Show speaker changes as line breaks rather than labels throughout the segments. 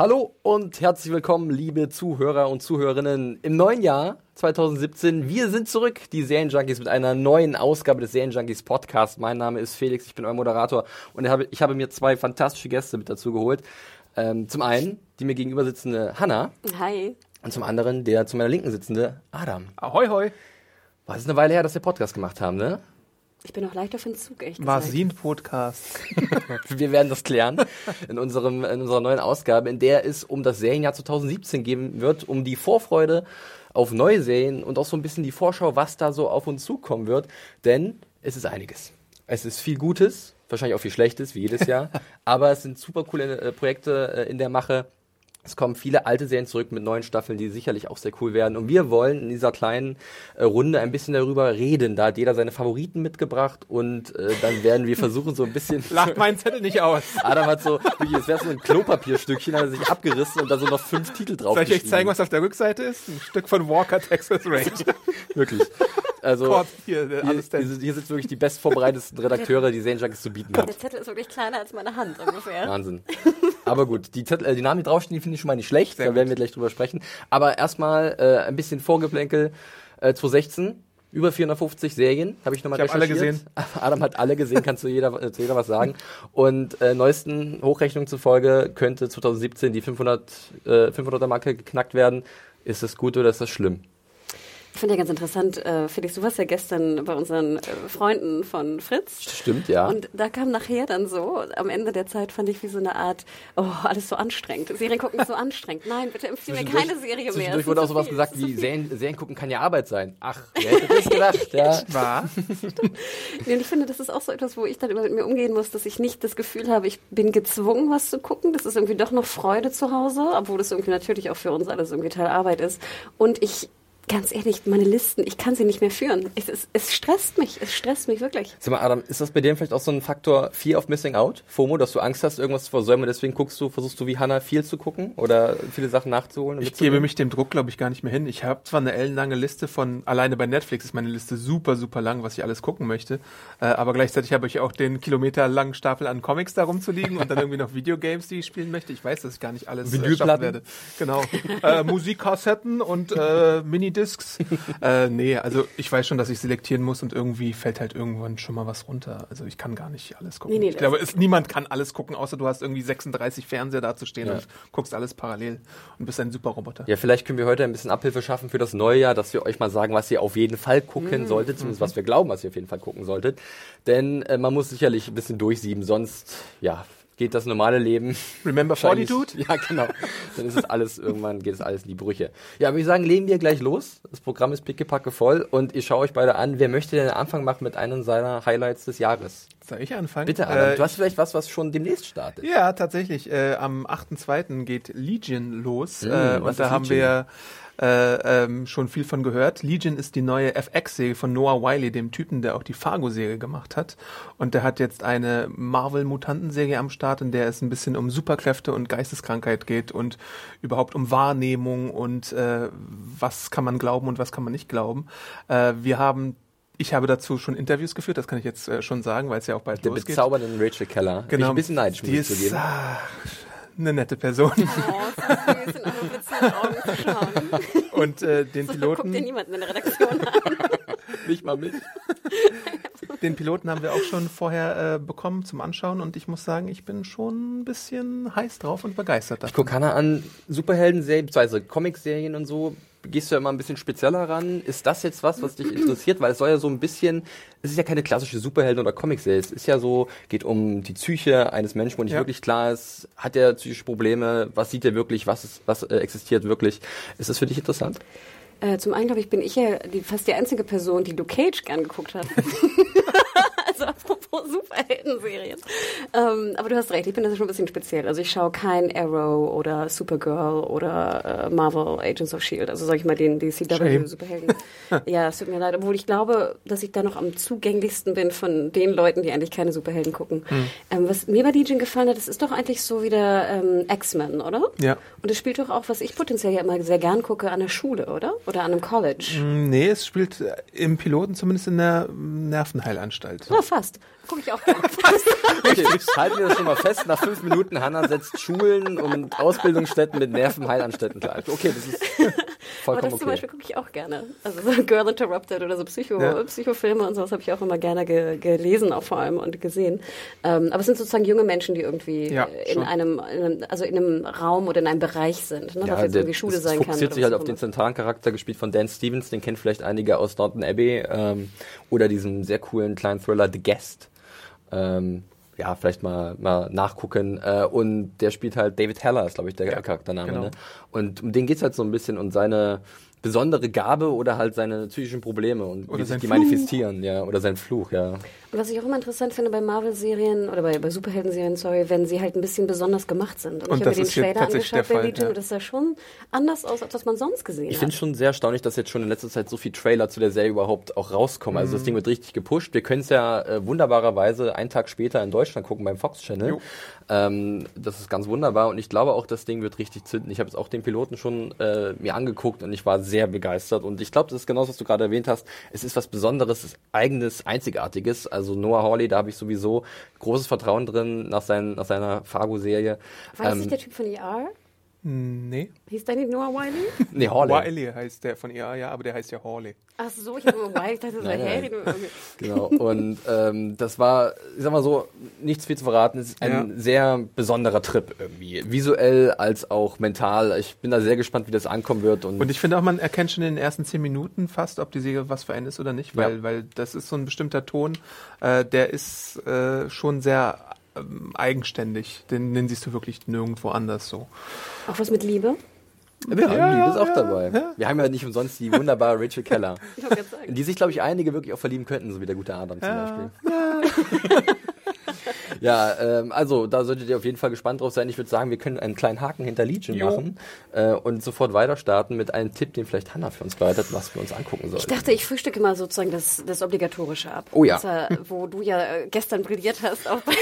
Hallo und herzlich willkommen, liebe Zuhörer und Zuhörerinnen im neuen Jahr 2017. Wir sind zurück, die Serienjunkies, mit einer neuen Ausgabe des Serienjunkies Podcast. Mein Name ist Felix, ich bin euer Moderator und ich habe, ich habe mir zwei fantastische Gäste mit dazu geholt. Ähm, zum einen die mir gegenüber sitzende Hanna
Hi.
und zum anderen der zu meiner Linken sitzende Adam.
Ahoi, hoi.
War es eine Weile her, dass wir Podcast gemacht haben, ne?
Ich bin noch leicht auf den Zug, echt
War
gesagt.
sie ein Podcast?
Wir werden das klären in, unserem, in unserer neuen Ausgabe, in der es um das Serienjahr 2017 gehen wird, um die Vorfreude auf neue Serien und auch so ein bisschen die Vorschau, was da so auf uns zukommen wird. Denn es ist einiges. Es ist viel Gutes, wahrscheinlich auch viel Schlechtes, wie jedes Jahr. aber es sind super coole äh, Projekte äh, in der Mache. Es kommen viele alte Serien zurück mit neuen Staffeln, die sicherlich auch sehr cool werden. Und wir wollen in dieser kleinen äh, Runde ein bisschen darüber reden. Da hat jeder seine Favoriten mitgebracht und äh, dann werden wir versuchen, so ein bisschen.
Lacht meinen Zettel nicht aus.
Adam hat so, wirklich, es wäre so ein Klopapierstückchen, hat er sich abgerissen und da so noch fünf Titel drauf.
Soll ich euch zeigen, was auf der Rückseite ist? Ein Stück von Walker, Texas Ranger.
Wirklich. Also,
Gott, hier, der
hier, hier, hier sitzen wirklich die bestvorbereiteten Redakteure, die Serienjunkies zu bieten
Der
hat.
Zettel ist wirklich kleiner als meine Hand ungefähr.
Wahnsinn. Aber gut, die, Zettel, äh, die Namen, die draufstehen, die finde ich schon mal nicht schlecht.
Sehr
da werden wir gleich drüber sprechen. Aber erstmal äh, ein bisschen Vorgeplänkel. Äh, 2016, über 450 Serien, habe ich nochmal
Ich hab alle
recherchiert. Adam hat alle gesehen, kann zu jeder, äh, zu jeder was sagen. Und äh, neuesten Hochrechnungen zufolge könnte 2017 die 500, äh, 500er Marke geknackt werden. Ist das gut oder ist das schlimm?
Ich finde ja ganz interessant, äh, Felix, du warst ja gestern bei unseren äh, Freunden von Fritz.
Stimmt, ja.
Und da kam nachher dann so, am Ende der Zeit fand ich wie so eine Art, oh, alles so anstrengend. Serien gucken ist so anstrengend. Nein, bitte empfehle mir keine Serie mehr.
Zwischendurch
Es
wurde auch sowas
viel,
gesagt wie. Serien, Serien gucken kann ja Arbeit sein. Ach, wer hätte das gedacht? Ja.
War?
Nee, und ich finde, das ist auch so etwas, wo ich dann immer mit mir umgehen muss, dass ich nicht das Gefühl habe, ich bin gezwungen, was zu gucken. Das ist irgendwie doch noch Freude zu Hause, obwohl das irgendwie natürlich auch für uns alles irgendwie Teil Arbeit ist. Und ich, ganz ehrlich, meine Listen, ich kann sie nicht mehr führen. Es, es, es stresst mich, es stresst mich wirklich.
Sag mal, Adam, ist das bei dir vielleicht auch so ein Faktor Fear of Missing Out, FOMO, dass du Angst hast, irgendwas zu versäumen deswegen guckst du, versuchst du wie Hannah viel zu gucken oder viele Sachen nachzuholen?
Ich gebe mich dem Druck, glaube ich, gar nicht mehr hin. Ich habe zwar eine ellenlange Liste von, alleine bei Netflix ist meine Liste super, super lang, was ich alles gucken möchte. Äh, aber gleichzeitig habe ich auch den kilometerlangen Stapel an Comics da rumzuliegen und dann irgendwie noch Videogames, die ich spielen möchte. Ich weiß, dass ich gar nicht alles äh, schaffen
Vinylplatten?
werde. Genau. äh, Musikkassetten und äh, Minidiscs. äh, nee, also ich weiß schon, dass ich selektieren muss und irgendwie fällt halt irgendwann schon mal was runter. Also ich kann gar nicht alles gucken.
Nee, nee,
ich glaube, es, niemand kann alles gucken, außer du hast irgendwie 36 Fernseher da zu stehen
Ja.
und guckst alles parallel und bist ein super Roboter.
Ja, vielleicht können wir heute ein bisschen Abhilfe schaffen für das neue Jahr, dass wir euch mal sagen, was ihr auf jeden Fall gucken solltet, zumindest was wir glauben, was ihr auf jeden Fall gucken solltet. Denn äh, man muss sicherlich ein bisschen durchsieben, sonst, ja, geht das normale Leben.
Remember Fortitude?
Ja, genau. Dann ist es alles, irgendwann geht es alles in die Brüche. Ja, aber ich sagen, legen wir gleich los. Das Programm ist pickepacke voll und ich schaue euch beide an. Wer möchte denn den Anfang machen mit einem seiner Highlights des Jahres?
Soll ich anfangen?
Bitte, Adam.
Äh,
du hast vielleicht was, was schon demnächst startet.
Ja, tatsächlich. Äh, am 8.2. geht Legion los.
Mm,
äh, und da haben
Legion?
wir äh, ähm, schon viel von gehört. Legion ist die neue FX-Serie von Noah Wiley, dem Typen, der auch die Fargo-Serie gemacht hat. Und der hat jetzt eine Marvel-Mutanten-Serie am Start, in der es ein bisschen um Superkräfte und Geisteskrankheit geht und überhaupt um Wahrnehmung und äh, was kann man glauben und was kann man nicht glauben. Äh, wir haben ich habe dazu schon Interviews geführt, das kann ich jetzt äh, schon sagen, weil es ja auch bald
Der
losgeht.
bezaubernden Rachel Keller. Bin ich ein bisschen neidisch, muss ich
ist
zugeben.
ah, eine nette Person.
Oh.
Und äh, den
So guckt
Piloten,
dir niemanden in der Redaktion an.
Nicht mal mich.
den Piloten haben wir auch schon vorher äh, bekommen zum Anschauen und ich muss sagen, ich bin schon ein bisschen heiß drauf und begeistert
Ich
davon.
gucke Hannah an, Superhelden-Serien, beziehungsweise Comic-Serien und so. Gehst du ja immer ein bisschen spezieller ran. Ist das jetzt was, was dich interessiert? Weil es soll ja so ein bisschen, es ist ja keine klassische Superhelden- oder Comicserie. Es ist ja so, geht um die Psyche eines Menschen, wo nicht
Ja.
wirklich klar ist, hat er psychische Probleme, was sieht er wirklich, was, ist, was äh, existiert wirklich. Ist das für dich interessant?
Äh, zum einen, glaube ich, bin ich ja die, fast die einzige Person, die Luke Cage gern geguckt hat. also apropos Superhelden-Serien. Ähm, aber du hast recht, ich bin da schon ein bisschen speziell. Also ich schaue kein Arrow oder Supergirl oder äh, Marvel Agents of S.H.I.E.L.D., also sag ich mal den. DCW-Superhelden. ja, es tut mir leid, obwohl ich glaube, dass ich da noch am zugänglichsten bin von den Leuten, die eigentlich keine Superhelden gucken. Ähm, was mir bei Legion gefallen hat, das ist doch eigentlich so wie der ähm, X-Men, oder?
Ja.
Und es spielt doch auch, was ich potenziell ja immer sehr gern gucke, an der Schule, oder? Oder an einem College.
Mm, Nee, es spielt äh, im Piloten zumindest in der Nervenheilanstalt.
Ja, fast. Gucke ich auch gerne.
Okay, halten wir das schon mal fest. Nach fünf Minuten, Hanna setzt Schulen und Ausbildungsstätten mit Nervenheilanstalten gleich. Okay, das ist
Aber
vollkommen
das zum
okay.
Beispiel gucke ich auch gerne. Also so Girl Interrupted oder so Psycho,
Ja.
Psychofilme und sowas habe ich auch immer gerne ge gelesen, auch vor allem und gesehen. Ähm, aber es sind sozusagen junge Menschen, die irgendwie
Ja,
in, einem, in einem, also in einem Raum oder in einem Bereich sind. Ne?
Ja,
was jetzt irgendwie Schule
es
sein kann.
fokussiert
oder
sich halt auf den zentralen Charakter, gespielt von Dan Stevens, den kennen vielleicht einige aus Downton Abbey, ähm, oder diesen sehr coolen kleinen Thriller The Guest. Ähm, ja, vielleicht mal, mal nachgucken. Äh, und der spielt halt David Heller, ist glaube ich der
Ja,
Charaktername.
genau.
Ne? Und um den geht's halt so ein bisschen und seine besondere Gabe oder halt seine psychischen Probleme und
Oder
wie sich die
Fluch.
manifestieren, ja, oder sein Fluch, ja.
Und was ich auch immer interessant finde bei Marvel-Serien oder bei, bei Superhelden-Serien, sorry, wenn sie halt ein bisschen besonders gemacht sind.
Und
ich habe mir den Trailer angeschaut bei Legion
ja.
und das sah schon anders aus, als was man sonst gesehen
Ich
hat.
finde schon sehr erstaunlich, dass jetzt schon in letzter Zeit so viel Trailer zu der Serie überhaupt auch rauskommen. Also
Mhm.
das Ding wird richtig gepusht. Wir können es ja äh, wunderbarerweise einen Tag später in Deutschland gucken beim Fox Channel.
Jo.
Ähm, das ist ganz wunderbar und ich glaube auch, das Ding wird richtig zünden. Ich habe jetzt auch den Piloten schon äh, mir angeguckt und ich war sehr begeistert. Und ich glaube, das ist genau das, was du gerade erwähnt hast. Es ist was Besonderes, es eigenes, einzigartiges. Also Noah Hawley, da habe ich sowieso großes Vertrauen drin nach, seinen, nach seiner Fargo-Serie.
War das
Ähm,
nicht der Typ von ER?
Nee.
Hieß der nicht Noah Wiley?
nee, Hawley.
Wiley heißt der von EA, ja, aber der heißt ja Hawley.
Ach so, ich habe Wiley, ich dachte, so,
Nein,
du- okay.
Genau. Und ähm, das war, ich sag mal so, nichts viel zu verraten. Es ist ein
Ja.
sehr besonderer Trip irgendwie. Visuell als auch mental. Ich bin da sehr gespannt, wie das ankommen wird. Und,
Und ich finde auch, man erkennt schon in den ersten zehn Minuten fast, ob die Serie was für einen ist oder nicht, weil,
Ja.
weil das ist so ein bestimmter Ton, äh, der ist äh, schon sehr ähm, eigenständig. Den, den siehst du wirklich nirgendwo anders so.
Auch was mit Liebe?
ja,
Ja,
Liebe ist auch
ja,
dabei.
ja.
Wir haben ja nicht umsonst die wunderbare Rachel Keller, in die sich, glaube ich, einige wirklich auch verlieben könnten, so wie der gute Adam zum
Ja.
Beispiel. Ja, ähm, also da solltet ihr auf jeden Fall gespannt drauf sein. Ich würde sagen, wir können einen kleinen Haken hinter Legion
Jo.
machen äh, und sofort weiter starten mit einem Tipp, den vielleicht Hannah für uns bereitet, was wir uns angucken sollen.
Ich dachte, ich frühstücke mal sozusagen das, das Obligatorische ab.
Oh ja.
Das, äh, wo du ja äh, gestern brilliert hast, auch bei,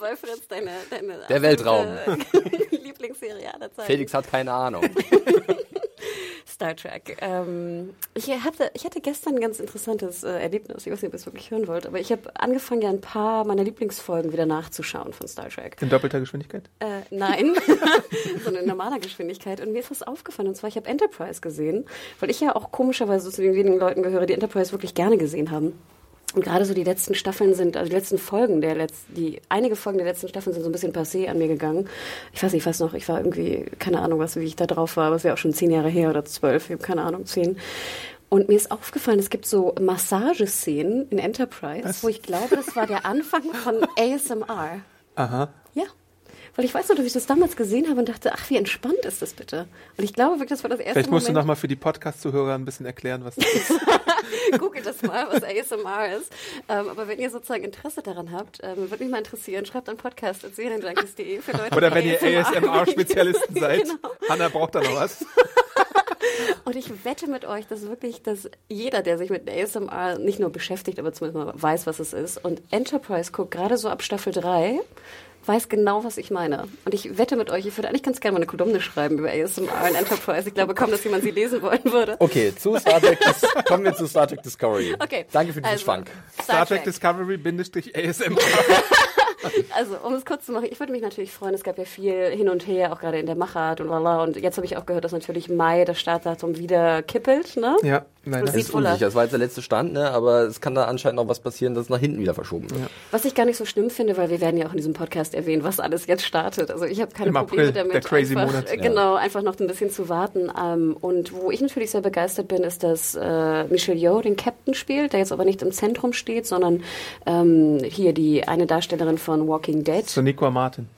bei Fritz, deine, deine
Der Weltraum.
Lieblingsserie aller Zeiten.
Felix hat keine Ahnung.
Star Trek. Ähm, ich, hatte, ich hatte gestern ein ganz interessantes äh, Erlebnis. Ich weiß nicht, ob ihr es wirklich hören wollt, aber ich habe angefangen, ja ein paar meiner Lieblingsfolgen wieder nachzuschauen von Star Trek.
In doppelter Geschwindigkeit?
Äh, nein, sondern in normaler Geschwindigkeit. Und mir ist was aufgefallen. Und zwar, ich habe Enterprise gesehen, weil ich ja auch komischerweise zu den wenigen Leuten gehöre, die Enterprise wirklich gerne gesehen haben. Und gerade so die letzten Staffeln sind, also die letzten Folgen der letzten, die, einige Folgen der letzten Staffeln sind so ein bisschen passé an mir gegangen. Ich weiß nicht, ich weiß noch, ich war irgendwie, keine Ahnung, was, wie ich da drauf war, aber es ja auch schon zehn Jahre her oder zwölf, ich habe keine Ahnung, zehn. Und mir ist aufgefallen, es gibt so Massageszenen in Enterprise, wo ich glaube, das war der Anfang von ASMR.
Aha.
Ja. Weil ich weiß noch, dass ich das damals gesehen habe und dachte, ach, wie entspannt ist das bitte? Und ich glaube wirklich, das war das erste
Vielleicht musst du
Moment.
nochmal für die Podcast-Zuhörer ein bisschen erklären, was das ist.
Googelt das mal, was ASMR ist. Ähm, aber wenn ihr sozusagen Interesse daran habt, ähm, würde mich mal interessieren, schreibt einen Podcast at serienjunkies.de für Leute,
Oder wenn ihr ASMR-Spezialisten seid.
Genau.
Hanna braucht da noch was.
Und ich wette mit euch, dass wirklich, dass jeder, der sich mit ASMR nicht nur beschäftigt, aber zumindest mal weiß, was es ist, und Enterprise guckt, gerade so ab Staffel 3, weiß genau, was ich meine. Und ich wette mit euch, ich würde eigentlich ganz gerne mal eine Kolumne schreiben über ASMR und Enterprise. Ich glaube kaum, dass jemand sie lesen wollen würde.
Okay, zu Star Trek, kommen wir zu Star Trek Discovery.
Okay.
Danke für diesen
Also,
Schwank.
Star Trek Discovery-ASMR.
also, um es kurz zu machen, ich würde mich natürlich freuen, es gab ja viel hin und her, auch gerade in der Machart und lala. Und jetzt habe ich auch gehört, dass natürlich Mai das Startdatum wieder kippelt, ne?
Ja.
Und
Das ist unsicher. Das war jetzt der letzte Stand, ne? aber es kann da anscheinend noch was passieren, dass es nach hinten wieder verschoben wird.
Was ich gar nicht so schlimm finde, weil wir werden ja auch in diesem Podcast erwähnen, was alles jetzt startet. Also ich habe keine
Im
Probleme
April,
damit,
der crazy
einfach,
Monat.
äh, genau, einfach noch ein bisschen zu warten. Ähm, und wo ich natürlich sehr begeistert bin, ist, dass äh, Michelle Yeoh den Captain spielt, der jetzt aber nicht im Zentrum steht, sondern ähm, hier die eine Darstellerin von Walking Dead.
Soniqua Martin.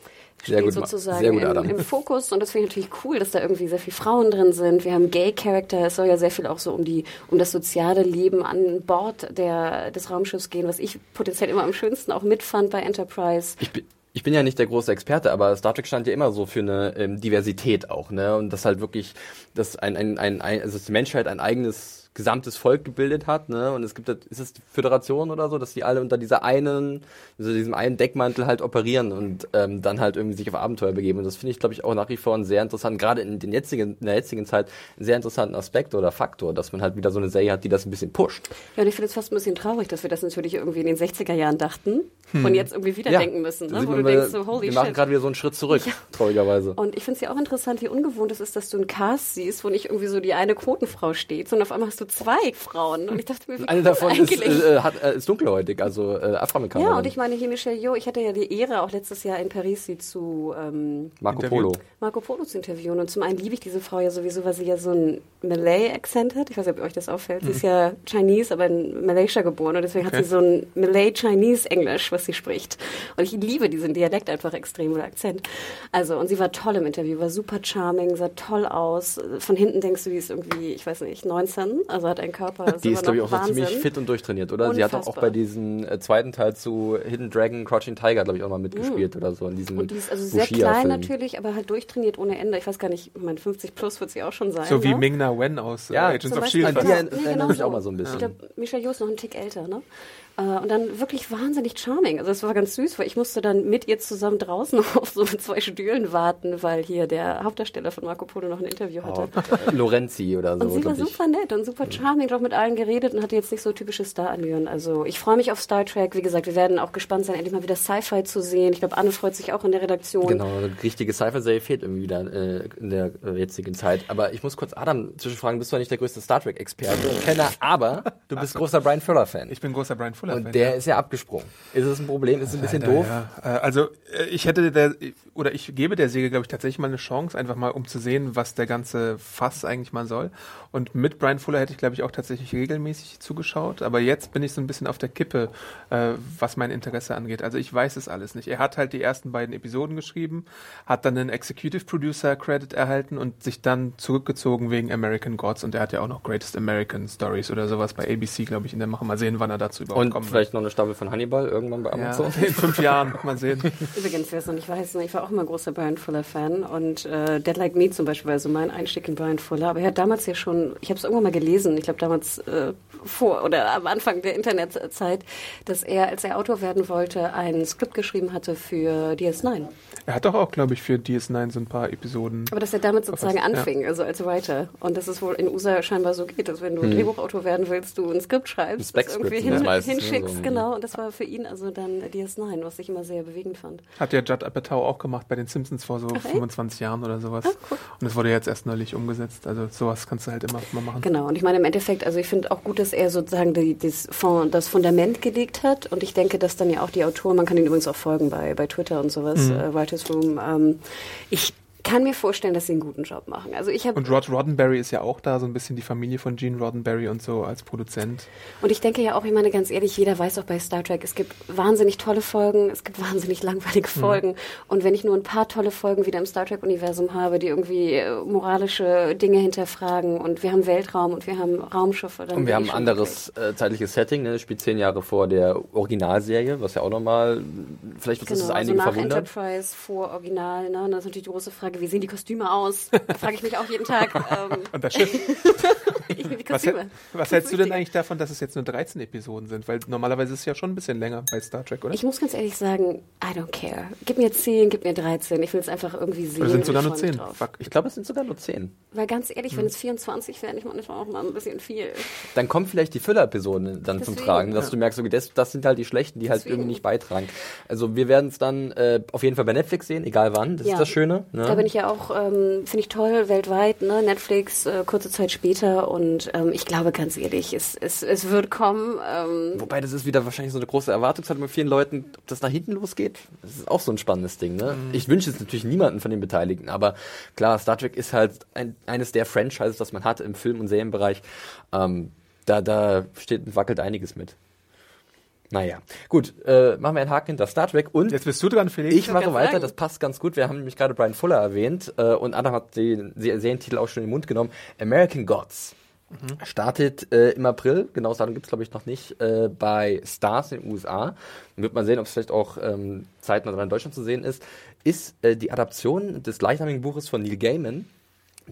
Sehr
steht
gut,
sozusagen
sehr gut,
im,
Adam.
im Fokus und das finde ich natürlich cool, dass da irgendwie sehr viele Frauen drin sind. Wir haben Gay-Charakter, es soll ja sehr viel auch so um die um das soziale Leben an Bord der, des Raumschiffs gehen, was ich potenziell immer am schönsten auch mitfand bei Enterprise.
Ich bin, ich bin ja nicht der große Experte, aber Star Trek stand ja immer so für eine ähm, Diversität auch, ne? Und das halt wirklich, dass ein, ein, ein, ein also dass die Menschheit ein eigenes gesamtes Volk gebildet hat, ne? Und es gibt, ist es die Föderation oder so, dass die alle unter dieser einen, also diesem einen Deckmantel halt operieren und ähm, dann halt irgendwie sich auf Abenteuer begeben. Und das finde ich, glaube ich, auch nach wie vor einen sehr interessanten, gerade in den jetzigen, in der jetzigen Zeit, einen sehr interessanten Aspekt oder Faktor, dass man halt wieder so eine Serie hat, die das ein bisschen pusht.
Ja, und ich finde es fast ein bisschen traurig, dass wir das natürlich irgendwie in den 60er Jahren dachten und jetzt irgendwie wieder denken müssen, ne? wo du denkst so, holy
wir machen
shit.
gerade wieder so einen Schritt zurück, traurigerweise.
Und ich finde es ja auch interessant, wie ungewohnt es ist, dass du einen Cast siehst, wo nicht irgendwie so die eine Quotenfrau steht, sondern auf einmal hast du zwei Frauen. Und ich dachte mir, wie
Eine
cool
davon ist, äh, hat, äh, ist dunkelhäutig, also äh, Afroamerikanerin.
Ja, und ich meine, hier Michelle Yeoh, ich hatte ja die Ehre, auch letztes Jahr in Paris sie zu ähm,
Marco. Polo.
Marco Polo zu interviewen. Und zum einen liebe ich diese Frau ja sowieso, weil sie ja so einen Malay-Akzent hat. Ich weiß nicht, ob euch das auffällt. Sie ist ja Chinese, aber in Malaysia geboren. Und deswegen hat
Okay.
sie so ein Malay-Chinese-Englisch, was sie spricht. Und ich liebe diesen Dialekt einfach extrem oder Akzent. Also, und sie war toll im Interview, war super charming, sah toll aus. Von hinten denkst du, die ist irgendwie, ich weiß nicht, 19. Also hat einen Körper.
Die ist, glaube ich, auch
noch
so ziemlich
Wahnsinn.
fit und durchtrainiert, oder? Sie hat auch
Unfassbar.
bei diesem äh, zweiten Teil zu Hidden Dragon, Crouching Tiger, glaube ich, auch mal mitgespielt oder so. In diesem.
Und die ist also sehr klein
Film.
natürlich, aber halt durchtrainiert ohne Ende. Ich weiß gar nicht, ich meine, 50 plus wird sie auch schon sein.
So wie
ne?
Ming-Na Wen aus äh,
Ja,
Agents of
Beispiel,
S.H.I.E.L.D.
Die
fast.
erinnert-
Nee,
erinnert
genau
mich auch mal so ein bisschen.
Ich glaube, Michelle Yeoh ist noch ein Tick älter, ne? Äh, Und dann wirklich wahnsinnig charming. Also es war ganz süß, weil ich musste dann mit ihr zusammen draußen auf so zwei Stühlen warten, weil hier der Hauptdarsteller von Marco Polo noch ein Interview hatte.
Oh, Lorenzi oder so.
Und sie war super nett und super charming, doch mit allen geredet und hatte jetzt nicht so typische Star-Allüren. Also ich freue mich auf Star Trek. Wie gesagt, wir werden auch gespannt sein, endlich mal wieder Sci-Fi zu sehen. Ich glaube, Anne freut sich auch in der Redaktion.
Genau, eine richtige Sci-Fi-Serie fehlt irgendwie wieder äh, in der äh, jetzigen Zeit. Aber ich muss kurz Adam zwischenfragen, bist du ja nicht der größte Star Trek-Experte und Kenner, aber du bist großer Brian Fuller-Fan.
Ich bin großer Brian Fuller-Fan.
Und der
ja.
ist ja abgesprungen. Ist es ein Problem? Ist es ein bisschen
Leider,
doof?
Ja. Äh, Also äh, ich hätte der oder ich gebe der Serie, glaube ich, tatsächlich mal eine Chance, einfach mal um zu sehen, was der ganze Fass eigentlich mal soll. Und mit Brian Fuller hätte ich, glaube ich, auch tatsächlich regelmäßig zugeschaut. Aber jetzt bin ich so ein bisschen auf der Kippe, äh, was mein Interesse angeht. Also ich weiß es alles nicht. Er hat halt die ersten beiden Episoden geschrieben, hat dann einen Executive Producer Credit erhalten und sich dann zurückgezogen wegen American Gods. Und er hat ja auch noch Greatest American Stories oder sowas bei ABC, glaube ich, in der Mache. Mal sehen, wann er dazu überhaupt
Und
kommt.
vielleicht noch eine Staffel von Hannibal irgendwann bei
ja,
Amazon?
in fünf Jahren, mal sehen.
Übrigens, wer es noch nicht weiß, ne, ich war auch immer großer Brian Fuller-Fan und äh, Dead Like Me zum Beispiel war so mein Einstieg in Brian Fuller. Aber er hat damals ja schon, ich habe es irgendwann mal gelesen, ich glaube damals äh, vor oder am Anfang der Internetzeit, dass er, als er Autor werden wollte, ein Skript geschrieben hatte für DS9.
Er hat doch auch, glaube ich, für DS9 so ein paar Episoden.
Aber dass er damit sozusagen
ja.
anfing, also als Writer. Und dass es wohl in USA scheinbar so geht, dass wenn du Drehbuchautor werden willst, du ein Skript schreibst,
Ein
das irgendwie
das
hin,
meistens, ne, so
genau. Und das war für ihn also dann DS9, was ich immer sehr bewegend fand.
Hat ja Judd Apatow auch gemacht bei den Simpsons vor so
Ach, echt?
25 Jahren oder sowas.
Ah, cool.
Und es wurde jetzt erst neulich umgesetzt. Also sowas kannst du halt immer mal machen.
Genau, und ich meine im Endeffekt, also ich finde auch gut, dass er sozusagen die, das, Fond, das Fundament gelegt hat und ich denke, dass dann ja auch die Autoren, man kann ihn übrigens auch folgen bei, bei Twitter und sowas, äh, Writers Room, ähm, ich kann mir vorstellen, dass sie einen guten Job machen. Also ich habe
Und Rod Roddenberry ist ja auch da, so ein bisschen die Familie von Gene Roddenberry und so als Produzent.
Und ich denke ja auch, ich meine ganz ehrlich, jeder weiß auch bei Star Trek, es gibt wahnsinnig tolle Folgen, es gibt wahnsinnig langweilige Folgen. Und wenn ich nur ein paar tolle Folgen wieder im Star Trek-Universum habe, die irgendwie äh, moralische Dinge hinterfragen und wir haben Weltraum und wir haben Raumschiffe, dann
Und wir haben ein anderes äh, zeitliches Setting, ne? Spielt zehn Jahre vor der Originalserie, was ja auch nochmal, vielleicht wird das
Genau,
das
also
einige
nach
verwundert.
Enterprise vor Original, ne? Und das ist natürlich die große Frage, Frage, wie sehen die Kostüme aus? Frage ich mich auch jeden Tag. Ähm,
Und das Schiff.
ich will die
Was, was hältst du denn eigentlich davon, dass es jetzt nur 13 Episoden sind? Weil normalerweise ist es ja schon ein bisschen länger bei Star Trek, oder?
Ich muss ganz ehrlich sagen, I don't care. Gib mir 10, gib mir 13. Ich will es einfach irgendwie sehen.
Oder sind sogar
ich
nur
freu mich
10?
drauf.
Fuck.
Ich glaube, es sind sogar nur zehn.
Weil ganz ehrlich,
Hm.
wenn es 24 wären, ich manchmal auch mal ein bisschen viel.
Dann kommen vielleicht die Füller-Episoden dann zum
Deswegen,
Tragen, dass
ja.
du merkst, okay, das, das sind halt die schlechten, die halt
Deswegen.
irgendwie nicht beitragen. Also wir werden es dann äh, auf jeden Fall bei Netflix sehen, egal wann. Das
Ja.
ist das Schöne. Ne?
Bin ich ja auch, ähm, finde ich toll, weltweit, ne? Netflix, äh, kurze Zeit später und ähm, ich glaube ganz ehrlich, es, es, es wird kommen. Ähm,
Wobei das ist wieder wahrscheinlich so eine große Erwartungshaltung bei vielen Leuten, ob das nach hinten losgeht. Das ist auch so ein spannendes Ding. Ne?
Mhm.
Ich wünsche es natürlich niemanden von den Beteiligten, aber klar, Star Trek ist halt ein, eines der Franchises, das man hat im Film- und Serienbereich. Ähm, da, da steht und wackelt einiges mit. Naja, gut, äh, machen wir einen Haken hinter Star Trek und
Jetzt bist du dran, Felix.
ich mache weiter,
sagen.
das passt ganz gut. Wir haben nämlich gerade Brian Fuller erwähnt äh, und Adam hat den Se- Serientitel auch schon in den Mund genommen. American Gods. Startet äh, im April, genau das Datum gibt es glaube ich noch nicht, äh, bei Stars in den USA. Dann wird man sehen, ob es vielleicht auch ähm, zeitnah in Deutschland zu sehen ist. Ist äh, die Adaption des gleichnamigen Buches von Neil Gaiman,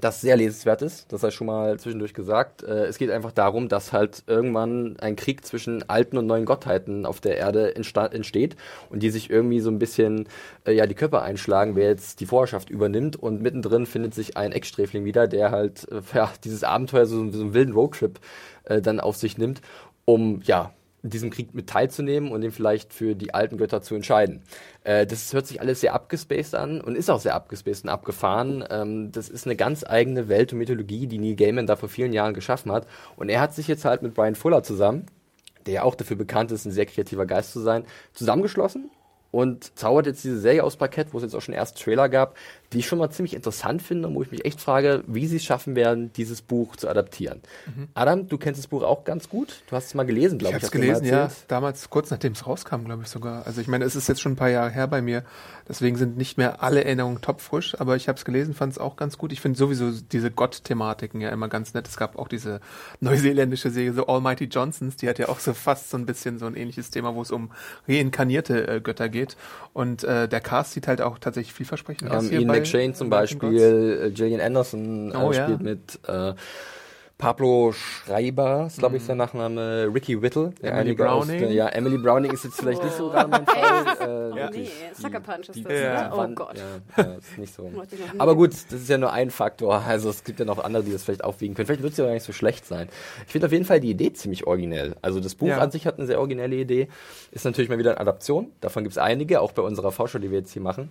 das sehr lesenswert ist, das sei schon mal zwischendurch gesagt. Äh, es geht einfach darum, dass halt irgendwann ein Krieg zwischen alten und neuen Gottheiten auf der Erde entsteht und die sich irgendwie so ein bisschen äh, ja die Köpfe einschlagen, wer jetzt die Vorherrschaft übernimmt und mittendrin findet sich ein Ex-Sträfling wieder, der halt äh, ja, dieses Abenteuer so, so einen wilden Roadtrip äh, dann auf sich nimmt, um ja diesem Krieg mit teilzunehmen und den vielleicht für die alten Götter zu entscheiden. Äh, das hört sich alles sehr abgespaced an und ist auch sehr abgespaced und abgefahren. Ähm, das ist eine ganz eigene Welt und Mythologie, die Neil Gaiman da vor vielen Jahren geschaffen hat. Und er hat sich jetzt halt mit Brian Fuller zusammen, der ja auch dafür bekannt ist, ein sehr kreativer Geist zu sein, zusammengeschlossen und zaubert jetzt diese Serie aus Parkett, wo es jetzt auch schon erste Trailer gab, die ich schon mal ziemlich interessant finde und wo ich mich echt frage, wie sie es schaffen werden, dieses Buch zu adaptieren. Adam, du kennst das Buch auch ganz gut. Du hast es mal gelesen,
Ich
glaube
habe
ich.
es
du mir mal
gelesen, ja, damals kurz nachdem es rauskam, glaube ich sogar. Also ich meine, es ist jetzt schon ein paar Jahre her bei mir, deswegen sind nicht mehr alle Erinnerungen topfrisch, aber ich habe es gelesen, fand es auch ganz gut. Ich finde sowieso diese Gott-Thematiken ja immer ganz nett. Es gab auch diese neuseeländische Serie, so Almighty Johnsons, die hat ja auch so fast so ein bisschen so ein ähnliches Thema, wo es um reinkarnierte äh, Götter geht. Und äh, der Cast sieht halt auch tatsächlich vielversprechend
Wir
aus. hier
McShane zum. Beispiel, äh, Gillian Anderson äh,
Oh, ja.
spielt mit, äh, Pablo Schreiber, ist glaube ich sein Nachname, Ricky Whittle.
Emily
aus
Browning.
Der, ja, Emily Browning ist jetzt vielleicht nicht so gerade mein Fall. Äh,
Ja. Nee, Sucker Punch ist das,
die
oder? Oh Gott.
Ja, ja, ist nicht so. Aber gut, das ist ja nur ein Faktor. Also es gibt ja noch andere, die das vielleicht aufwiegen können. Vielleicht wird es ja gar nicht so schlecht sein. Ich finde auf jeden Fall die Idee ziemlich originell. Also das Buch
Ja.
an sich hat eine sehr originelle Idee. Ist natürlich mal wieder eine Adaption. Davon gibt es einige, auch bei unserer Vorschau, die wir jetzt hier machen.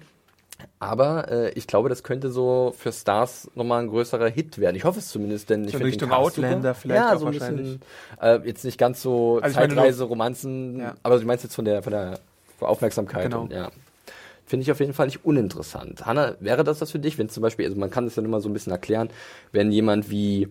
Aber äh, ich glaube, das könnte so für Stars nochmal ein größerer Hit werden. Ich hoffe es zumindest, denn ich
So in
finde den
Richtung
Cast
Outlander
super.
vielleicht
ja, so ein bisschen, äh, jetzt nicht ganz so
Also ich meine,
Zeitreise, Romanzen,
Ja.
aber du meinst jetzt von der von der Aufmerksamkeit.
Genau.
Und, ja. Finde ich auf jeden Fall nicht uninteressant. Hanna, wäre das was für dich, wenn zum Beispiel, also man kann das ja immer so ein bisschen erklären, wenn jemand wie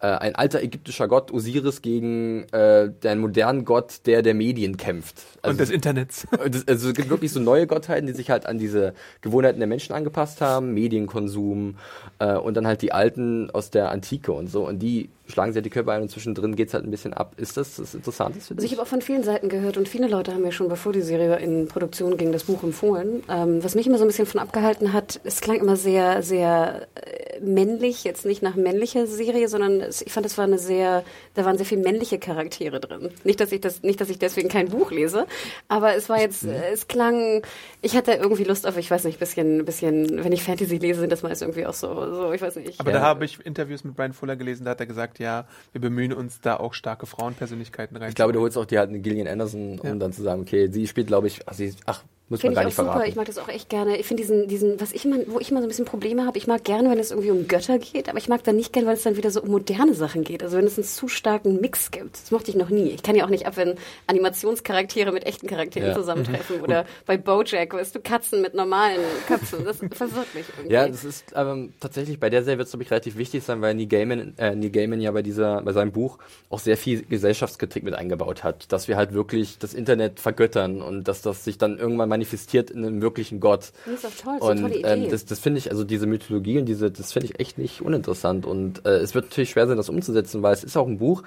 äh, ein alter ägyptischer Gott Osiris gegen äh, den modernen Gott, der der Medien kämpft. Also,
Und des Internets.
das, also es gibt wirklich so neue Gottheiten, die sich halt an diese Gewohnheiten der Menschen angepasst haben, Medienkonsum äh, und dann halt die alten aus der Antike und so. Und die schlagen sich halt die Köpfe ein und zwischendrin geht's halt ein bisschen ab. Ist das das Interessante für
Also
dich?
ich habe auch von vielen Seiten gehört und viele Leute haben mir schon, bevor die Serie in Produktion ging, das Buch empfohlen. Ähm, was mich immer so ein bisschen von abgehalten hat, es klang immer sehr, sehr äh, männlich, jetzt nicht nach männlicher Serie, sondern ich fand, es war eine sehr, da waren sehr viele männliche Charaktere drin. Nicht, dass ich das, nicht, dass ich deswegen kein Buch lese, aber es war jetzt, äh, es klang, ich hatte irgendwie Lust auf, ich weiß nicht, bisschen, bisschen, wenn ich Fantasy lese, sind das meist irgendwie auch so, so ich weiß nicht.
Aber
Ja.
da habe ich Interviews mit Brian Fuller gelesen, da hat er gesagt, ja, wir bemühen uns da auch starke Frauenpersönlichkeiten rein.
Ich glaube, du holst auch die halt eine Gillian Anderson, um
Ja.
dann zu sagen, okay, sie spielt, glaube ich, ach, sie, ach muss man
Finde
gar
ich auch
nicht
super.
verraten.
Ich mag das auch echt gerne. Ich finde diesen, diesen, was ich immer, wo ich immer so ein bisschen Probleme habe, ich mag gerne, wenn es irgendwie um Götter geht, aber ich mag dann nicht gerne, weil es dann wieder so um moderne Sachen geht. Also wenn es einen zu starken Mix gibt. Das mochte ich noch nie. Ich kann ja auch nicht ab, wenn Animationscharaktere mit echten Charakteren
Ja.
zusammentreffen. Oder bei Bojack, weißt du, Katzen mit normalen Köpfen. Das verwirrt mich irgendwie.
Ja, das ist ähm, tatsächlich bei der Serie wird es, glaube ich, relativ wichtig sein, weil Neil Gaiman, äh, Neil Gaiman ja bei dieser, bei seinem Buch auch sehr viel Gesellschaftskritik mit eingebaut hat, dass wir halt wirklich das Internet vergöttern und dass das sich dann irgendwann manifestiert in einem wirklichen Gott.
Das ist doch toll, das ist
Und
Idee.
ähm, das, das finde ich, also diese Mythologie und diese, das finde ich echt nicht uninteressant. Und äh, es wird natürlich schwer sein, das umzusetzen, weil es ist auch ein Buch,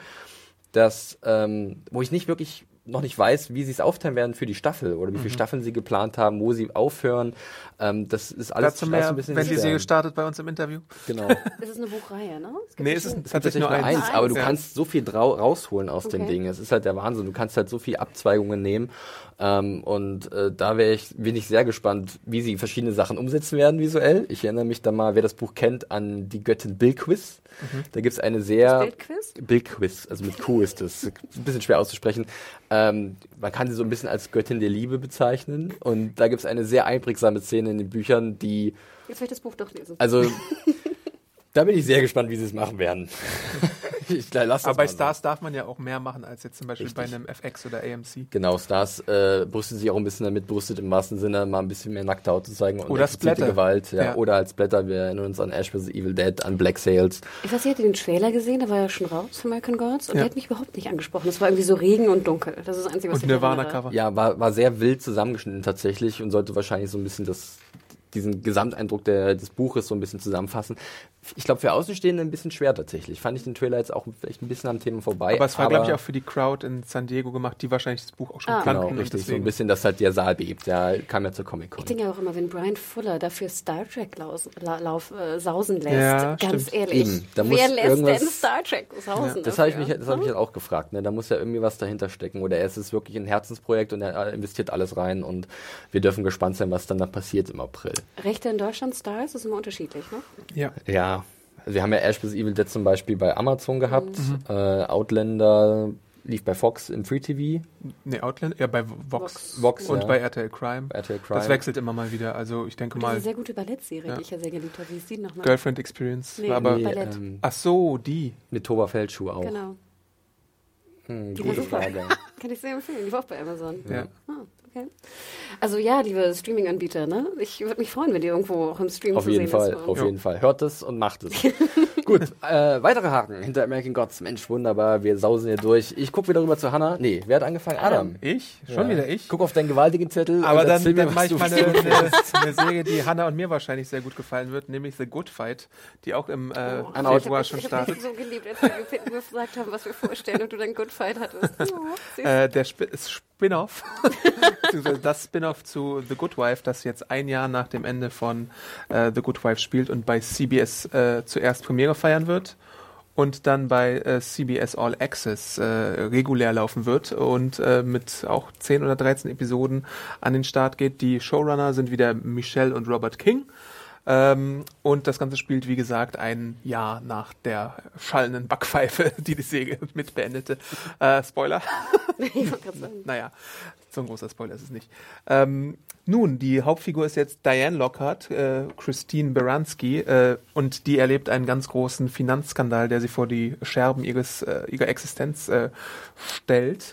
das, ähm, wo ich nicht wirklich noch nicht weiß, wie sie es aufteilen werden für die Staffel oder wie viele Staffeln sie geplant haben, wo sie aufhören. Ähm, das ist alles
Dazu mehr,
so ein bisschen
wenn die. Serie startet bei uns im Interview.
Genau.
Es ist eine Buchreihe, ne? Es gibt
Nee, es ist tatsächlich nur eins.
aber du
Ja.
kannst so viel rausholen aus dem
Okay.
Ding. Es ist halt der Wahnsinn. Du kannst halt so viel Abzweigungen nehmen. Ähm, und äh, da wäre ich, bin ich sehr gespannt, wie sie verschiedene Sachen umsetzen werden visuell. Ich erinnere mich da mal, wer das Buch kennt, an die Göttin Da gibt's eine sehr
Bildquiz?
Bilquis, also mit Q ist das. Ein bisschen schwer auszusprechen. Ähm, man kann sie so ein bisschen als Göttin der Liebe bezeichnen. Und da gibt's eine sehr einprägsame Szene in den Büchern, die,
Jetzt will ich das Buch doch lesen.
also, da bin ich sehr gespannt, wie sie es machen werden. ich lass das
Aber bei
mal so.
Stars darf man ja auch mehr machen als jetzt zum Beispiel
Richtig.
bei einem FX oder AMC.
Genau, Stars äh, brüstet sich auch ein bisschen damit, brüstet im wahrsten Sinne mal ein bisschen mehr nackte Haut zu zeigen und
Oder Splatter.
Gewalt. Ja.
Ja.
Oder als Blätter, wir erinnern uns an Ash vs. Evil Dead, an Black Sails.
Ich weiß, ihr hattet den Trailer gesehen, der war ja schon raus von American Gods und
Ja.
der hat mich überhaupt nicht angesprochen. Es war irgendwie so Regen und dunkel. Das ist das Einzige, was
Und
ich.
Nirvana-Cover.
Ja, war, war sehr wild zusammengeschnitten tatsächlich und sollte wahrscheinlich so ein bisschen das, diesen Gesamteindruck der, des Buches so ein bisschen zusammenfassen. Ich glaube, für Außenstehende ein bisschen schwer tatsächlich. Fand ich den Trailer jetzt auch vielleicht ein bisschen am Thema vorbei.
Aber es war, glaube ich, auch für die Crowd in San Diego gemacht, die wahrscheinlich das Buch auch schon
Ah.
kannten.
Genau, richtig. So ein bisschen, dass halt der Saal bebt. Ja, kam ja zur Comic-Con.
Ich denke ja auch immer, wenn Brian Fuller dafür Star Trek laus, la, lauf, äh, sausen lässt,
Ja,
ganz
stimmt.
ehrlich,
Eben, da
wer
muss
lässt
irgendwas-
denn Star Trek sausen?
Das habe ich, mich, das hab ich jetzt auch gefragt. Ne? Da muss ja irgendwie was dahinter stecken. Oder es ist wirklich ein Herzensprojekt und er investiert alles rein. Und wir dürfen gespannt sein, was dann da passiert im April.
Rechte in Deutschland Stars ist immer unterschiedlich, ne?
Ja.
Ja, also wir haben ja Ash vs. Evil Dead zum Beispiel bei Amazon gehabt.
Mhm.
Äh, Outlander lief bei Fox im Free TV.
Nee, Outland, ja, bei Vox.
Vox.
Vox,
Und
ja.
bei RTL Crime.
Bei RTL Crime.
Das wechselt immer mal wieder. Also ich denke
Und diese
mal,
sehr gute Ballettserie,
Ja.
die ich ja sehr geliebt habe. Wie ist die nochmal?
Girlfriend Experience.
Nee.
aber,
Nee. Ballett.
ähm,
ach so, die.
mit Tova Feldschuh auch.
Genau.
Hm,
Die
gute
war super.
Frage.
Kann ich sehr empfehlen. Die war auch bei Amazon.
Ja.
Ah, okay. Also ja, liebe Streaming-Anbieter, ne? Ich würde mich freuen, wenn die irgendwo auch im Stream
Auf
zu
jeden
sehen
Fall,
ist.
auf
Ja.
jeden Fall. Hört es und macht es. Gut, äh, weitere Haken hinter American Gods. Mensch, wunderbar, wir sausen hier durch. Ich gucke wieder rüber zu Hannah. Nee, wer hat angefangen? Adam.
Ich? Schon
Ja.
wieder ich?
Guck auf deinen gewaltigen Zettel.
Aber dann,
mir,
dann mache ich mal eine, eine, eine Serie, die Hannah und mir wahrscheinlich sehr gut gefallen wird, nämlich The Good Fight, die auch im äh,
Oh.
Februar
ich
schon startet.
dich so geliebt, als wir gesagt haben, was wir vorstellen und du dann Good Fight hattest. Oh.
Äh, der Sp Spin-off, beziehungsweise das Spin-off zu The Good Wife, das jetzt ein Jahr nach dem Ende von äh, The Good Wife spielt und bei CBS äh, zuerst Premiere feiern wird und dann bei äh, CBS All Access äh, regulär laufen wird und äh, mit auch 10 oder 13 Episoden an den Start geht. Die Showrunner sind wieder Michelle und Robert King. Ähm, und das Ganze spielt, wie gesagt, ein Jahr nach der schallenden Backpfeife, die die Säge mit beendete. Äh, Spoiler. Naja, so ein großer Spoiler ist es nicht. Ähm, nun, die Hauptfigur ist jetzt Diane Lockhart, äh, Christine Baranski, äh, und die erlebt einen ganz großen Finanzskandal, der sie vor die Scherben ihres, äh, ihrer Existenz äh, stellt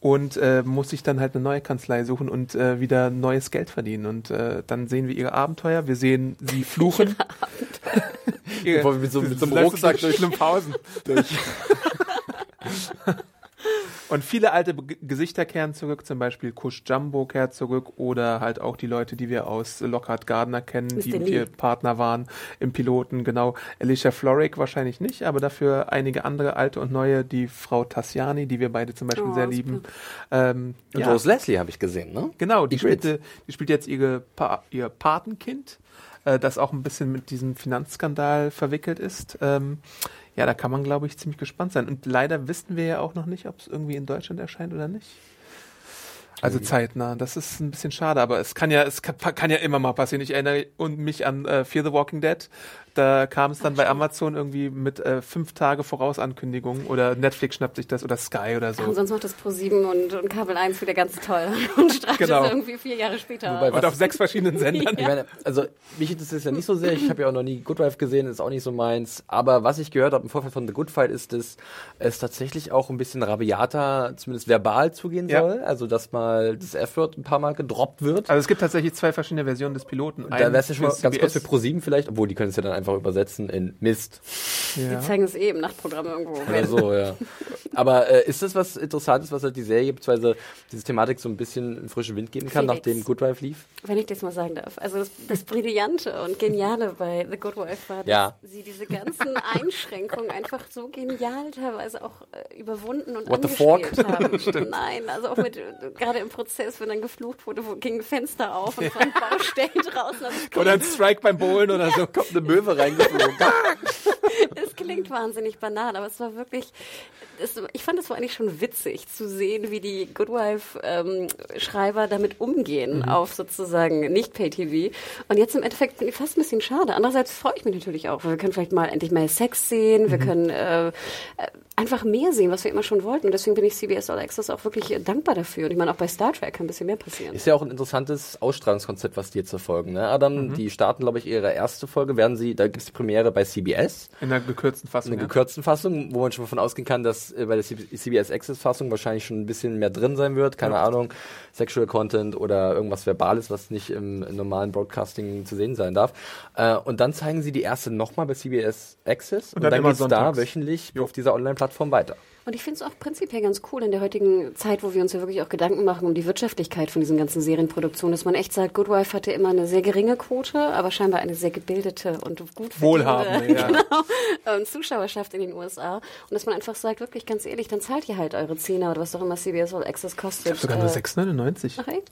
und äh, muss sich dann halt eine neue Kanzlei suchen und äh, wieder neues Geld verdienen. Und äh, dann sehen wir ihre Abenteuer, wir sehen sie fluchen. Ihre-
Bevor wir mit so- mit so einem Rucksack
durch Schlimmhausen. Und viele alte Be Gesichter kehren zurück, zum Beispiel Kush Jumbo kehrt zurück oder halt auch die Leute, die wir aus Lockhart Gardner kennen, die
Mr. Lee.
ihr Partner waren im Piloten, genau. Alicia Florrick wahrscheinlich nicht, aber dafür einige andere alte und neue, die Frau Tassiani, die wir beide zum Beispiel
Oh,
sehr lieben. Ähm,
Und
ja,
Rose Leslie habe ich gesehen, ne?
genau, die,
Ygritte.
spielte, die spielt jetzt ihre pa ihr Patenkind, äh, das auch ein bisschen mit diesem Finanzskandal verwickelt ist. Ähm, ja, da kann man, glaube ich, ziemlich gespannt sein. Und leider wissen wir ja auch noch nicht, ob es irgendwie in Deutschland erscheint oder nicht. Also zeitnah. Das ist ein bisschen schade, aber es kann ja, es kann, kann ja immer mal passieren. Ich erinnere und mich an äh, Fear the Walking Dead. Da kam es dann bei Amazon irgendwie mit äh, fünf Tage Vorausankündigung oder Netflix schnappt sich das oder Sky oder so.
Und sonst macht das Pro7 und, und Kabel 1 wieder ganz toll und strahlt
Genau.
es irgendwie vier Jahre später.
Wobei,
und auf sechs verschiedenen Sendern.
Ich meine, also mich interessiert es ja nicht so sehr. Ich habe ja auch noch nie Good Wife gesehen, ist auch nicht so meins. Aber was ich gehört habe im Vorfeld von The Good Fight ist, dass es tatsächlich auch ein bisschen rabiater, zumindest verbal zugehen
Ja.
soll. Also dass mal das F-Wort ein paar Mal gedroppt wird.
Also es gibt tatsächlich zwei verschiedene Versionen des Piloten.
da wäre es ja schon mal ganz kurz für
CBS.
ProSieben vielleicht, obwohl die können es ja dann einfach übersetzen in Mist.
Die
Ja.
zeigen es eh im Nachtprogramm irgendwo.
Oder so, ja. Aber äh, ist das was Interessantes, was halt die Serie beziehungsweise diese Thematik so ein bisschen frischen Wind geben kann,
Felix.
nachdem Good Wife lief?
Wenn ich das mal sagen darf. Also das, das Brillante und Geniale bei The Good Wife war, dass
Ja.
sie diese ganzen Einschränkungen einfach so genial teilweise auch äh, überwunden und
What the
angespielt haben. Nein, also auch mit, gerade im Prozess, wenn dann geflucht wurde, wo ging ein Fenster auf und von Baustellen draußen. Also
Oder ein Strike beim Bowlen oder so.
Kommt eine Möwe reingeflogen.
Es klingt wahnsinnig banal, aber es war wirklich, es, ich fand es war eigentlich schon witzig zu sehen, wie die Good Wife-Schreiber damit umgehen auf sozusagen nicht Pay-TV. Und jetzt im Endeffekt finde ich fast ein bisschen schade. Andererseits freue ich mich natürlich auch, weil wir können vielleicht mal endlich mehr Sex sehen, wir können äh, äh, einfach mehr sehen, was wir immer schon wollten. Und deswegen bin ich CBS All Access auch wirklich dankbar dafür. Und ich meine, auch bei Star Trek kann ein bisschen mehr passieren.
Ist ja auch ein interessantes Ausstrahlungskonzept, was die jetzt verfolgen. Ne? Adam, die starten, glaube ich, ihre erste Folge. Werden sie, da gibt es die Premiere bei CBS,
In der gekürzten Fassung.
in der
ja.
gekürzten Fassung, wo man schon davon ausgehen kann, dass äh, bei der CBS Access Fassung wahrscheinlich schon ein bisschen mehr drin sein wird. Keine Ahnung, Sexual Content oder irgendwas Verbales, was nicht im, im normalen Broadcasting zu sehen sein darf. Äh, und dann zeigen sie die erste nochmal bei CBS Access und,
dann
dann
immer
geht's da wöchentlich auf dieser Online-Plattform weiter.
Und ich finde es auch prinzipiell ganz cool in der heutigen Zeit, wo wir uns ja wirklich auch Gedanken machen um die Wirtschaftlichkeit von diesen ganzen Serienproduktionen, dass man echt sagt, Good Wife hatte immer eine sehr geringe Quote, aber scheinbar eine sehr gebildete und gut
Wohlhabende, ja.
genau, ähm, Zuschauerschaft in den USA. Und dass man einfach sagt, wirklich ganz ehrlich, dann zahlt ihr halt eure Zehner oder was auch immer CBS All Access kostet.
Sogar nur
Äh,
6,99.
Ach echt?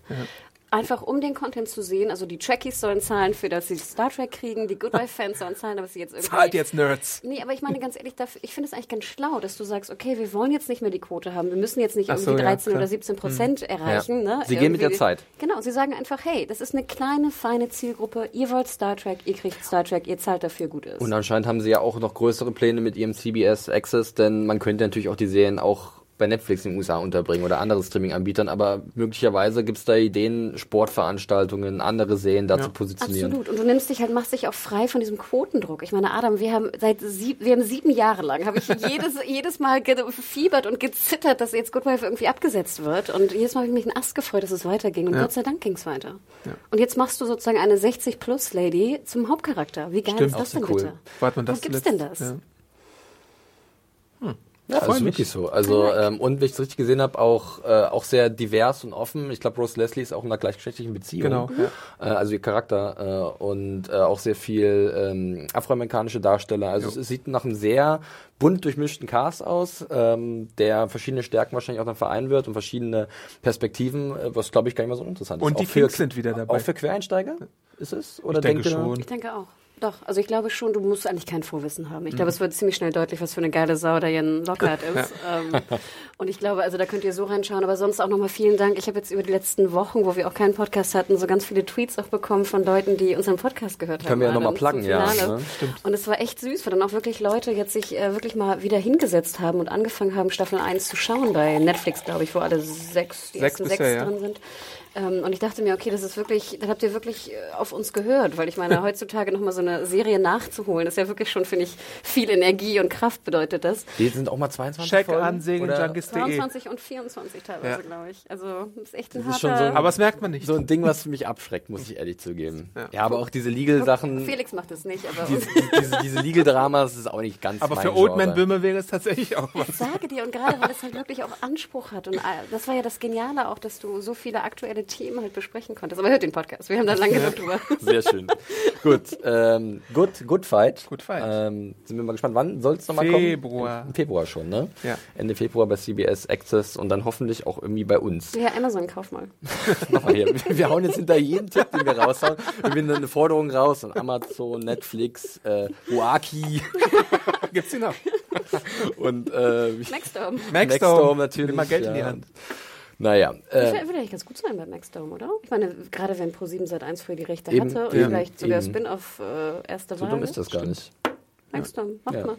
Einfach um den Content zu sehen, also die Trekkies sollen zahlen für, dass sie Star Trek kriegen, die Good Wife-Fans sollen zahlen, aber sie jetzt irgendwie...
Zahlt jetzt Nerds.
Nee, aber ich meine ganz ehrlich, dafür- ich finde es eigentlich ganz schlau, dass du sagst, okay, wir wollen jetzt nicht mehr die Quote haben, wir müssen jetzt nicht
Ach so,
irgendwie
ja,
13
klar.
oder 17 Prozent erreichen.
Ja.
Ne?
Sie gehen mit der
Irgendwie-
Zeit.
Genau, sie sagen einfach, hey, das ist eine kleine, feine Zielgruppe, ihr wollt Star Trek, ihr kriegt Star Trek, ihr zahlt dafür, gut ist.
Und anscheinend haben sie ja auch noch größere Pläne mit ihrem CBS Access, denn man könnte natürlich auch die Serien auch bei Netflix in den USA unterbringen oder andere Streaming-Anbietern, aber möglicherweise gibt es da Ideen, Sportveranstaltungen, andere Serien da zu positionieren.
Absolut. Und du nimmst dich halt, machst dich auch frei von diesem Quotendruck. Ich meine, Adam, wir haben seit sieb, wir haben sieben Jahre lang, habe ich jedes, jedes Mal gefiebert und gezittert, dass jetzt Good Wife irgendwie abgesetzt wird. Und jedes Mal habe ich mich einen Ast gefreut, dass es weiterging. Und Gott sei Dank ging es weiter. Und jetzt machst du sozusagen eine 60-Plus-Lady zum Hauptcharakter. Wie geil
Stimmt,
ist das denn
cool.
bitte?
Wart man das
Wo gibt's denn das?
Ja.
Ist
mich.
wirklich so. Also ähm, und wie ich es richtig gesehen habe, auch äh, auch sehr divers und offen. Ich glaube, Rose Leslie ist auch in einer gleichgeschlechtlichen Beziehung.
Genau, ja.
Äh, also ihr Charakter äh, und äh, auch sehr viel ähm, afroamerikanische Darsteller. Also es, es sieht nach einem sehr bunt durchmischten Cast aus, ähm, der verschiedene Stärken wahrscheinlich auch dann vereinen wird und verschiedene Perspektiven, äh, was glaube ich gar nicht mal so interessant
Und
ist.
die
Auch für-
Kinks sind wieder dabei.
Auch für Quereinsteiger ist es? Oder
Ich denke
denkt ihr-
schon.
Ich denke auch. Doch, also ich glaube schon, du musst eigentlich kein Vorwissen haben. Ich
Mhm.
glaube, es wird ziemlich schnell deutlich, was für eine geile Sau der Jan Lockhart ist. ähm, und ich glaube, also da könnt ihr so reinschauen. Aber sonst auch nochmal vielen Dank. Ich habe jetzt über die letzten Wochen, wo wir auch keinen Podcast hatten, so ganz viele Tweets auch bekommen von Leuten, die unseren Podcast gehört haben.
Können wir ja noch mal
Adam,
pluggen, ja, ne?
Und es war echt süß, weil dann auch wirklich Leute jetzt sich äh, wirklich mal wieder hingesetzt haben und angefangen haben, Staffel 1 zu schauen bei Netflix, glaube ich, wo alle sechs, die
Sechs
ersten
bisher,
sechs
ja.
drin sind. Ähm, und ich dachte mir, okay, das ist wirklich, dann habt ihr wirklich äh, auf uns gehört, weil ich meine, heutzutage nochmal so eine Serie nachzuholen, das ist ja wirklich schon, finde ich, viel Energie und Kraft bedeutet das.
Die sind auch mal 22
Check
Folgen,
an
oder?
segenjunkies.de.
22 und 24 teilweise,
Ja.
glaube ich. Also, das ist echt ein
Das ist schon
harter...
so ein-
Aber das merkt man nicht.
So ein Ding, was mich abschreckt, muss ich ehrlich zugeben. Ja,
Ja.
aber auch diese Legal-Sachen,
Felix macht es nicht, aber...
diese, diese, diese Legal-Dramas ist auch nicht ganz
Aber
mein
für Old. Man Böhme wäre es tatsächlich auch was.
Ich sage dir, und gerade weil es halt wirklich auch Anspruch hat. Und das war ja das Geniale auch, dass du so viele aktuelle Themen halt besprechen konntest. Aber hört den Podcast, wir haben da lange genug drüber.
Sehr schön. Gut, ähm, good, good Fight.
Good Fight.
Ähm, sind wir mal gespannt, wann soll es nochmal kommen?
Februar.
Im Februar schon, ne?
Ja.
Ende Februar bei CBS Access und dann hoffentlich auch irgendwie bei uns.
Ja, Amazon, kauf mal.
Mach mal hier. Wir hauen jetzt hinter jeden Tipp, den wir raushauen. Wir finden eine Forderung raus und Amazon, Netflix, äh, Huaki
Gibt's die noch?
und äh,
Maxdome.
Maxdome.
natürlich.
Nimm mal Geld in die
ja.
Hand.
Naja,
Das
äh,
würde eigentlich ganz gut sein bei Maxdome, oder? Ich meine, gerade wenn Pro7 seit 1 für die Rechte
Eben,
hatte und
eben,
vielleicht sogar. Spin-off äh, erste
so
Wahl.
dumm ist das gar nicht.
Maxdome, mach
Ja.
mal.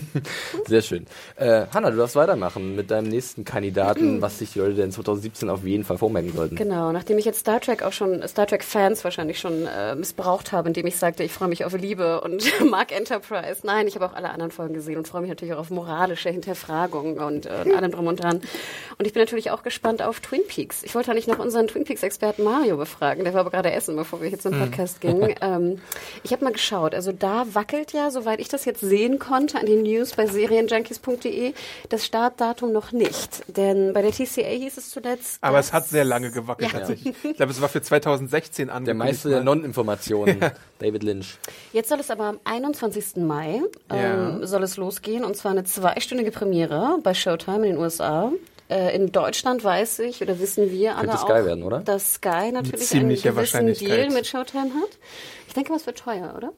Sehr schön. Äh, Hanna, du darfst weitermachen mit deinem nächsten Kandidaten, was sich die Leute denn 2017 auf jeden Fall vormerken sollten.
Genau, nachdem ich jetzt Star Trek auch schon, Star Trek-Fans wahrscheinlich schon äh, missbraucht habe, indem ich sagte, ich freue mich auf Liebe und mag Enterprise. Nein, ich habe auch alle anderen Folgen gesehen und freue mich natürlich auch auf moralische Hinterfragung und äh, allem drum und dran. Und ich bin natürlich auch gespannt auf Twin Peaks. Ich wollte eigentlich noch unseren Twin Peaks-Experten Mario befragen. Der war aber gerade essen, bevor wir jetzt zum Podcast gingen. Ähm, ich habe mal geschaut. Also da wackelt ja, soweit ich das jetzt sehen konnte, an den News bei serienjunkies.de das Startdatum noch nicht. Denn bei der TCA hieß es zuletzt.
Aber es hat sehr lange gewackelt
Ja.
tatsächlich. Ich glaube, es war für 2016
Der
angekündigt.
Meister der
mal.
Non-Informationen, David Lynch.
Jetzt soll es aber am 21. Mai
Ja.
ähm, soll es losgehen und zwar eine zweistündige Premiere bei Showtime in den USA. Äh, in Deutschland weiß ich oder wissen wir alle
Könnte
auch,
Sky werden, oder?
dass Sky natürlich einen gewissen. Deal mit Showtime hat. Ich denke, was wird teuer, oder?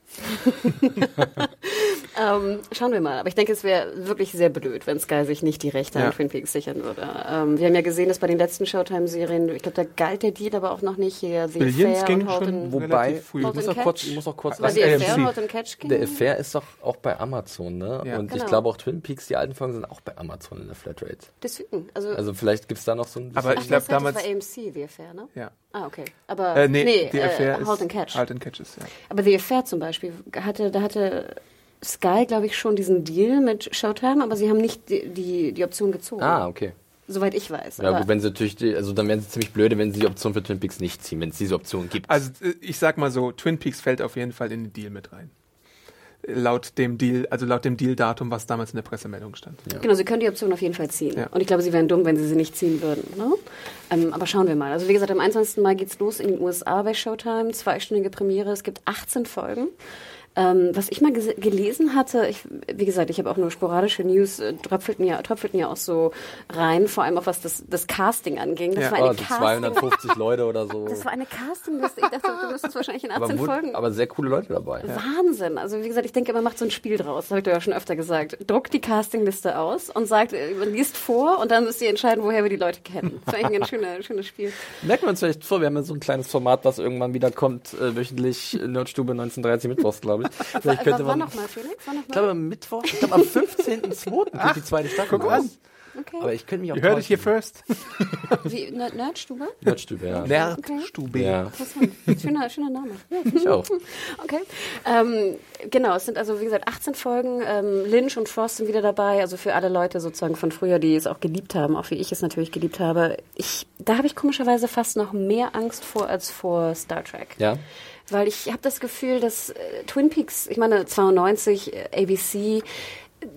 ähm, schauen wir mal. Aber ich denke, es wäre wirklich sehr blöd, wenn Sky sich nicht die Rechte
Ja.
an Twin Peaks sichern würde. Ähm, wir haben ja gesehen, dass bei den letzten Showtime-Serien, ich glaube, da galt der Deal aber auch noch nicht hier. The
Billions
Affair
ging
und
schon
and-
Wobei, ich muss, auch kurz,
Catch.
ich muss auch kurz
Catch ging.
Der Affair ist doch auch bei Amazon, ne?
Ja.
Und ich
Genau.
glaube auch Twin Peaks, die alten Folgen sind auch bei Amazon in der Flatrate.
Deswegen. Also,
Also vielleicht gibt's da noch so ein bisschen.
Aber ich glaube damals.
Das war AMC, The Affair, ne?
Ja.
Ah, okay. Aber,
Äh, nee,
nee,
die
äh,
Affair ist
Halt and Catch.
Halt and Catches, ja.
Aber The Affair zum Beispiel, hatte, da hatte Sky, glaube ich, schon diesen Deal mit Showtime, aber sie haben nicht die, die, die Option gezogen.
ah, okay.
Soweit ich weiß.
Ja,
aber
gut, wenn sie natürlich, die, also dann wären sie ziemlich blöde, wenn sie die Option für Twin Peaks nicht ziehen, wenn es diese Option gibt.
Also äh, ich sag mal so, Twin Peaks fällt auf jeden Fall in den Deal mit rein. Laut dem Deal, also laut dem Deal-Datum, was damals in der Pressemeldung stand.
Genau, sie können die Option auf jeden Fall ziehen.
Ja.
Und ich glaube, sie wären dumm, wenn sie sie nicht ziehen würden. Ne? Ähm, aber schauen wir mal. Also wie gesagt, am 21. Mai geht's los in den USA bei Showtime. Zweistündige Premiere. Es gibt 18 Folgen. Ähm, was ich mal gelesen hatte, ich, wie gesagt, ich habe auch nur sporadische News, äh, tröpfelten ja, tröpfelten ja auch so rein, vor allem auch was das, das Casting anging. Das
Ja.
war eine
Also
Casting,
250 Leute oder so.
das war eine Castingliste. Ich dachte, du wirst es wahrscheinlich in 18
aber,
Folgen.
aber sehr coole Leute dabei.
Wahnsinn. Also wie gesagt, ich denke, man macht so ein Spiel draus. Das habe ich dir ja schon öfter gesagt. Druckt die Castingliste aus und sagt, äh, man liest vor und dann müsst ihr entscheiden, woher wir die Leute kennen. Das ist eigentlich ein ganz schöner, schönes Spiel.
Merken wir uns vielleicht vor, wir haben ja so ein kleines Format, was irgendwann wieder kommt, äh, wöchentlich äh, Nerdstube 1930 Mittwochs, glaube ich. Vielleicht könnte man,
noch mal, Felix? War noch
ich
mal?
glaube am Mittwoch, ich glaube am 15.02. geht die zweite Staffel
guck an.
Okay.
Aber ich könnte mich auch
Ihr hört es hier first.
Wie, Ner- Nerdstube?
Nerdstube, ja.
Nerdstube.
Ja,
Interessant. Schöner, schöner Name.
ich auch.
Okay. Ähm, genau, es sind also, wie gesagt, 18 Folgen. Ähm, Lynch und Frost sind wieder dabei. Also für alle Leute sozusagen von früher, die es auch geliebt haben, auch wie ich es natürlich geliebt habe. Ich, da habe ich komischerweise fast noch mehr Angst vor als vor Star Trek.
Ja.
Weil ich habe das Gefühl, dass äh, Twin Peaks, ich meine 92, äh, ABC,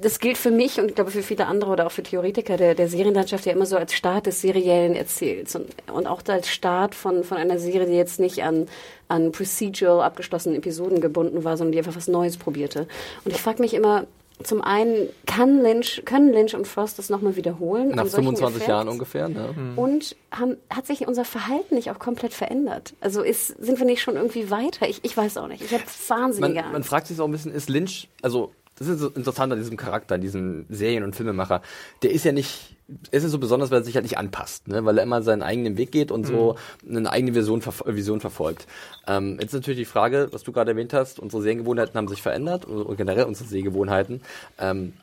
das gilt für mich und ich glaube für viele andere oder auch für Theoretiker der, der Serienlandschaft ja immer so als Start des seriellen Erzähls und, und auch als Start von, von einer Serie, die jetzt nicht an, an procedural abgeschlossenen Episoden gebunden war, sondern die einfach was Neues probierte. Und ich frage mich immer, zum einen, kann Lynch, können Lynch und Frost das nochmal wiederholen?
Nach
an solchen
25
Effekts?
Jahren ungefähr, ne?
Und haben, hat sich unser Verhalten nicht auch komplett verändert? Also ist, sind wir nicht schon irgendwie weiter? Ich, ich weiß auch nicht. Ich habe wahnsinnige
man,
Angst.
man fragt sich auch ein bisschen, ist Lynch, also das ist so interessant an diesem Charakter, an diesem Serien- und Filmemacher, der ist ja nicht, er ist ja so besonders, weil er sich halt nicht anpasst, ne? weil er immer seinen eigenen Weg geht und so eine eigene Vision, Vision verfolgt. Ähm, jetzt ist natürlich die Frage, was du gerade erwähnt hast, unsere Seriengewohnheiten haben sich verändert und generell unsere Sehgewohnheiten. Ähm,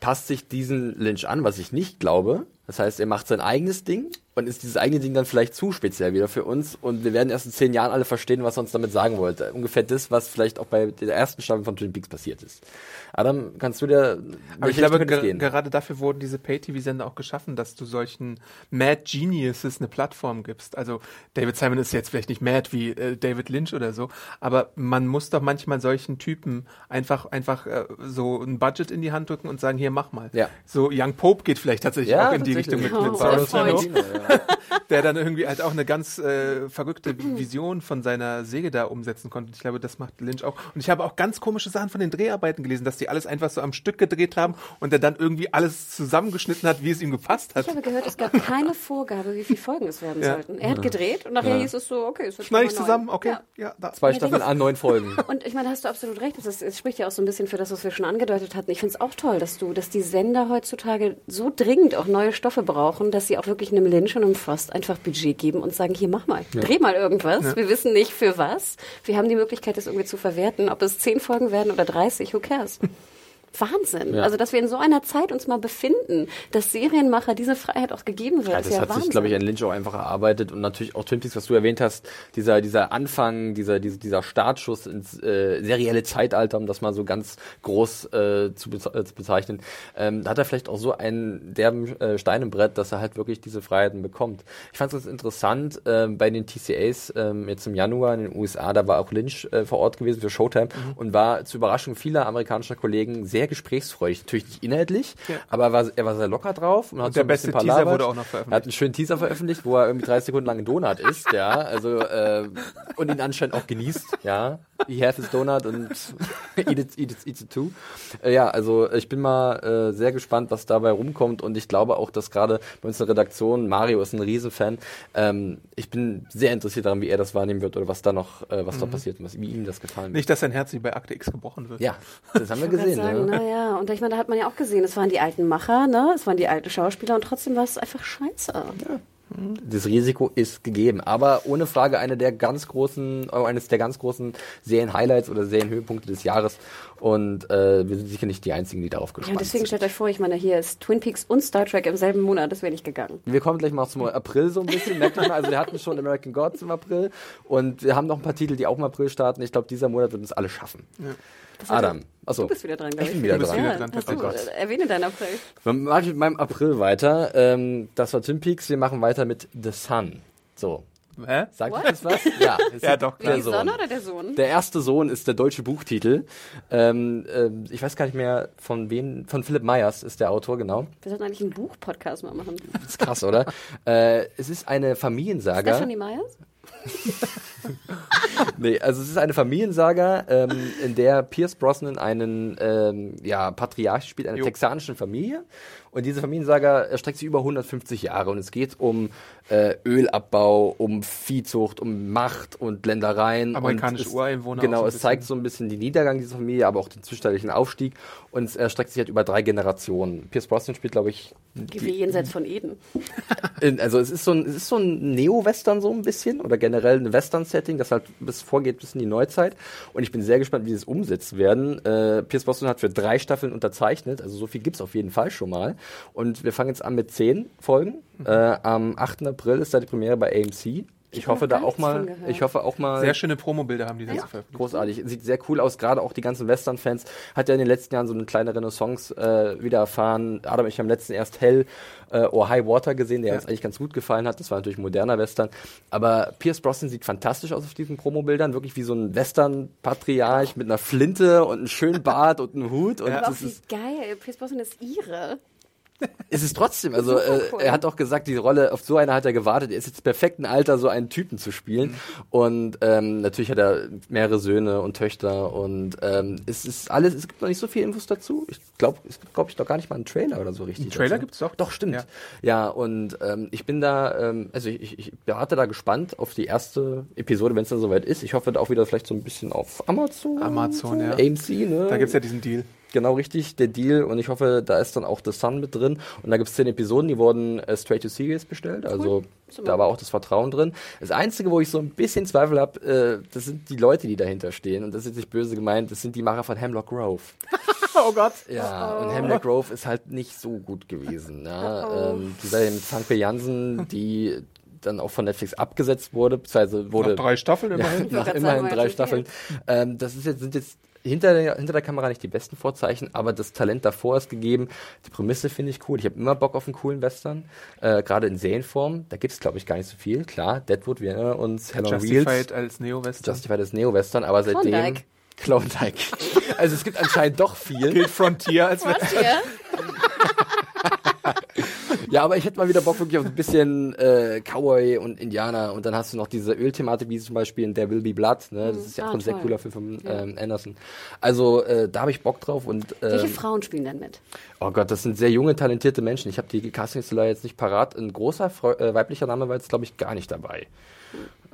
passt sich diesen Lynch an, was ich nicht glaube. Das heißt, er macht sein eigenes Ding und ist dieses eigene Ding dann vielleicht zu speziell wieder für uns und wir werden erst in zehn Jahren alle verstehen, was er uns damit sagen wollte. Ungefähr das, was vielleicht auch bei der ersten Staffel von Twin Peaks passiert ist. Adam, kannst du dir...
Aber ich glaube, ger gerade dafür wurden diese Pay-TV-Sender auch geschaffen, dass du solchen Mad Geniuses eine Plattform gibst. Also David Simon ist jetzt vielleicht nicht mad wie äh, David Lynch oder so, aber man muss doch manchmal solchen Typen einfach einfach äh, so ein Budget in die Hand drücken und sagen, hier mach mal.
Ja.
So Young Pope geht vielleicht tatsächlich
Ja,
auch in die. Richtung mit, mit
Oh, freut.
ja.
der dann irgendwie halt auch eine ganz äh, verrückte Vision von seiner Säge da umsetzen konnte. Ich glaube, das macht Lynch auch. Und ich habe auch ganz komische Sachen von den Dreharbeiten gelesen, dass die alles einfach so am Stück gedreht haben und er dann irgendwie alles zusammengeschnitten hat, wie es ihm gepasst hat.
ich habe gehört, es gab keine Vorgabe, wie viele Folgen es werden
Ja.
sollten. Er hat gedreht und nachher hieß es so, okay, es wird
Schneide ich
schon mal
zusammen? Okay,
Ja.
ja, da.
Zwei Staffeln an, neun Folgen.
Und ich meine, da hast du absolut recht. Es, ist, es spricht ja auch so ein bisschen für das, was wir schon angedeutet hatten. Ich finde es auch toll, dass du, dass die Sender heutzutage so dringend auch neue Stoffe brauchen, dass sie auch wirklich einem Lynch und einem Frost einfach Budget geben und sagen, hier mach mal, dreh mal irgendwas. Wir wissen nicht für was. Wir haben die Möglichkeit, das irgendwie zu verwerten. Ob es zehn Folgen werden oder 30, who cares? Wahnsinn.
Ja.
Also, dass wir in so einer Zeit uns mal befinden, dass Serienmacher diese Freiheit auch gegeben wird,
Ja, das
ja
hat
Wahnsinn.
sich, glaube ich, an Lynch auch einfach erarbeitet und natürlich auch Twin Peaks, was du erwähnt hast, dieser, dieser Anfang, dieser, dieser, dieser Startschuss ins äh, serielle Zeitalter, um das mal so ganz groß äh, zu, beze äh, zu bezeichnen, ähm, da hat er vielleicht auch so einen derben äh, Stein im Brett, dass er halt wirklich diese Freiheiten bekommt. Ich fand es ganz interessant, äh, bei den TCAs ähm, jetzt im Januar in den USA, da war auch Lynch äh, vor Ort gewesen für Showtime und war zur Überraschung vieler amerikanischer Kollegen sehr gesprächsfreudig. Natürlich nicht inhaltlich,
Ja.
aber er war, er war sehr locker drauf. Und, hat
Und
so
der
ein bisschen
beste Teaser wurde auch noch
Er hat
veröffentlicht.
einen schönen Teaser veröffentlicht, wo er irgendwie 30 Sekunden lang einen Donut isst, ja, also äh, und ihn anscheinend auch genießt, ja. He have his donut und eat it, eat it, eat it too. Äh, ja, also ich bin mal äh, sehr gespannt, was dabei rumkommt und ich glaube auch, dass gerade bei uns in der Redaktion, Mario ist ein Riesenfan, ähm, ich bin sehr interessiert daran, wie er das wahrnehmen wird oder was da noch, äh, was da passiert und was, wie ihm das gefallen wird.
Nicht, dass sein Herz nicht bei Akte X gebrochen wird.
Ja, das haben wir gesehen.
Sagen,
ja.
Naja, und ich meine, da hat man ja auch gesehen, es waren die alten Macher, ne? es waren die alten Schauspieler und trotzdem war es einfach scheiße.
Das Risiko ist gegeben, aber ohne Frage eine der ganz großen, äh, eines der ganz großen Serien-Highlights oder Serienhöhepunkte des Jahres. Und äh, wir sind sicher nicht die einzigen, die darauf
Ja,
gespannt
und deswegen
sind.
stellt euch vor, ich meine, hier ist Twin Peaks und Star Trek im selben Monat, das wäre nicht gegangen.
Wir kommen gleich mal zum April so ein bisschen, merkt ihr mal. Also wir hatten schon American Gods im April und wir haben noch ein paar Titel, die auch im April starten. Ich glaube, dieser Monat wird uns alle schaffen. Adam, achso.
Du bist wieder dran, glaube
Ich
ich.
bin wieder
Du bist
dran.
wieder
Ja,
dran,
hast
oh Gott.
äh, erwähne deinen April.
Dann mache ich mit meinem April weiter. Ähm, das war Twin Peaks. Wir machen weiter mit The Sun. So.
Hä?
Sagt
What?
das was? Ja,
Ja, doch,
der
Die
Sohn.
Sonne oder der Sohn?
Der erste Sohn ist der deutsche Buchtitel. Ähm, ähm, ich weiß gar nicht mehr von wem, von Philipp Meyers ist der Autor, genau.
Wir sollten eigentlich einen Buch-Podcast mal machen.
Das ist krass, oder? äh, es ist eine Familiensaga.
Stephanie Myers?
Nee, also es ist eine Familiensaga, ähm, in der Pierce Brosnan einen ähm, ja, Patriarch spielt, einer texanischen Familie. Und diese Familiensaga erstreckt sich über 150 Jahre und es geht um äh, Ölabbau, um Viehzucht, um Macht und Ländereien.
Amerikanische
und es,
Ureinwohner
Genau,
so
es zeigt so ein bisschen den Niedergang dieser Familie, aber auch den zwischenzeitlichen Aufstieg. Und es erstreckt sich halt über drei Generationen. Pierce Brosnan spielt, glaube ich,
Wie jenseits von Eden.
in, also es ist so ein, es ist so ein Neo-Western so ein bisschen oder generell ein Western-Setting, das halt bis vorgeht bis in die Neuzeit. Und ich bin sehr gespannt, wie sie es umsetzen werden. Äh, Pierce Brosnan hat für drei Staffeln unterzeichnet, also so viel gibt's auf jeden Fall schon mal. Und wir fangen jetzt an mit zehn Folgen. Äh, am 8. April ist da die Premiere bei AMC. Ich
hab
hoffe da auch mal, ich hoffe auch mal.
Sehr schöne Promobilder haben die dazu veröffentlicht.
Großartig. Sieht sehr cool aus. Gerade auch die ganzen Western-Fans hat ja in den letzten Jahren so eine kleine Renaissance äh, wieder erfahren. Adam, ich habe letzten erst Hell äh, or High Water gesehen, der
Ja.
uns eigentlich ganz gut gefallen hat. Das war natürlich moderner Western. Aber Pierce Brosnan sieht fantastisch aus auf diesen Promobildern. Wirklich wie so ein Western-Patriarch mit einer Flinte und einem schönen Bart und einem Hut. Und
Ja.
Aber auch
das
wie
ist,
geil. Pierce Brosnan ist ihre.
Ist es trotzdem. Also äh,
cool.
er hat auch gesagt, die Rolle, auf so eine hat er gewartet. Er ist jetzt perfekt im Alter, so einen Typen zu spielen.
Mhm.
Und ähm, natürlich hat er mehrere Söhne und Töchter und ähm, es ist alles, es gibt noch nicht so viel Infos dazu. Ich glaube, es gibt, glaube ich, noch gar nicht mal einen Trailer oder so richtig.
Einen Trailer
dazu.
gibt's doch.
Doch, stimmt.
Ja.
Ja, und ähm, ich bin da, ähm, also ich, ich, ich warte da gespannt auf die erste Episode, wenn es dann soweit ist. Ich hoffe da auch wieder vielleicht so ein bisschen auf Amazon.
Amazon,
so,
ja.
AMC, ne?
Da gibt's ja diesen Deal.
Genau richtig, der Deal. Und ich hoffe, da ist dann auch The Sun mit drin. Und da gibt es zehn Episoden, die wurden äh, straight to series bestellt. Also
Super.
da war auch das Vertrauen drin. Das Einzige, wo ich so ein bisschen Zweifel habe, äh, das sind die Leute, die dahinter stehen. Und das ist jetzt nicht böse gemeint, das sind die Macher von Hemlock Grove.
Oh Gott.
Ja, und Hemlock Grove ist halt nicht so gut gewesen. Ja. Ähm, die Serie mit Frank Jansen, die dann auch von Netflix abgesetzt wurde, beziehungsweise wurde
Nach drei Staffeln immerhin.
nach
grad
immerhin drei
ja
Staffeln. Ähm, das ist jetzt, sind jetzt hinter der, hinter der Kamera nicht die besten Vorzeichen, aber das Talent davor ist gegeben. Die Prämisse finde ich cool. Ich habe immer Bock auf einen coolen Western, äh, gerade in Serienform. Da gibt es, glaube ich, gar nicht so viel. Klar, Deadwood, wir erinnern uns, Hell on Wheels,
Justified als Neo-Western.
Justified ist Neo-Western, aber seitdem...
Klondike.
Klondike. also es gibt anscheinend doch viel.
Gilt Frontier als
Was hier?
Ja, aber ich hätte mal wieder Bock wirklich auf ein bisschen äh, Cowboy und Indianer und dann hast du noch diese Ölthematik, wie zum Beispiel in There Will Be Blood, ne? Das ist ja
Ah,
auch ein sehr
toll.
cooler Film von ähm, Anderson. Also äh, da habe ich Bock drauf und
Welche
ähm,
Frauen spielen denn mit?
oh Gott, das sind sehr junge, talentierte Menschen. Ich habe die Castingstelle jetzt nicht parat. Ein großer Frau, äh, weiblicher Name war jetzt, glaube ich, gar nicht dabei.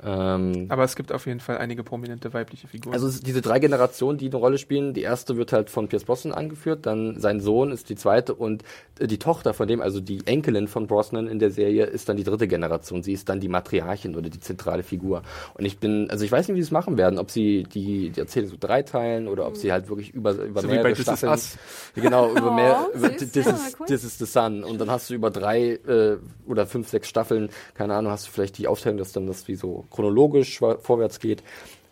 Ähm,
Aber es gibt auf jeden Fall einige prominente weibliche Figuren.
Also diese drei Generationen, die eine Rolle spielen. Die erste wird halt von Pierce Brosnan angeführt, dann sein Sohn ist die zweite und äh, die Tochter von dem, also die Enkelin von Brosnan in der Serie, ist dann die dritte Generation. Sie ist dann die Matriarchin oder die zentrale Figur. Und ich bin, also ich weiß nicht, wie sie es machen werden, ob sie die, die Erzählung so dreiteilen oder ob sie halt wirklich über, über
So wie
mehrere Staffeln.
Us.
Genau, über
Oh,
mehr, über This,
ja,
is,
cool.
This is the Sun. Und dann hast du über drei äh, oder fünf, sechs Staffeln, keine Ahnung, hast du vielleicht die Aufteilung, dass dann das wie so chronologisch vorwärts geht.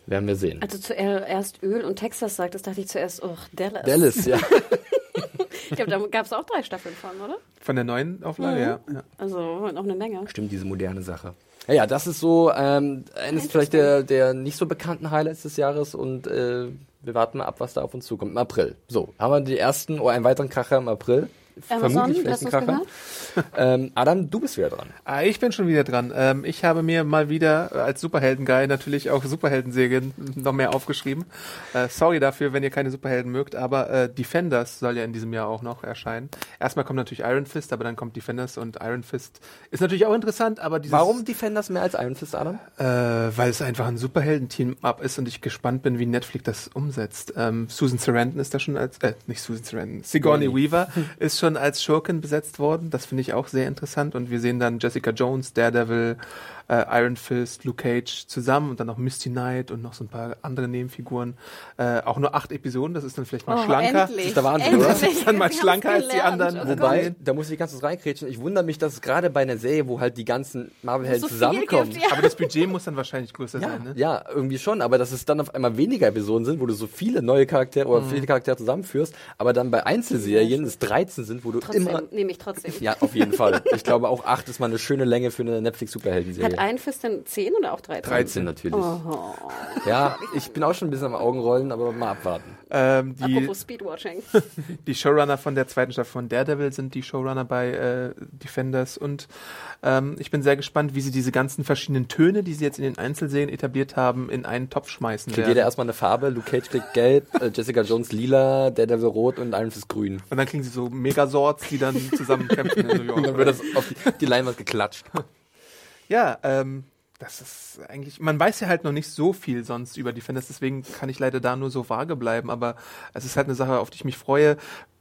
Werden wir sehen.
Also zuerst Öl und Texas sagtest, dachte ich zuerst, oh, Dallas.
Dallas, ja.
Ich glaube, da gab es auch drei Staffeln von, oder?
Von der neuen Auflage, ja. ja.
Also noch eine Menge.
Stimmt, diese moderne Sache. Ja, ja, das ist so ähm, eines vielleicht der, der nicht so bekannten Highlights des Jahres und äh, wir warten mal ab, was da auf uns zukommt. Im April. So, haben wir die ersten oder einen weiteren Kracher im April.
Amazon,
Vermutlich vielleicht
hast
ein Kracher. Ähm, Adam, du bist wieder dran.
Ah, ich bin schon wieder dran. Ähm, ich habe mir mal wieder äh, als Superhelden-Guy natürlich auch Superhelden-Serien noch mehr aufgeschrieben. Äh, sorry dafür, wenn ihr keine Superhelden mögt, aber äh, Defenders soll ja in diesem Jahr auch noch erscheinen. Erstmal kommt natürlich Iron Fist, aber dann kommt Defenders und Iron Fist ist natürlich auch interessant, aber dieses,
Warum Defenders mehr als Iron Fist, Adam?
Äh, weil es einfach ein Superhelden-Team-Up ist und ich gespannt bin, wie Netflix das umsetzt. Ähm, Susan Sarandon ist da schon als, äh, nicht Susan Sarandon, Sigourney Weaver ist schon als Schurkin besetzt worden. Das finde ich auch sehr interessant und wir sehen dann Jessica Jones, Daredevil, äh, Iron Fist, Luke Cage zusammen und dann noch Misty Knight und noch so ein paar andere Nebenfiguren. Äh, auch nur acht Episoden, das ist dann vielleicht mal
Oh,
schlanker.
endlich.
Das ist der Wahnsinn, oder?
Endlich.
Das ist dann mal schlanker als die anderen.
Oh
Wobei, da muss ich ganz kurz reinkrätschen. Ich wundere mich, dass es gerade bei einer Serie, wo halt die ganzen Marvel-Helden
So
zusammenkommen.
gibt, ja.
Aber das Budget muss dann wahrscheinlich größer
Ja,
sein, ne?
ja, irgendwie schon, aber dass es dann auf einmal weniger Episoden sind, wo du so viele neue Charaktere oder viele Charaktere zusammenführst, aber dann bei Einzelserien es 13 sind, wo du
Trotzdem,
immer.
nehme ich trotzdem.
Ja, auf jeden Fall. Ich glaube auch 8 ist mal eine schöne Länge für eine Netflix-Superhelden-Serie.
Ein Fist denn 10 oder auch 13?
13 natürlich.
Oh.
Ja, ich bin auch schon ein bisschen am Augenrollen, aber mal abwarten.
Ähm, die,
Apropos Speedwatching.
Die Showrunner von der zweiten Staffel von Daredevil sind die Showrunner bei äh, Defenders und ähm, ich bin sehr gespannt, wie sie diese ganzen verschiedenen Töne, die sie jetzt in den Einzelserien etabliert haben, in einen Topf schmeißen
Kriegt jeder erstmal eine Farbe, Luke Cage kriegt gelb, äh, Jessica Jones lila, Daredevil rot und Iron Fist grün.
Und dann kriegen sie so Megasorts, die dann zusammen kämpfen in New York.
Und dann wird das auf die, die Leinwand geklatscht.
Ja, ähm, das ist eigentlich, man weiß ja halt noch nicht so viel sonst über Defenders, deswegen kann ich leider da nur so vage bleiben, aber es ist halt eine Sache, auf die ich mich freue.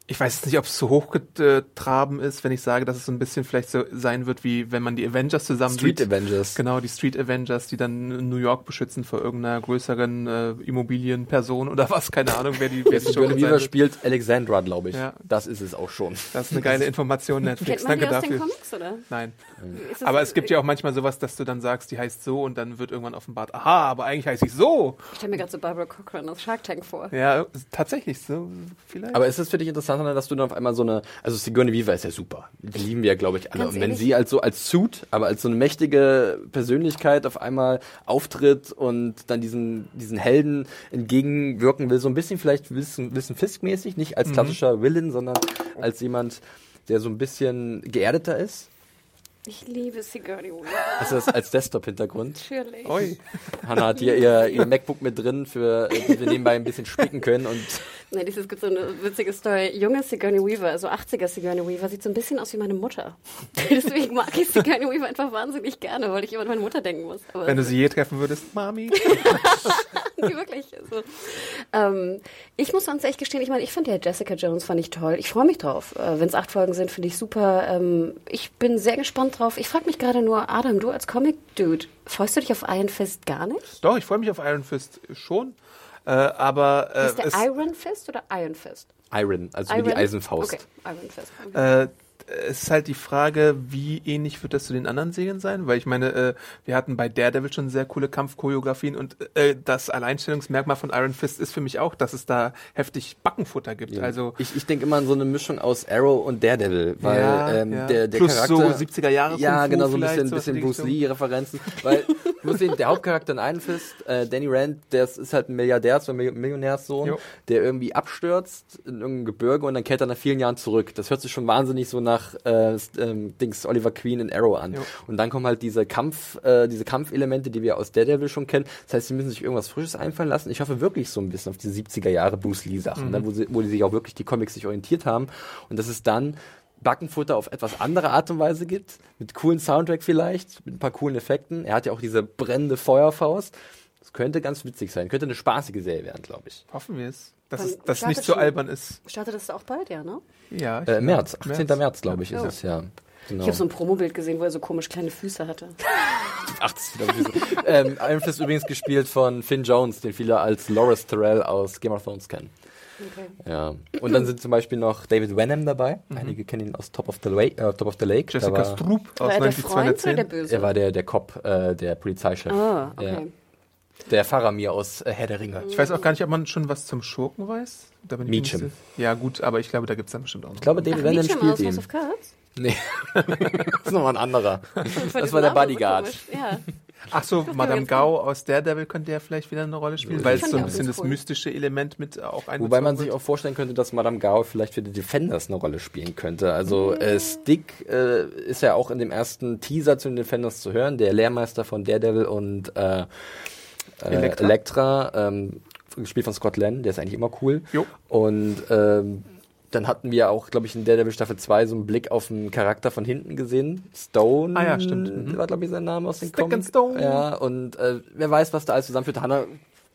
Ich weiß jetzt nicht, ob es zu hochgetraben ist, wenn ich sage, dass es so ein bisschen vielleicht so sein wird, wie wenn man die Avengers zusammen
Street
sieht.
Avengers.
Genau, die Street Avengers, die dann New York beschützen vor irgendeiner größeren äh, Immobilienperson oder was, keine Ahnung, wer die, wer
Weaver
wird.
spielt Alexandra, glaube ich.
Ja.
Das ist es auch schon.
Das ist eine geile Information, Netflix.
Kennt man die
Danke dafür.
Comics, oder?
Nein. Aber es gibt ja auch manchmal sowas, dass du dann sagst, die heißt so und dann wird irgendwann offenbart, aha, aber eigentlich heißt sie so.
Ich stelle mir gerade so Barbara Cochran aus Shark Tank vor.
Ja, tatsächlich, so vielleicht.
Aber ist es für dich interessant, dass du dann auf einmal so eine, also Sigourney Weaver ist ja super. Die lieben wir ja, glaube ich, alle.
Ganz
Und wenn
ehrlich?
sie als so als Suit, aber als so eine mächtige Persönlichkeit auf einmal auftritt und dann diesen, diesen Helden entgegenwirken will, so ein bisschen vielleicht Wilson, Wilson Fisk-mäßig, nicht als klassischer Villain, sondern als jemand, der so ein bisschen geerdeter ist.
Ich liebe Sigourney Weaver.
Hast du das als Desktop-Hintergrund?
Natürlich.
Oi.
Hanna hat hier ihr, ihr MacBook mit drin, für, äh, dass wir nebenbei ein bisschen spicken können und
Nee, dieses gibt so eine witzige Story. Junge Sigourney Weaver, also 80er Sigourney Weaver, sieht so ein bisschen aus wie meine Mutter. Deswegen mag ich Sigourney Weaver einfach wahnsinnig gerne, weil ich immer an meine Mutter denken muss. Aber
wenn du sie je treffen würdest, Mami.
Nee, wirklich. Also, ähm, ich muss sonst echt gestehen, ich meine, ich fand ja Jessica Jones fand ich toll. Ich freue mich drauf. Äh, Wenn es acht Folgen sind, finde ich super. Ähm, ich bin sehr gespannt drauf. Ich frage mich gerade nur, Adam, du als Comic-Dude, freust du dich auf Iron Fist gar nicht?
Doch, ich freue mich auf Iron Fist schon. Äh, aber äh,
ist der
es,
Iron Fist oder Iron Fist?
Iron, also wie die
Iron?
Eisenfaust.
Okay, Iron Fist. Okay.
äh, es ist halt die Frage, wie ähnlich wird das zu den anderen Serien sein? Weil ich meine, äh, wir hatten bei Daredevil schon sehr coole Kampfchoreografien und äh, das Alleinstellungsmerkmal von Iron Fist ist für mich auch, dass es da heftig Backenfutter gibt.
Ja.
Also
ich, ich denke immer an so eine Mischung aus Arrow und Daredevil, weil
Ja,
ähm,
ja.
der, der
Plus
Charakter
so 70er Jahre
ja genau so ein bisschen, bisschen Bruce. Lee Referenzen, weil du musst sehen, der Hauptcharakter in Iron Fist, äh, Danny Rand, der ist, halt ein Milliardär, so ein Mil- Millionärssohn,
Jo.
der irgendwie abstürzt in irgendeinem Gebirge und dann kehrt er nach vielen Jahren zurück. Das hört sich schon wahnsinnig so nach äh, s- ähm, Dings Oliver Queen in Arrow an.
Jo.
Und dann kommen halt diese Kampf, äh, diese Kampfelemente, die wir aus Daredevil schon kennen. Das heißt, sie müssen sich irgendwas Frisches einfallen lassen. Ich hoffe wirklich so ein bisschen auf die 70er Jahre Bruce Lee Sachen, ne, wo, sie, wo die sich auch wirklich die Comics sich orientiert haben. Und das ist dann Backenfutter auf etwas andere Art und Weise gibt, mit coolen Soundtrack vielleicht, mit ein paar coolen Effekten. Er hat ja auch diese brennende Feuerfaust. Das könnte ganz witzig sein, könnte eine spaßige Serie werden, glaube ich.
Hoffen wir es. Dass
Wann
es
startet
nicht so albern ist.
Startet das auch bald, ja, ne?
Ja, ich
Äh,
glaub,
März, 18. März, glaube ich, ist
Ja.
es, ja. Genau.
Ich habe so ein Promobild gesehen, wo er so komisch kleine Füße hatte.
Ach, das ist wieder böse. ähm, Iron Fist übrigens gespielt von Finn Jones, den viele als Loris Terrell aus Game of Thrones kennen.
Okay.
Ja. Und dann sind zum Beispiel noch David Wenham dabei. Einige kennen ihn aus Top of the Lake. Äh, Top of the Lake.
Jessica
war,
Stroop aus
War er der Freund oder
90210.
der Böse?
er war der, der Cop, äh, der Polizeichef.
Ah, okay.
Ja. Der Faramir aus äh, Herr der Ringe.
Ich weiß auch gar nicht, ob man schon was zum Schurken weiß. Da bin ich sicher. Ja, gut, aber ich glaube, da gibt es dann bestimmt auch noch.
Ich glaube, David
Ach,
Wenham spielt
House
ihn.
of Cards?
Nee. das ist nochmal ein anderer. Das war der
so
Bodyguard.
Ja.
Ach so, Madame Gao aus Daredevil könnte ja vielleicht wieder eine Rolle spielen, weil es so ein bisschen das mystische Element mit auch einbezogen
Wobei man sich auch vorstellen könnte, dass Madame Gao vielleicht für die Defenders eine Rolle spielen könnte. Also äh, Stick äh, ist ja auch in dem ersten Teaser zu den Defenders zu hören, der Lehrmeister von Daredevil und äh, äh,
Elektra.
Elektra, ähm, gespielt von Scott Lenn, der ist eigentlich immer cool.
Jo.
Und ähm, dann hatten wir auch, glaube ich, in Daredevil Staffel 2 so einen Blick auf einen Charakter von hinten gesehen. Stone
Ah ja, stimmt. Mhm.
war, glaube ich, sein Name aus den
Stick and
Comics.
Stone.
Ja, und äh, wer weiß, was da alles zusammenführt. Hannah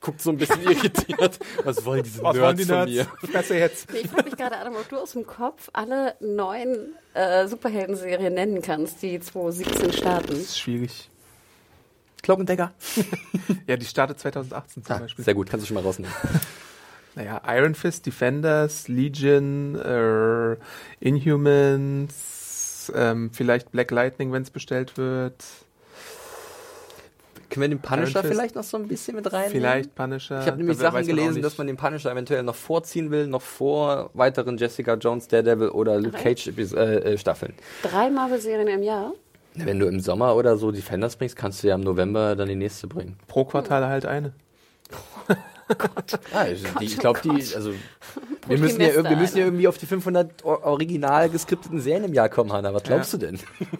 guckt so ein bisschen irritiert. Was wollen diese
Was
Nerds
wollen die
von
Nerds?
mir?
Fresse jetzt.
Nee, ich frage mich gerade, Adam, ob du aus dem Kopf alle neun äh, Superhelden-Serien nennen kannst, die 2017 starten.
Das ist schwierig.
Cloakentagger.
Ja, die startet 2018 zum Beispiel.
Sehr gut, kannst du schon mal rausnehmen.
Naja, Iron Fist, Defenders, Legion, äh, Inhumans, ähm, vielleicht Black Lightning, wenn es bestellt wird.
Können wir den Punisher
Iron Fist.
vielleicht noch so ein bisschen mit rein?
Vielleicht Punisher.
Ich habe nämlich Sachen gelesen, dass man den Punisher eventuell noch vorziehen will, noch vor weiteren Jessica Jones, Daredevil oder Luke Cage äh, äh, Staffeln.
Drei Marvel-Serien im Jahr.
Wenn du im Sommer oder so Defenders bringst, kannst du ja im November dann die nächste bringen.
pro Quartal halt eine.
Ah, ich
Gott,
ich
oh
glaube, die,
Gott.
also wir müssen, ja, wir müssen ja irgendwie auf die 500 or- original geskripteten Serien im Jahr kommen, Hanna. Was glaubst
Ja.
du denn?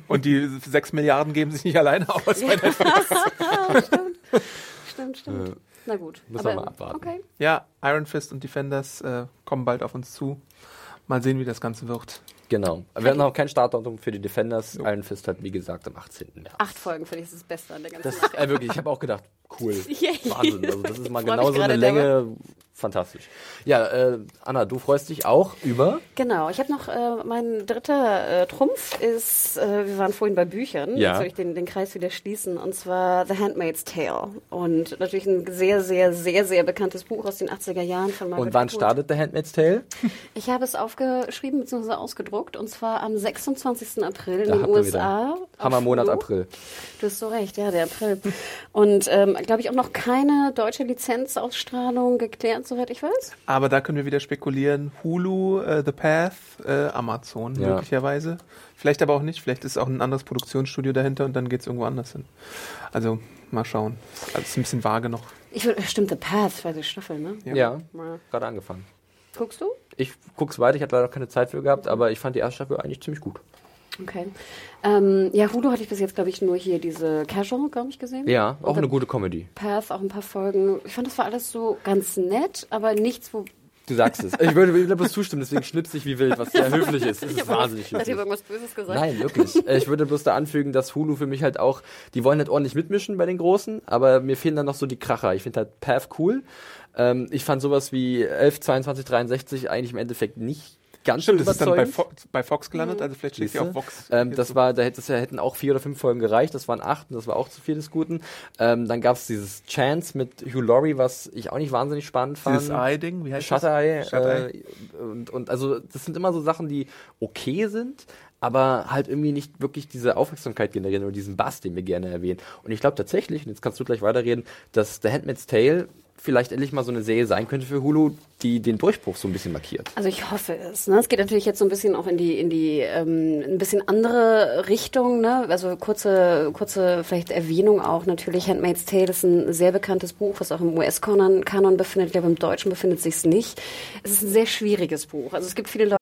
Und die 6 Milliarden geben sich nicht alleine aus.
Stimmt, stimmt. Na gut.
Müssen wir mal abwarten.
Okay.
Ja, Iron Fist und Defenders äh, kommen bald auf uns zu. Mal sehen, wie das Ganze wird.
Genau. Wir haben noch kein Startdatum für die Defenders. Iron Fist hat, wie gesagt, am 18. März.
Acht Folgen finde ich das Beste an der ganzen
Das, äh, wirklich, ich habe auch gedacht, cool.
Yay.
Wahnsinn. Also das ist mal genauso
gerade
eine Länge. Fantastisch. Ja, äh, Anna, du freust dich auch über.
Genau, ich habe noch, äh, mein dritter äh, Trumpf ist, äh, wir waren vorhin bei Büchern,
Ja.
jetzt soll ich den, den Kreis wieder schließen, und zwar The Handmaid's Tale. Und natürlich ein sehr, sehr, sehr, sehr bekanntes Buch aus den 80er Jahren von Margaret
Und wann
Atwood.
startet The Handmaid's Tale?
Ich habe es aufgeschrieben bzw. ausgedruckt, und zwar am 26. April in
Da
den
hatten wir
USA.
Hammermonat. April.
Du hast so recht, ja, der April. Und ähm, glaube ich auch noch keine deutsche Lizenzausstrahlung geklärt, soweit ich weiß.
Aber da können wir wieder spekulieren. Hulu, äh, The Path, äh, Amazon
Ja.
möglicherweise. Vielleicht aber auch nicht. Vielleicht ist auch ein anderes Produktionsstudio dahinter und dann geht's irgendwo anders hin. Also mal schauen. Also ist ein bisschen vage noch.
Ich würde, stimmt, The Path war die Staffel, ne?
Ja.
Ja,
Ja.
gerade angefangen.
Guckst du?
Ich guck's weiter, ich hatte leider keine Zeit für gehabt, aber ich fand die erste Staffel eigentlich ziemlich gut.
Okay. Ähm, ja, Hulu hatte ich bis jetzt, glaube ich, nur hier diese Casual, glaube ich, gesehen.
Ja, auch
Und
eine gute Comedy.
Path, auch ein paar Folgen. Ich fand, das war alles so ganz nett, aber nichts, wo.
Du sagst es. Ich würde, würde bloß zustimmen, deswegen schnipse ich wie wild, was sehr höflich ist. Das ist wahnsinnig
Hat ihr
höflich.
irgendwas Böses gesagt?
Nein, wirklich. Äh, Ich würde bloß da anfügen, dass Hulu für mich halt auch, die wollen halt ordentlich mitmischen bei den Großen, aber mir fehlen dann noch so die Kracher. Ich finde halt Path cool. Ähm, ich fand sowas wie 11, 22, 63 eigentlich im Endeffekt nicht ganz
Stimmt, das ist dann bei. Fo bei Fox gelandet, also vielleicht sie
Siehste?
auf Vox.
Ähm, das war, da hätte es ja, hätten auch vier oder fünf Folgen gereicht, das waren acht und das war auch zu viel des Guten. Ähm, dann gab es dieses Chance mit Hugh Laurie, was ich auch nicht wahnsinnig spannend fand.
Dieses Eye-Ding, wie heißt
Shutter Eye.
das? Shutter Eye.
Äh, und, und also das sind immer so Sachen, die okay sind, aber halt irgendwie nicht wirklich diese Aufmerksamkeit generieren oder diesen Bass, den wir gerne erwähnen. Und ich glaube tatsächlich, und jetzt kannst du gleich weiterreden, dass The Handmaid's Tale vielleicht endlich mal so eine Serie sein könnte für Hulu, die den Durchbruch so ein bisschen markiert.
Also ich hoffe es. Ne? Es geht natürlich jetzt so ein bisschen auch in die in die ähm, ein bisschen andere Richtung. Ne? Also kurze kurze vielleicht Erwähnung auch natürlich. Handmaid's Tale ist ein sehr bekanntes Buch, was auch im US-Kanon Kanon befindet. Ich glaube im Deutschen befindet sich's nicht. Es ist ein sehr schwieriges Buch. Also es gibt viele Leute.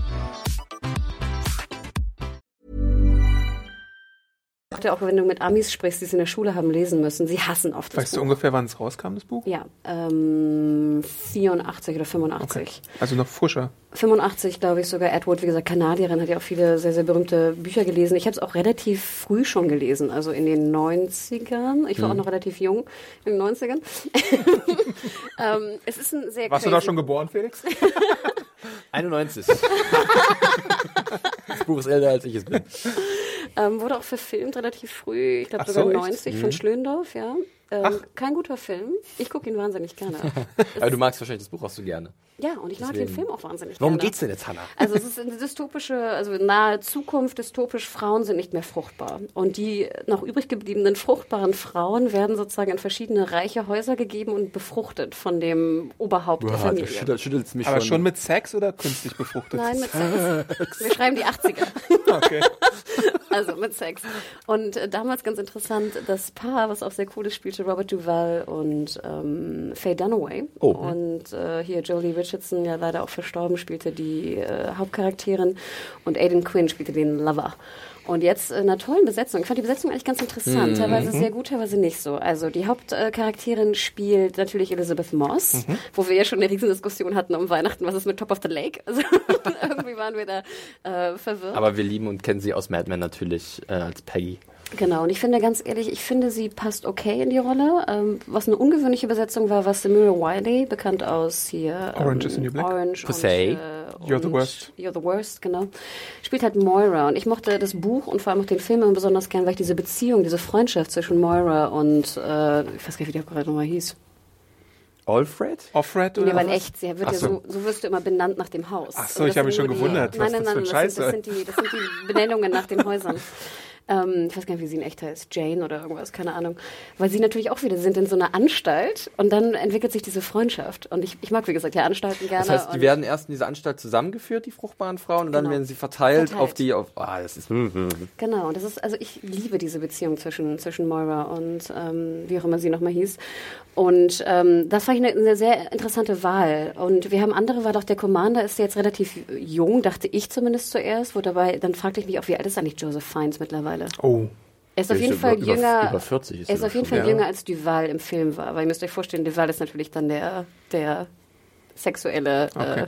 Auch wenn du mit Amis sprichst, die es in der Schule haben lesen müssen, sie hassen oft das
Weißt du ungefähr, wann es rauskam, das Buch?
Ja, ähm, 84 oder 85.
Okay. Also noch frischer.
85, glaube ich, sogar Edward, wie gesagt, Kanadierin, hat ja auch viele sehr, sehr berühmte Bücher gelesen. Ich habe es auch relativ früh schon gelesen, also in den 90ern. Ich war
Mhm.
auch noch relativ jung in den 90ern. ähm, es ist ein sehr
Warst du
crazy-
da schon geboren, Felix?
91. das Buch ist älter als ich es bin.
Ähm, wurde auch verfilmt relativ früh, ich glaube sogar
so, echt?
90 von Schlöndorff, ja. Ähm, kein guter Film. Ich gucke ihn wahnsinnig gerne.
Aber du magst wahrscheinlich das Buch auch so gerne.
ja, und ich mag den
Deswegen.
Film auch wahnsinnig
Worum
gerne.
geht's denn jetzt, Hannah?
Also es ist eine dystopische, also nahe Zukunft, dystopisch, Frauen sind nicht mehr fruchtbar. Und die noch übrig gebliebenen fruchtbaren Frauen werden sozusagen in verschiedene reiche Häuser gegeben und befruchtet von dem Oberhaupt der
Boah,
Familie.
du schüttel, schüttelst mich
Aber
schon.
schon mit Sex oder künstlich befruchtet?
Nein, mit Sex. Wir schreiben die 80er.
Okay.
Also mit Sex. Und äh, damals ganz interessant, das Paar, was auch sehr cool ist, spielte Robert Duvall und ähm, Faye Dunaway.
Oh.
Und äh, hier Jolie Richardson, ja leider auch verstorben, spielte die äh, Hauptcharakterin. Und Aidan Quinn spielte den Lover. Und jetzt in einer tollen Besetzung. Ich fand die Besetzung eigentlich ganz interessant. Teilweise sehr gut, teilweise nicht so. Also die Hauptcharakterin spielt natürlich Elizabeth Moss, wo wir ja schon eine riesen Diskussion hatten um Weihnachten, was ist mit Top of the Lake? Also irgendwie waren wir da äh, verwirrt.
Aber wir lieben und kennen sie aus Mad Men natürlich äh, als Peggy.
Genau, und ich finde ganz ehrlich, ich finde, sie passt okay in die Rolle. Ähm, was eine ungewöhnliche Besetzung war, war Samira Wiley, bekannt aus hier ähm,
Orange is the New Black.
Orange und, äh,
You're the worst.
You're the Worst, genau. Spielt halt Moira und ich mochte das Buch und vor allem auch den Film immer besonders gern, weil ich diese Beziehung, diese Freundschaft zwischen Moira und, äh, ich weiß gar nicht, wie der gerade nochmal hieß.
Alfred?
Nee,
oder
weil
was?
echt, sie wird ja
so.
so, wirst du immer benannt nach dem Haus.
Ach so, ich habe mich schon
die-
gewundert,
nein,
was
nein,
das für
nein,
ein
das sind, das, sind die, das sind die Benennungen nach den Häusern. Ähm, ich weiß gar nicht, wie sie in echt heißt. Jane oder irgendwas, keine Ahnung. Weil sie natürlich auch wieder sind in so einer Anstalt und dann entwickelt sich diese Freundschaft. Und ich, ich mag, wie gesagt, ja, Anstalten gerne.
Das heißt, die werden erst in dieser Anstalt zusammengeführt, die fruchtbaren Frauen, und dann
Genau.
werden sie verteilt,
Verteilt.
auf die, auf, ah, das ist,
Genau, und das ist, also ich liebe diese Beziehung zwischen, zwischen Moira und ähm, wie auch immer sie nochmal hieß. Und ähm, das fand ich eine, eine sehr interessante Wahl. Und wir haben andere Wahl, auch der Commander ist jetzt relativ jung, dachte ich zumindest zuerst. Wo dabei, dann fragte ich mich auch, wie alt ist eigentlich Joseph Fiennes mittlerweile?
Oh.
Er ist auf jeden Fall
über-
jünger.
über 40 ist
er ist auf jeden Fall
ja.
jünger als Duval im Film war. Weil ihr müsst euch vorstellen, Duval ist natürlich dann der, der sexuelle
Okay.
äh,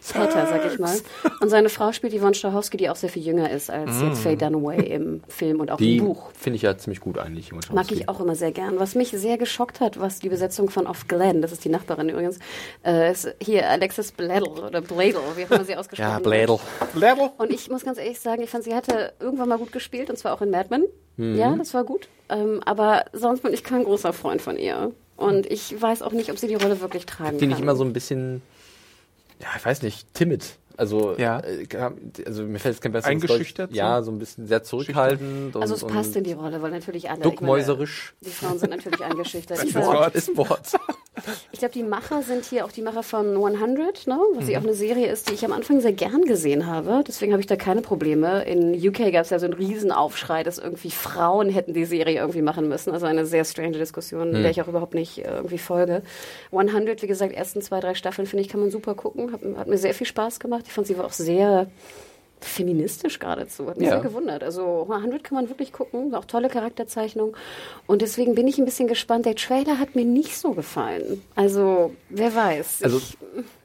Täter, sag ich mal. Und seine Frau spielt Yvonne Strahowski, die auch sehr viel jünger ist als jetzt Faye Dunaway im Film und auch
die
im Buch.
finde ich ja ziemlich gut eigentlich.
Mag ich auch immer sehr gern. Was mich sehr geschockt hat, was die Besetzung von Off Glenn, das ist die Nachbarin übrigens, äh, ist hier Alexis Bledel oder Bledel, wie auch immer sie ausgesprochen
Ja,
wird.
Blädel.
Level.
Und ich muss ganz ehrlich sagen, ich fand, sie hatte irgendwann mal gut gespielt, und zwar auch in Mad Men.
Mhm.
Ja, das war gut. Ähm, aber sonst bin ich kein großer Freund von ihr. Und ich weiß auch nicht, ob sie die Rolle wirklich tragen
Finde
kann.
ich immer so ein bisschen, ja, ich weiß nicht, timid. Also,
Ja.
äh, also mir fällt jetzt kein besseres
Eingeschüchtert
Deutsch. Ja,
so?
ein bisschen sehr zurückhaltend. Und,
also es passt in die Rolle, weil natürlich alle...
duckmäuserisch.
Meine, die Frauen sind natürlich eingeschüchtert. Ich,
Das Wort.
ist Wort.
ich glaube, die Macher sind hier auch die Macher von 100, ne? was
Mhm.
ja auch eine Serie ist, die ich am Anfang sehr gern gesehen habe. Deswegen habe ich da keine Probleme. In UK gab es ja so einen riesen Aufschrei, dass irgendwie Frauen hätten die Serie irgendwie machen müssen. Also eine sehr strange Diskussion,
Mhm.
der ich auch überhaupt nicht äh, irgendwie folge. 100, wie gesagt, ersten zwei, drei Staffeln, finde ich, kann man super gucken. Hat, hat mir sehr viel Spaß gemacht. Ich fand, sie war auch sehr feministisch geradezu. Hat mich
Ja.
sehr gewundert. Also 100 kann man wirklich gucken, auch tolle Charakterzeichnung. Und deswegen bin ich ein bisschen gespannt. Der Trailer hat mir nicht so gefallen. Also wer weiß.
Also,
ich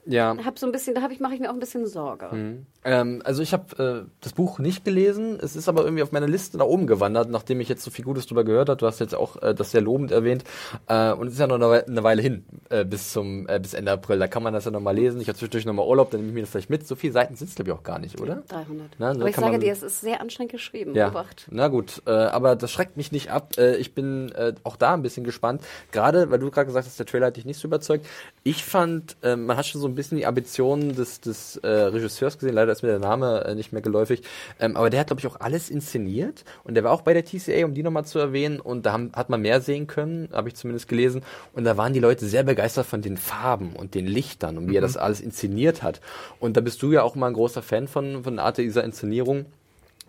ja.
habe so ein bisschen, da habe ich mache ich mir auch ein bisschen Sorge.
Ähm, also ich habe äh, das Buch nicht gelesen, es ist aber irgendwie auf meiner Liste nach oben gewandert, nachdem ich jetzt so viel Gutes drüber gehört habe. Du hast jetzt auch äh, das sehr lobend erwähnt. Äh, und es ist ja noch eine, eine Weile hin äh, bis zum äh, bis Ende April. Da kann man das ja nochmal lesen. Ich habe zwischendurch nochmal Urlaub, dann nehme ich mir das vielleicht mit. So viele Seiten sind es glaube ich auch gar nicht, oder?
300.
Na, so
aber ich sage dir, es ist sehr anstrengend geschrieben.
Ja,
Obacht.
na gut, äh, aber das schreckt mich nicht ab. Äh, ich bin äh, auch da ein bisschen gespannt. Gerade, weil du gerade gesagt hast, der Trailer hat dich nicht so überzeugt. Ich fand, äh, man hat schon so bisschen die Ambitionen des, des äh, Regisseurs gesehen. Leider ist mir der Name äh, nicht mehr geläufig. Ähm, aber der hat, glaube ich, auch alles inszeniert. Und der war auch bei der TCA, um die nochmal zu erwähnen. Und da haben, hat man mehr sehen können, habe ich zumindest gelesen. Und da waren die Leute sehr begeistert von den Farben und den Lichtern und wie er das alles inszeniert hat. Und da bist du ja auch mal ein großer Fan von, von der Art dieser Inszenierung.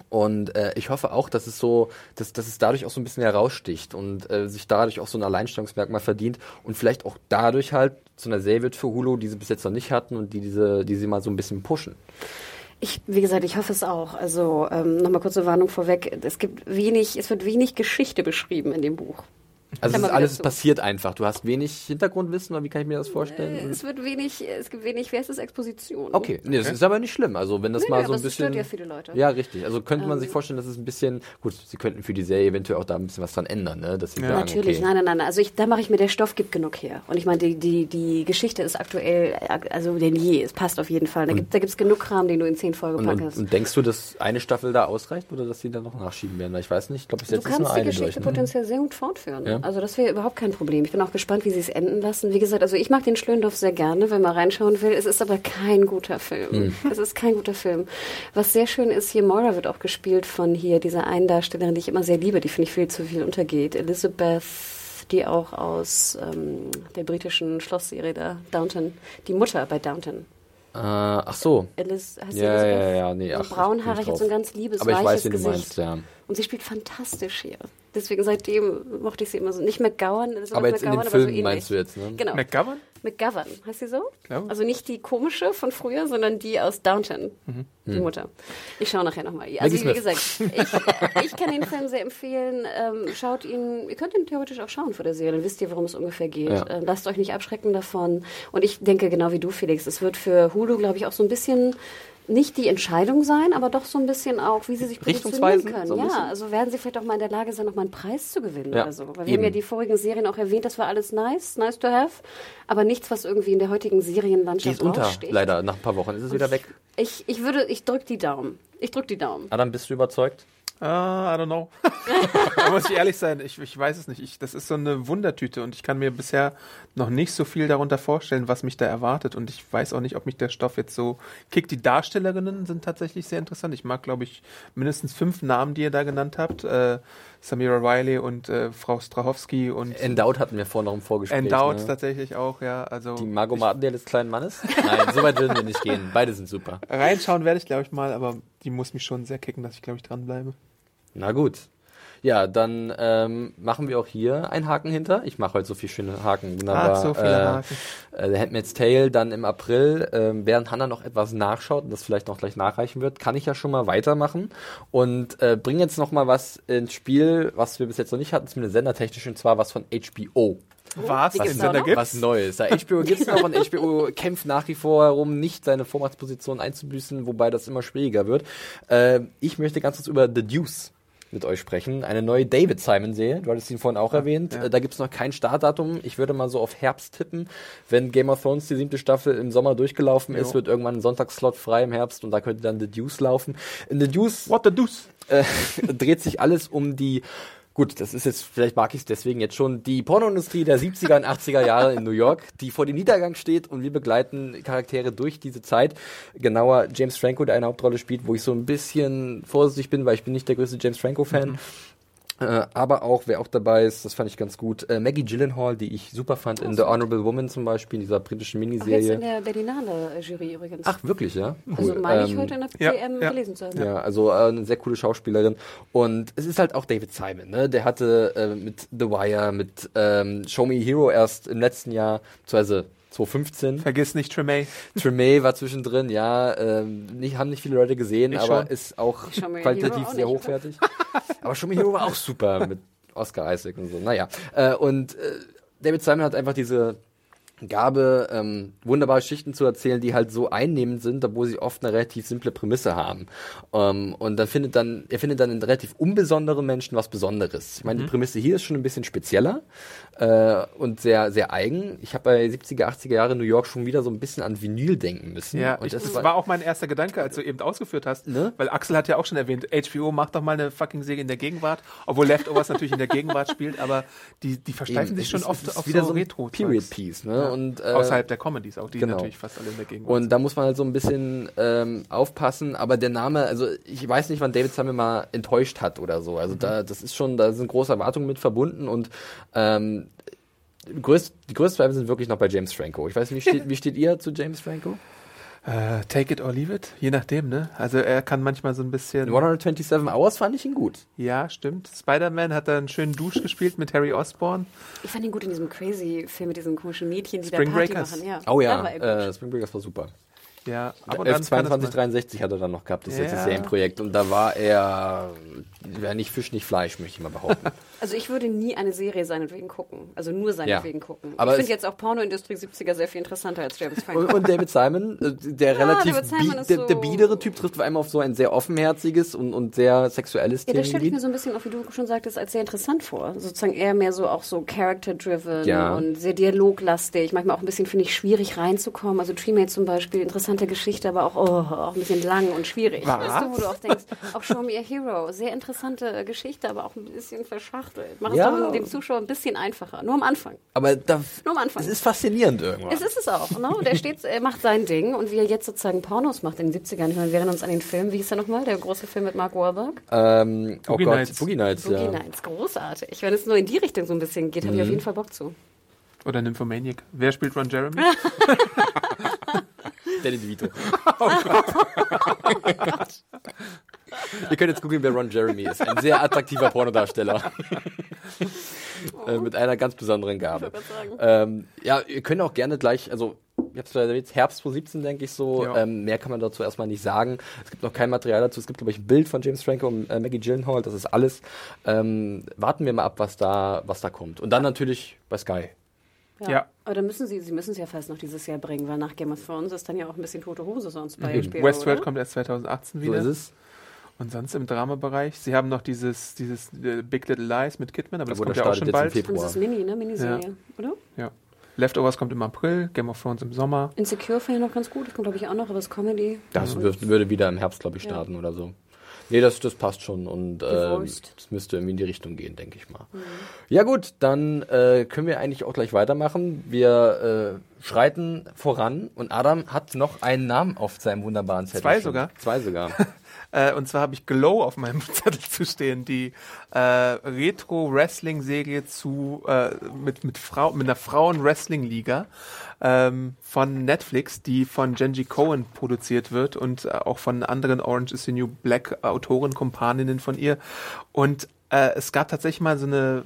Und äh, ich hoffe auch, dass es so, dass, dass es dadurch auch so ein bisschen heraussticht und äh, sich dadurch auch so ein Alleinstellungsmerkmal verdient und vielleicht auch dadurch halt zu einer Serie wird für Hulu, die sie bis jetzt noch nicht hatten und die diese, die sie mal so ein bisschen pushen.
Ich, wie gesagt, ich hoffe es auch. Also ähm, nochmal kurze Warnung vorweg. Es gibt wenig, es wird wenig Geschichte beschrieben in dem Buch.
Also es ist
man
alles
so.
passiert einfach. Du hast wenig Hintergrundwissen oder wie kann ich mir das vorstellen?
Es wird wenig, es gibt wenig, wer ist das, Exposition?
Okay, nee, das ist aber nicht schlimm. Also wenn das
Nee,
mal
nee,
so ein
es
bisschen.
stört ja viele Leute.
Ja, richtig. Also könnte man
Ähm,
sich vorstellen, dass es ein bisschen. Gut, sie könnten für die Serie eventuell auch da ein bisschen was dran ändern, ne? Dass sie sagen,
Natürlich,
okay.
nein, nein, nein. Also ich, da mache ich mir, der Stoff gibt genug her. Und ich meine, die, die, die Geschichte ist aktuell, äh, also denn je, es passt auf jeden Fall. Da gibt da gibt's genug Kram, den du in zehn Folgen
Und, und,
packst.
und denkst du, dass eine Staffel da ausreicht oder dass sie dann noch nachschieben werden? Ich weiß nicht. Ich glaube, bis
Du
jetzt ist
kannst
nur
die
eine
Geschichte
durch. Ne?
potenziell sehr gut fortführen.
Ja.
Also das wäre überhaupt kein Problem. Ich bin auch gespannt, wie sie es enden lassen. Wie gesagt, also ich mag den Schlöndorff sehr gerne, wenn man reinschauen will. Es ist aber kein guter Film.
Hm.
Es ist kein guter Film. Was sehr schön ist, hier Moira wird auch gespielt von hier dieser einen Darstellerin, die ich immer sehr liebe, die finde ich viel zu viel untergeht. Elizabeth, die auch aus ähm, der britischen Schlossserie da, Downton, die Mutter bei Downton.
Äh, ach so.
Alice, heißt
Ja,
Elizabeth?
ja, ja, nee, ach, ich
braunhaarig, so ein ganz liebes,
Aber ich
weiches
weiß, wen du
Gesicht.
meinst, ja.
Und sie spielt fantastisch hier. Deswegen seitdem mochte ich sie immer so. Nicht McGowan, Elizabeth
Aber jetzt in
McGowan,
dem
aber so
Film
ähnlich.
meinst du jetzt, ne?
Genau.
McGovern?
McGovern, heißt sie so?
Glaube.
Also nicht die komische von früher, sondern die aus Downton, die Mutter. Ich schaue nachher nochmal. Also wie gesagt, ich, ich kann den Film sehr empfehlen. Ähm, schaut ihn, ihr könnt ihn theoretisch auch schauen vor der Serie, dann wisst ihr, worum es ungefähr geht.
Ja.
Ähm, lasst euch nicht abschrecken davon. Und ich denke genau wie du, Felix, es wird für Hulu, glaube ich, auch so ein bisschen nicht die Entscheidung sein, aber doch so ein bisschen auch, wie sie sich positionieren können.
so
ja, also werden sie vielleicht auch mal in der Lage sein, noch mal einen Preis zu gewinnen
Ja,
oder so. Weil wir
eben.
haben ja die vorigen Serien auch erwähnt, das war alles nice, nice to have, aber nichts, was irgendwie in der heutigen
Die
Serienlandschaft
ist unter, leider. Nach ein paar Wochen ist es wieder weg.
Ich, ich würde, ich drück die Daumen. Ich drück die Daumen.
Adam, bist du überzeugt?
Ah, I don't know. da muss ich ehrlich sein, ich, ich weiß es nicht. Ich, das ist so eine Wundertüte und ich kann mir bisher noch nicht so viel darunter vorstellen, was mich da erwartet. Und ich weiß auch nicht, ob mich der Stoff jetzt so kickt. Die Darstellerinnen sind tatsächlich sehr interessant. Ich mag, glaube ich, mindestens fünf Namen, die ihr da genannt habt. Äh, Samira Riley und äh, Frau Strahowski und
Endowed hatten wir vorhin noch im Vorgespräch.
Endowed
ne?
tatsächlich auch, ja. Also
Die Margot Martindale des kleinen Mannes? Nein, so weit würden wir nicht gehen. Beide sind super.
reinschauen werde ich, glaube ich, mal, aber die muss mich schon sehr kicken, dass ich, glaube ich, dranbleibe.
Na gut. Ja, dann ähm, machen wir auch hier einen Haken hinter. Ich mache heute so viele schöne Haken. Wunderbar.
Ach, so viele
äh,
Haken.
Äh, The Handmaid's Tale dann im April. Ähm, während Hannah noch etwas nachschaut und das vielleicht noch gleich nachreichen wird, kann ich ja schon mal weitermachen und äh, bringe jetzt noch mal was ins Spiel, was wir bis jetzt noch nicht hatten, zumindest sendertechnisch, und zwar was von HBO.
Was?
die
Was
gibt's
denn
auch
da gibt's?
Was Neues. Ja, HBO gibt's noch und HBO kämpft nach wie vor herum, nicht seine Vormachtposition einzubüßen, wobei das immer schwieriger wird. Äh, ich möchte ganz kurz über The Deuce mit euch sprechen. Eine neue David Simon-Serie. Du hattest ihn vorhin auch erwähnt.
ja.
Da gibt's noch kein Startdatum. Ich würde mal so auf Herbst tippen. Wenn Game of Thrones die siebte Staffel im Sommer durchgelaufen ist,
Jo.
wird irgendwann ein Sonntagsslot frei im Herbst und da könnte dann The Deuce laufen. In The Deuce
What the deuce?
äh, dreht sich alles um die Gut, das ist jetzt, vielleicht mag ich es deswegen jetzt schon, die Pornoindustrie der 70er und 80er Jahre in New York, die vor dem Niedergang steht und wir begleiten Charaktere durch diese Zeit. Genauer James Franco, der eine Hauptrolle spielt, wo ich so ein bisschen vorsichtig bin, weil ich bin nicht der größte James Franco-Fan. Äh, aber auch, wer auch dabei ist, das fand ich ganz gut, äh, Maggie Gyllenhaal, die ich super fand in The Honorable Woman zum Beispiel, in dieser britischen
Auch jetzt in
Miniserie.
der Berlinale Jury übrigens.
Ach, wirklich, ja?
also
Cool.
meine ich
Ähm,
heute in der
ja,
PM
ja.
gelesen zu haben.
ja, also äh, eine sehr coole Schauspielerin. Und es ist halt auch David Simon, ne? Der hatte äh, mit The Wire, mit ähm, Show Me a Hero erst im letzten Jahr, beziehungsweise 2015.
Vergiss nicht Tremaine.
Tremay war zwischendrin, ja. Ähm, nicht, haben nicht viele Leute gesehen,
Ich
aber
schon.
ist auch qualitativ
auch
sehr
nicht,
hochwertig. aber Show Me Hero war auch super mit Oscar Isaac und so. Naja. Äh, und äh, David Simon hat einfach diese Gabe, ähm, wunderbare Geschichten zu erzählen, die halt so einnehmend sind, obwohl sie oft eine relativ simple Prämisse haben. Ähm, und dann findet dann, er findet dann in relativ unbesonderen Menschen was Besonderes. Ich meine,
Mhm.
die Prämisse hier ist schon ein bisschen spezieller äh, und sehr, sehr eigen. Ich habe bei 70er, 80er Jahre New York schon wieder so ein bisschen an Vinyl denken müssen.
Ja,
und
ich, das war auch mein erster Gedanke, als du eben ausgeführt hast.
Ne?
Weil Axel hat ja auch schon erwähnt, HBO macht doch mal eine fucking Serie in der Gegenwart, obwohl Leftovers natürlich in der Gegenwart spielt, aber die, die versteifen
Eben,
sich schon
ist,
oft
ist
auf
wieder
so
so
retro
Period Piece, ne? Ne? Und, äh,
Außerhalb der Comedies, auch die
genau.
natürlich fast alle in der Gegend
Und da muss man halt so ein bisschen ähm, aufpassen, aber der Name, also ich weiß nicht, wann David Simon mal enttäuscht hat oder so. Also da, das ist schon, da sind große Erwartungen mit verbunden und ähm, größt, die größten Zweifel sind wirklich noch bei James Franco. Ich weiß nicht, wie steht, wie steht ihr zu James Franco?
Äh, take it or leave it, je nachdem, ne? Also er kann manchmal so ein bisschen.
127 Hours fand ich ihn gut.
Ja, stimmt. Spider-Man hat da einen schönen Dusch gespielt mit Harry Osborn.
Ich fand ihn gut in diesem Crazy-Film mit diesen komischen Mädchen, die da
Spring
Party
Breakers.
machen. Ja.
Oh ja,
Da
äh, Spring Breakers war super.
Ja, ab und an kann das
22,
mal-
63 hat er dann noch gehabt, das letzte
Ja.
Serienprojekt. Und da war er, wäre nicht Fisch, nicht Fleisch, möchte ich mal behaupten.
Also ich würde nie eine Serie seinetwegen gucken. Also nur seinetwegen gucken.
Aber
ich finde jetzt auch Pornoindustrie 70er sehr viel interessanter als James Franco.
Und, David Simon, äh, der
Ja,
relativ,
Simon ist
der, der
so-
biedere Typ trifft vor allem auf so ein sehr offenherziges und, und sehr sexuelles
Ja, das stelle ich mir so ein bisschen, auch wie du schon sagtest, als sehr interessant vor. Sozusagen eher mehr so auch so character-driven
Ja.
und sehr dialoglastig. Manchmal auch ein bisschen, finde ich, schwierig reinzukommen. Also Tremate zum Beispiel, interessante Geschichte, aber auch, oh, auch ein bisschen lang und schwierig.
Was?
Weißt du, wo du auch denkst, auch Show Me a Hero, sehr interessante Geschichte, aber auch ein bisschen verschachtelt. Mach es
Ja.
doch dem Zuschauer ein bisschen einfacher. Nur am Anfang.
Aber da,
Nur am Anfang.
es ist faszinierend irgendwann.
Es ist es auch, ne? Der steht, er macht sein Ding und wie er jetzt sozusagen Pornos macht in den 70ern. Ich meine, wir erinnern uns an den Film, wie hieß der nochmal? Der große Film mit Mark Wahlberg?
ähm, oh
Boogie
Gott,
Nights.
Boogie Nights,
Boogie
ja.
Nights, großartig. Wenn es nur in die Richtung so ein bisschen geht, habe ich auf jeden Fall Bock zu.
Oder Nymphomaniac. Wer spielt Ron Jeremy?
Danny DeVito. Ihr könnt jetzt googeln, wer Ron Jeremy ist. Ein sehr attraktiver Pornodarsteller. äh, mit einer ganz besonderen Gabe. Ähm, ja, ihr könnt auch gerne gleich, also jetzt jetzt Herbst 2017, denke ich so.
Ja.
Ähm, mehr kann man dazu erstmal nicht sagen. Es gibt noch kein Material dazu. Es gibt, glaube ich, ein Bild von James Franco und äh, Maggie Gyllenhaal. Das ist alles. Ähm, warten wir mal ab, was da, was da kommt. Und dann natürlich bei Sky.
Ja.
Aber dann müssen sie, sie müssen es ja fast noch dieses Jahr bringen, weil nach Game of Thrones ist dann ja auch ein bisschen tote Hose sonst bei HBO,
Westworld
oder?
kommt erst 2018
So
wieder.
ist es.
Und sonst im Dramabereich. Sie haben noch dieses, dieses äh, Big Little Lies mit Kidman, aber das
Gut,
kommt
das
ja auch schon bald.
Und das ist Mini, ne? Miniserie, oder?
Ja. Leftovers kommt im April, Game of Thrones im Sommer.
Insecure finde ich noch ganz gut. Das kommt, glaube ich, auch noch, aber es ist Comedy.
Das wird, würde wieder im Herbst, glaube ich, starten oder so. Nee, das, das passt schon und äh, das müsste irgendwie in die Richtung gehen, denke ich mal. Ja gut, dann äh, können wir eigentlich auch gleich weitermachen. Wir äh, schreiten voran und Adam hat noch einen Namen auf seinem wunderbaren Zettel.
Zwei
stehen.
sogar?
Zwei sogar.
Äh, und zwar habe ich Glow auf meinem Zettel zu stehen, die äh, Retro-Wrestling-Serie zu äh, mit mit Frau mit einer Frauen-Wrestling-Liga ähm, von Netflix, die von Genji Cohen produziert wird und äh, auch von anderen Orange is the New Black Autoren, Kumpaninnen von ihr. Und äh, es gab tatsächlich mal so eine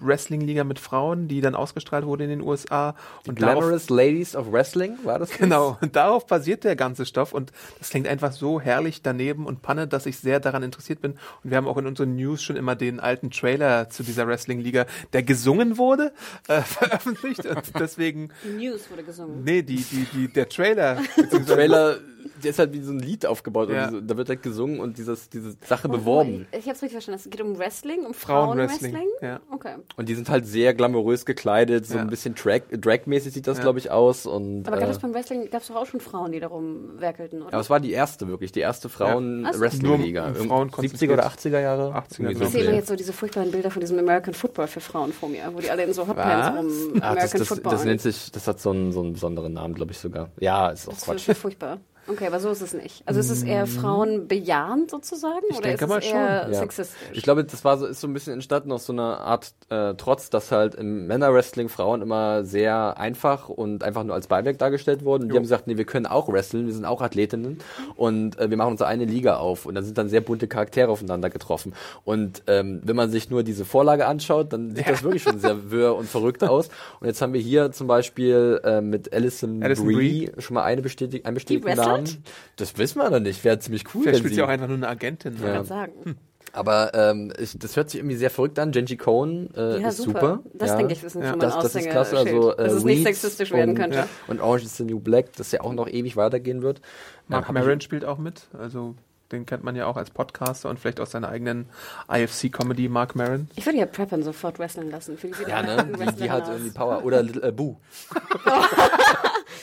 Wrestling-Liga mit Frauen, die dann ausgestrahlt wurde in den USA. Und darauf-
Glamorous Ladies of Wrestling, war das? das?
Genau, und darauf basiert der ganze Stoff und das klingt einfach so herrlich daneben und Panne, dass ich sehr daran interessiert bin. Und wir haben auch in unseren News schon immer den alten Trailer zu dieser Wrestling-Liga, der gesungen wurde, äh, veröffentlicht und deswegen,
Die News wurde gesungen.
nee, die, die, die, der Trailer,
Der Trailer, der ist halt wie so ein Lied aufgebaut
Ja.
und so, da wird halt gesungen und dieses, diese Sache beworben.
Ich habe es richtig verstanden. Es geht um Wrestling, um
Frauenwrestling,
Frauenwrestling.
ja.
Okay.
Und die sind halt sehr glamourös gekleidet, so
Ja.
ein bisschen Drag- Drag-mäßig sieht das,
Ja.
glaube ich, aus. Und,
Aber gab
äh,
es beim Wrestling, gab es doch auch schon Frauen, die darum werkelten, oder?
Aber es war die erste wirklich, die erste
Ach.
Frauen-Wrestling-Liga.
Frauen
70er oder 80er Jahre?
80er,
Irgendwie
ich
glaub
sehe immer jetzt so diese furchtbaren Bilder von diesem American Football für Frauen vor mir, wo die alle in so Hotpants rum
Ach,
American
das, das,
Football.
das nennt sich, das hat so einen, so einen besonderen Namen, glaube ich sogar. Ja, ist auch
das
Quatsch.
ist furchtbar. Okay, aber so ist es nicht. Also ist es eher frauenbejahend sozusagen?
Ich
oder
denke
ist
mal
es
schon,
eher
Ja.
sexistisch?
Ich glaube, das war so, ist so ein bisschen entstanden aus so einer Art äh, Trotz, dass halt im Männerwrestling Frauen immer sehr einfach und einfach nur als Beiwerk dargestellt wurden. Und die
Jo.
haben gesagt, nee, wir können auch wresteln, wir sind auch Athletinnen und äh, wir machen unsere eine Liga auf. Und da sind dann sehr bunte Charaktere aufeinander getroffen. Und ähm, wenn man sich nur diese Vorlage anschaut, dann sieht das wirklich schon sehr wirr und verrückt aus. Und jetzt haben wir hier zum Beispiel äh, mit Alison,
Alison
Brie schon mal eine bestätigt, einen bestätigten
wrestelt?
Namen. Das wissen wir noch nicht. Wäre ziemlich cool,
Vielleicht spielt
sie
auch einfach nur eine Agentin.
Ja.
Ich kann sagen.
aber ähm, ich, das hört sich irgendwie sehr verrückt an. Genji Cohen äh,
Ja,
ist
super.
super.
Das
ja.
denke ich, ist ein
Ja.
schon mal
Das, das ist klasse. Also,
Aushängeschild, dass
äh,
es nicht sexistisch werden
und,
könnte.
Ja.
Und Orange is the New Black, das ja auch noch ewig weitergehen wird.
Mark
Ähm,
Maron spielt auch mit, also den kennt man ja auch als Podcaster und vielleicht aus seiner eigenen IFC-Comedy Mark Maron.
Ich würde ja Preppen sofort wresteln lassen. Für die
ja, ne? Die, die hat irgendwie Power. Oder Little äh, Boo.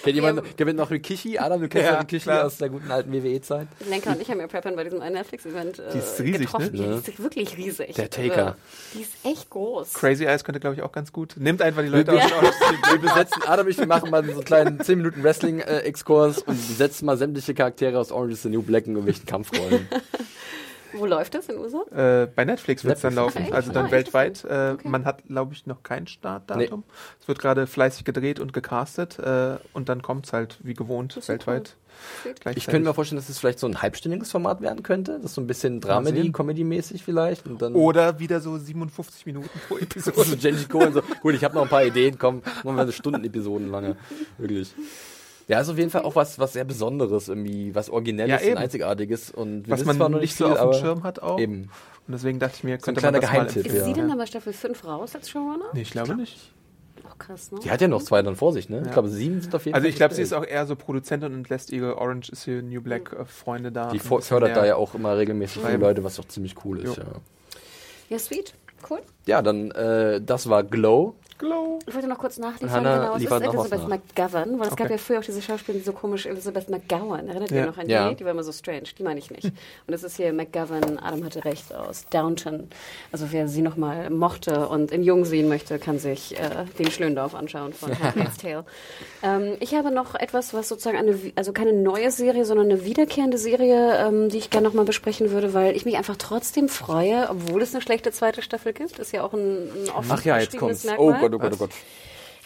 Kennt jemand, gewinnt noch Rikishi? Adam, du kennst
Ja,
ja Rikishi
klar.
aus der guten alten WWE-Zeit?
Lenker und ich haben ja Preppern bei diesem einen Netflix-Event äh,
Die ist riesig,
getroffen.
ne?
Ja, die ist wirklich riesig.
Der Taker.
Also, die ist echt groß.
Crazy Eyes könnte, glaube ich, auch ganz gut. Nimmt einfach die Leute aus
Ja.
dem Auto.
Wir besetzen, Adam und ich, wir machen mal so einen kleinen 10 Minuten Wrestling-Exkurs und besetzen mal sämtliche Charaktere aus Orange is the New Black in irgendwelchen Kampfrollen.
Wo läuft das in USA?
Äh, bei Netflix wird es dann laufen,
Echt?
also dann
Ah,
weltweit. Äh,
Okay.
Man hat, glaube ich, noch kein Startdatum. Es wird gerade fleißig gedreht und gecastet äh, und dann kommt es halt wie gewohnt weltweit.
Sweet.
Ich könnte mir vorstellen, dass es vielleicht so ein halbstündiges Format werden könnte. Das ist so ein bisschen. Dramedy, Comedy-mäßig vielleicht. Und dann
Oder wieder so 57 Minuten pro
so
Episode.
Genji Cohen so, gut, ich habe noch ein paar Ideen, komm, machen wir eine Stunden-Episoden lange. Wirklich. Ja, ist auf jeden Fall auch was, was sehr Besonderes, irgendwie, was Originelles
Ja,
und Einzigartiges. Und
was man
zwar noch
nicht so
viel,
auf dem
aber
Schirm hat auch.
Eben.
Und deswegen dachte ich mir,
ein
könnte
kleiner
man das mal
Geheimtipp,
Ist
empfehlen.
sie denn
ja.
dann bei Staffel 5 raus als Showrunner?
Nee, ich glaube nicht.
Oh, krass, ne?
Die hat ja noch zwei dann vor sich, ne? Ich glaube, sieben sind auf jeden
Also
Fall.
ich glaube, sie ist auch eher so Produzentin und lässt ihre Orange is the New Black äh, Freunde da.
Die
ein
fördert da ja auch immer regelmäßig die
Schreiben.
Leute, was doch ziemlich cool ist,
Jo.
ja.
Ja, sweet. Cool.
Ja, dann, äh, das war Glow.
Glow.
Ich wollte noch kurz nachliefern,
Hannah
genau, es ist Elizabeth
nach.
McGovern, weil es gab
Okay.
ja früher auch diese Schauspielerin, die so komisch Elizabeth McGowan, erinnert ihr
Ja.
noch an
Ja.
die? Die war immer so strange, die meine ich nicht. Und es ist hier McGovern, Adam hatte recht, aus Downton. Also wer sie nochmal mochte und in Jung sehen möchte, kann sich äh, den Schlöndorf anschauen von Handmaid's Tale. Ähm, ich habe noch etwas, was sozusagen eine, also keine neue Serie, sondern eine wiederkehrende Serie, ähm, die ich gerne nochmal besprechen würde, weil ich mich einfach trotzdem freue, obwohl es eine schlechte zweite Staffel gibt. Ist ja auch ein, ein offen
Ach ja, jetzt
beschriebenes
kommt's. Oh
Merkmal.
Gott, oh Gott, oh Gott.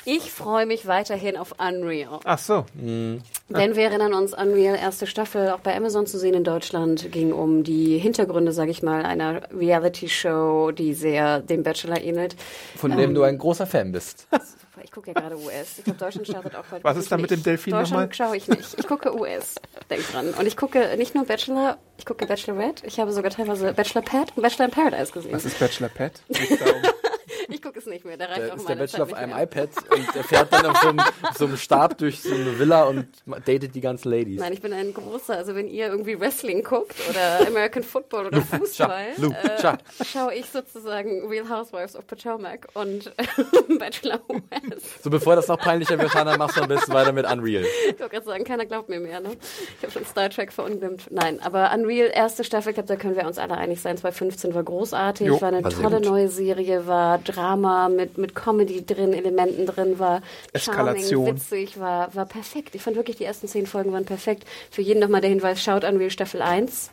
Ich freue mich weiterhin auf Unreal.
Ach so.
Mhm.
Denn wir erinnern uns, Unreal, erste Staffel, auch bei Amazon zu sehen in Deutschland, ging um die Hintergründe, sage ich mal, einer Reality-Show, die sehr dem Bachelor ähnelt.
Von dem du ein großer Fan bist.
Ich gucke ja gerade US. Ich glaube, Deutschland startet auch bald.
Was ist da mit dem Delfin
Deutschland
nochmal?
schaue ich nicht. Ich gucke US. Denk dran. Und ich gucke nicht nur Bachelor, ich gucke Bachelorette. Ich habe sogar teilweise Bachelor Pad und Bachelor in Paradise gesehen.
Was ist Bachelor Pet?
Ich gucke es nicht mehr. Da reicht
Da
auch
ist der Bachelor auf einem
mehr.
iPad und er fährt dann auf so einem, auf so einem Stab durch so eine Villa und datet die ganzen Ladies.
Nein, ich bin ein großer, also wenn ihr irgendwie Wrestling guckt oder American Football oder Fußball, äh, schaue ich sozusagen Real Housewives of Potomac und Bachelor West.
So bevor das noch peinlicher wird, Hannah, machst du am besten weiter mit Unreal.
Ich wollte gerade sagen, keiner glaubt mir mehr, ne? Ich habe schon Star Trek verunglimpft. Nein, aber Unreal, erste Staffel, ich glaube, da können wir uns alle einig sein. 2015 war großartig,
Jo,
war eine
war
tolle neue Serie, war Drama mit, mit Comedy drin, Elementen drin, war
Eskalation.
charming, witzig, war, war perfekt. Ich fand wirklich, die ersten zehn Folgen waren perfekt. Für jeden nochmal der Hinweis, schaut Unreal Staffel 1.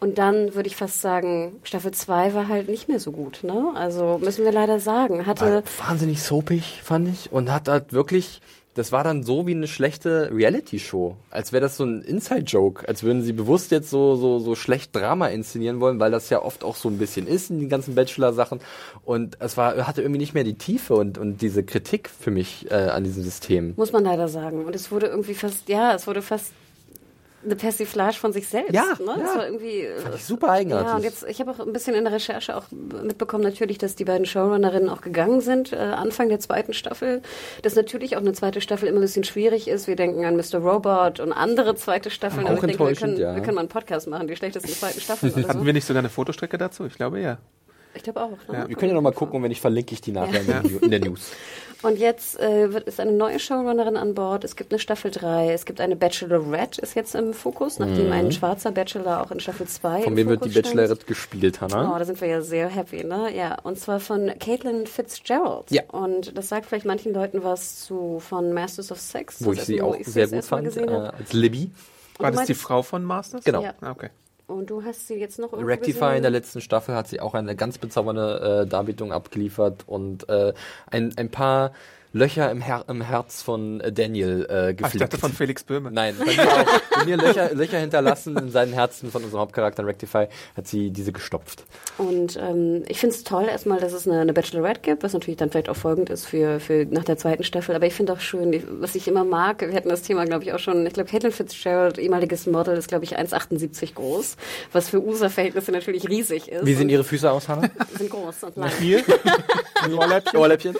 Und dann würde ich fast sagen, Staffel 2 war halt nicht mehr so gut, ne? Also müssen wir leider sagen. Hatte,
War wahnsinnig soapig, fand ich. Und hat halt wirklich, das war dann so wie eine schlechte Reality-Show. Als wäre das so ein Inside-Joke. Als würden sie bewusst jetzt so, so, so schlecht Drama inszenieren wollen, weil das ja oft auch so ein bisschen ist in den ganzen Bachelor-Sachen. Und es war, hatte irgendwie nicht mehr die Tiefe und, und diese Kritik für mich äh, an diesem System.
Muss man leider sagen. Und es wurde irgendwie fast, ja, es wurde fast eine Persiflage von sich selbst.
Ja,
ne?
ja.
Das war irgendwie.
Fand ich super eigenartig.
Ja, und jetzt, ich habe auch ein bisschen in der Recherche auch mitbekommen, natürlich, dass die beiden Showrunnerinnen auch gegangen sind, äh, Anfang der zweiten Staffel. Dass natürlich auch eine zweite Staffel immer ein bisschen schwierig ist. Wir denken an Mr. Robot und andere zweite Staffeln.
Auch
Also ich denke, wir
enttäuschend,
können,
ja.
wir können mal einen Podcast machen, die schlechtesten zweiten Staffeln oder
Hatten
so.
wir nicht sogar eine Fotostrecke dazu? Ich glaube ja.
Ich glaube auch. Ne?
Wir können ja noch mal gucken und wenn nicht, verlinke ich die nachher in, der, in der News.
Und jetzt äh, wird, ist eine neue Showrunnerin an Bord. Es gibt eine Staffel 3. Es gibt eine Bachelorette, ist jetzt im Fokus, nachdem ein schwarzer Bachelor auch in Staffel 2
Mhm. Von wem wird die
stand.
Bachelorette gespielt, Hannah?
Oh, da sind wir ja sehr happy, ne? Ja, und zwar von Caitlin Fitzgerald.
Ja.
Und das sagt vielleicht manchen Leuten was zu von Masters of Sex.
Wo ich sie auch sehr gut fand,
gesehen
äh, als Libby.
War das die Frau von Masters?
Genau.
Ja.
Ah, okay.
Und du hast sie jetzt noch irgendwo
Rectify in der letzten Staffel hat sie auch eine ganz bezaubernde äh, Darbietung abgeliefert und äh, ein, ein paar Löcher im, Her im Herz von äh, Daniel äh,
Ah, ich
geflickt.
dachte von Felix Böhme.
Nein, bei mir auch. Bei mir Löcher, Löcher hinterlassen in seinen Herzen von unserem Hauptcharakter Rectify hat sie diese gestopft.
Und ähm, ich finde es toll erstmal, dass es eine, eine Bachelorette gibt, was natürlich dann vielleicht auch folgend ist für, für nach der zweiten Staffel. Aber ich finde auch schön, ich- was ich immer mag, wir hatten das Thema, glaube ich, auch schon, ich glaube, Caitlin Fitzgerald, ehemaliges Model, ist, glaube ich, 1,78 groß, was für USA-Verhältnisse natürlich riesig ist.
Wie sehen Ihre Füße aus, Hannah?
sind groß und lang.
Hier? Ein Ohrläppchen?
Ohrläppchen?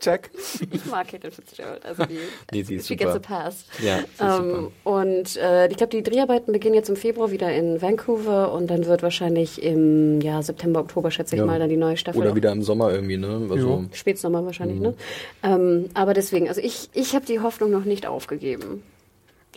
Check.
Ich mag Caitlin Fitzgerald. Also die,
Nee, sie ist
she
super.
gets a pass.
Ja, sie ist
Ähm, und äh, ich glaube, die Dreharbeiten beginnen jetzt im Februar wieder in Vancouver und dann wird wahrscheinlich im ja, September, Oktober, schätze ich
Ja.
mal, dann die neue Staffel.
Oder wieder im Sommer irgendwie, ne? Also,
Spätsommer wahrscheinlich, ne? Ähm, aber deswegen, also ich, ich habe die Hoffnung noch nicht aufgegeben.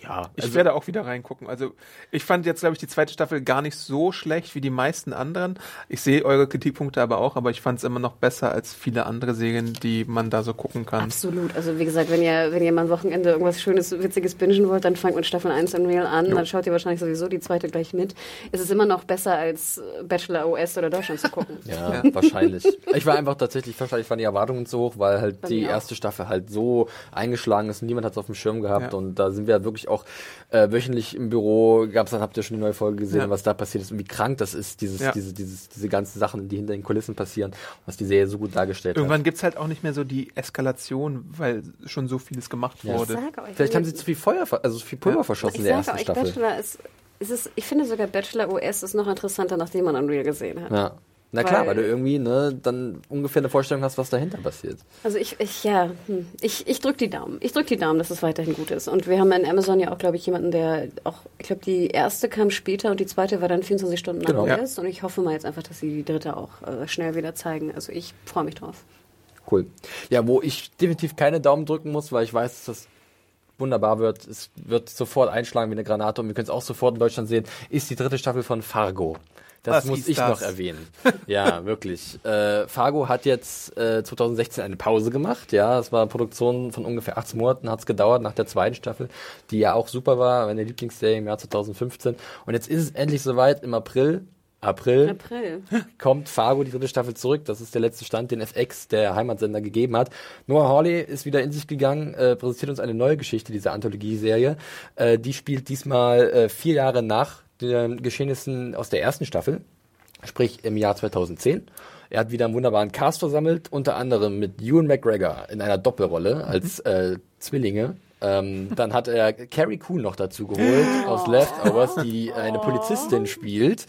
Ja,
Ich
also,
werde auch wieder reingucken. Also ich fand jetzt, glaube ich, die zweite Staffel gar nicht so schlecht wie die meisten anderen. Ich sehe eure Kritikpunkte aber auch, aber ich fand es immer noch besser als viele andere Serien, die man da so gucken kann.
Absolut. Also wie gesagt, wenn ihr, wenn ihr mal am Wochenende irgendwas Schönes, Witziges bingen wollt, dann fangt mit Staffel 1 Unreal an, dann schaut ihr wahrscheinlich sowieso die zweite gleich mit. Es ist immer noch besser als Bachelor OS oder Deutschland zu gucken.
Ja, wahrscheinlich. Ich war einfach tatsächlich, wahrscheinlich waren die Erwartungen zu hoch, weil halt
Bei
die erste Staffel halt so eingeschlagen ist und niemand hat es auf dem Schirm gehabt.
Ja.
Und da sind wir wirklich auch äh, wöchentlich im Büro, gab's dann, habt ihr schon die neue Folge gesehen,
Ja.
was da passiert ist und wie krank das ist, dieses,
Ja.
diese, dieses, diese ganzen Sachen, die hinter den Kulissen passieren, was die Serie so gut dargestellt
Irgendwann
hat.
gibt's halt auch nicht mehr so die Eskalation, weil schon so vieles gemacht
Ja.
wurde.
Ich sage euch,
Vielleicht haben sie zu viel Feuer, also zu viel Pulver verschossen
ich
in der
sage
ersten
euch,
Staffel.
Bachelor ist, ist es, ich finde sogar Bachelor OS ist noch interessanter, nachdem man Unreal gesehen hat.
Ja. Na klar,
Weil-
weil du irgendwie, ne, dann ungefähr eine Vorstellung hast, was dahinter passiert.
Also ich, ich ja, hm, ich, ich drücke die Daumen. Ich drücke die Daumen, dass es weiterhin gut ist. Und wir haben in Amazon ja auch, glaube ich, jemanden, der auch, ich glaube, die erste kam später und die zweite war dann 24 Stunden nach
Genau.
genau.
Ja.
Und ich hoffe mal jetzt einfach, dass sie die dritte auch äh, schnell wieder zeigen. Also ich freue mich drauf.
Cool. Ja, wo ich definitiv keine Daumen drücken muss, weil ich weiß, dass das wunderbar wird. Es wird sofort einschlagen wie eine Granate und wir können es auch sofort in Deutschland sehen, ist die dritte Staffel von Fargo. Das
Was
muss ich
das?
noch erwähnen. Ja, wirklich. Äh, Fargo hat jetzt äh, 2016 eine Pause gemacht. Ja, es war eine Produktion von ungefähr 18 Monaten, hat es gedauert nach der zweiten Staffel, die ja auch super war, meine Lieblingsserie im Jahr 2015. Und jetzt ist es endlich soweit im April. April
April.
kommt Fargo die dritte Staffel zurück. Das ist der letzte Stand, den FX, der Heimatsender, gegeben hat. Noah Hawley ist wieder in sich gegangen, äh, präsentiert uns eine neue Geschichte dieser Anthologieserie. Äh, die spielt diesmal äh, vier Jahre nach den Geschehnissen aus der ersten Staffel, sprich im Jahr 2010. Er hat wieder einen wunderbaren Cast versammelt, unter anderem mit Ewan McGregor in einer Doppelrolle als äh, Zwillinge. Ähm, dann hat er Carrie Coon noch dazu geholt aus Leftovers, die eine Polizistin spielt.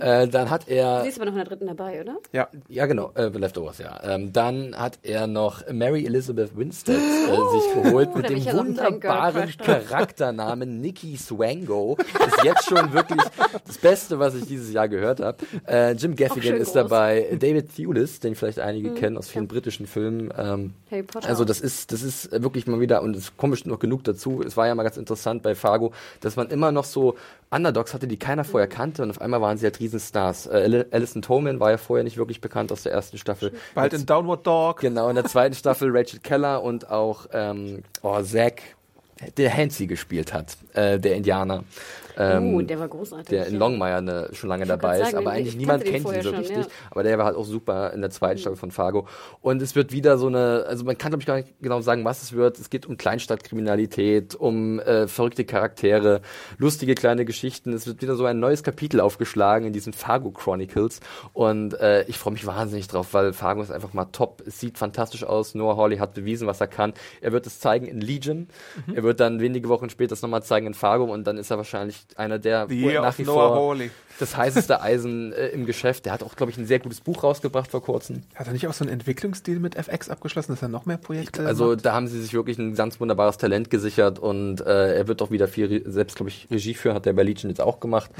Äh, dann hat er
Sie ist aber noch in der dritten dabei, oder?
Ja.
ja, genau, äh, Leftovers, ja. Ähm, dann hat er noch Mary Elizabeth Winstead äh, sich geholt mit
da hab
dem
ja
wunderbaren. Charakternamen Nikki Swango. Ist jetzt schon wirklich das Beste, was ich dieses Jahr gehört habe. Äh, Jim Gaffigan ist
groß.
Dabei. David Thewlis, den vielleicht einige kennen aus vielen britischen Filmen. Ähm,
Harry Potter
also das ist, das ist wirklich mal wieder, und es kommt bestimmt noch genug dazu, es war ja mal ganz interessant bei Fargo, dass man immer noch so Underdogs hatte, die keiner vorher kannte und auf einmal waren sie halt Riesenstars. Äh, Al- Alison Tolman war ja vorher nicht wirklich bekannt aus der ersten Staffel.
Bald in Downward Dog.
Genau, in der zweiten Staffel Rachel Keller und auch ähm, oh, Zack, der Hansi gespielt hat, äh, der Indianer. Ähm,
oh, der war großartig.
der in. Longmire ne, schon lange dabei
grad
ist,
sagen,
aber
ich
eigentlich niemand kennt ihn so
schon,
richtig.
ja. Mhm.
Aber der war halt auch super in der zweiten Staffel von Fargo. Und es wird wieder so eine, also man kann glaube ich gar nicht genau sagen, was es wird. Es geht um Kleinstadtkriminalität, um äh, verrückte Charaktere, lustige kleine Geschichten. Es wird wieder so ein neues Kapitel aufgeschlagen in diesen Fargo Chronicles. Und äh, ich freue mich wahnsinnig drauf, weil Fargo ist einfach mal top. Es sieht fantastisch aus. Noah Hawley hat bewiesen, was er kann. Er wird es zeigen in Legion.
Mhm.
Er wird dann wenige Wochen später es nochmal zeigen in Fargo und dann ist er wahrscheinlich einer der nach wie vor
Hawley.
das heißeste Eisen äh, im Geschäft. Der hat auch, glaube ich, ein sehr gutes Buch rausgebracht vor kurzem.
Hat er nicht auch so einen Entwicklungsdeal mit FX abgeschlossen, dass er noch mehr Projekte
Also
macht?
da haben sie sich wirklich ein ganz wunderbares Talent gesichert und äh, er wird auch wieder viel selbst, glaube ich, Regie führen, hat der bei Legion jetzt auch gemacht.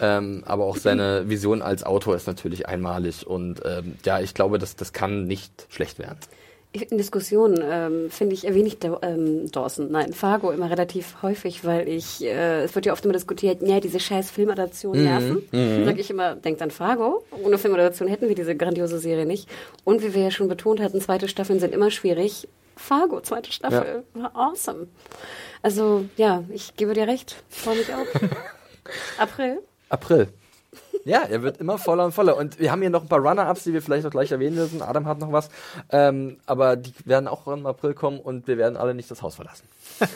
Ähm, aber auch seine Vision als Autor ist natürlich einmalig und ähm, ja, ich glaube, das, das kann nicht schlecht werden.
In Diskussionen ähm, finde ich, erwähne ich ähm, Dawson, nein, Fargo immer relativ häufig, weil ich, äh, es wird ja oft immer diskutiert, ja, diese scheiß Filmadaptionen nerven. Sag ich immer, denkt an Fargo. Ohne Filmadaption hätten wir diese grandiose Serie nicht. Und wie wir ja schon betont hatten, zweite Staffeln sind immer schwierig. Fargo, zweite Staffel, war awesome. Also, ja, ich gebe dir recht. Freue mich auch. April.
April. Ja, er wird immer voller und voller. Und wir haben hier noch ein paar Runner-Ups, die wir vielleicht noch gleich erwähnen müssen. Adam hat noch was. Ähm, aber die werden auch im April kommen und wir werden alle nicht das Haus verlassen.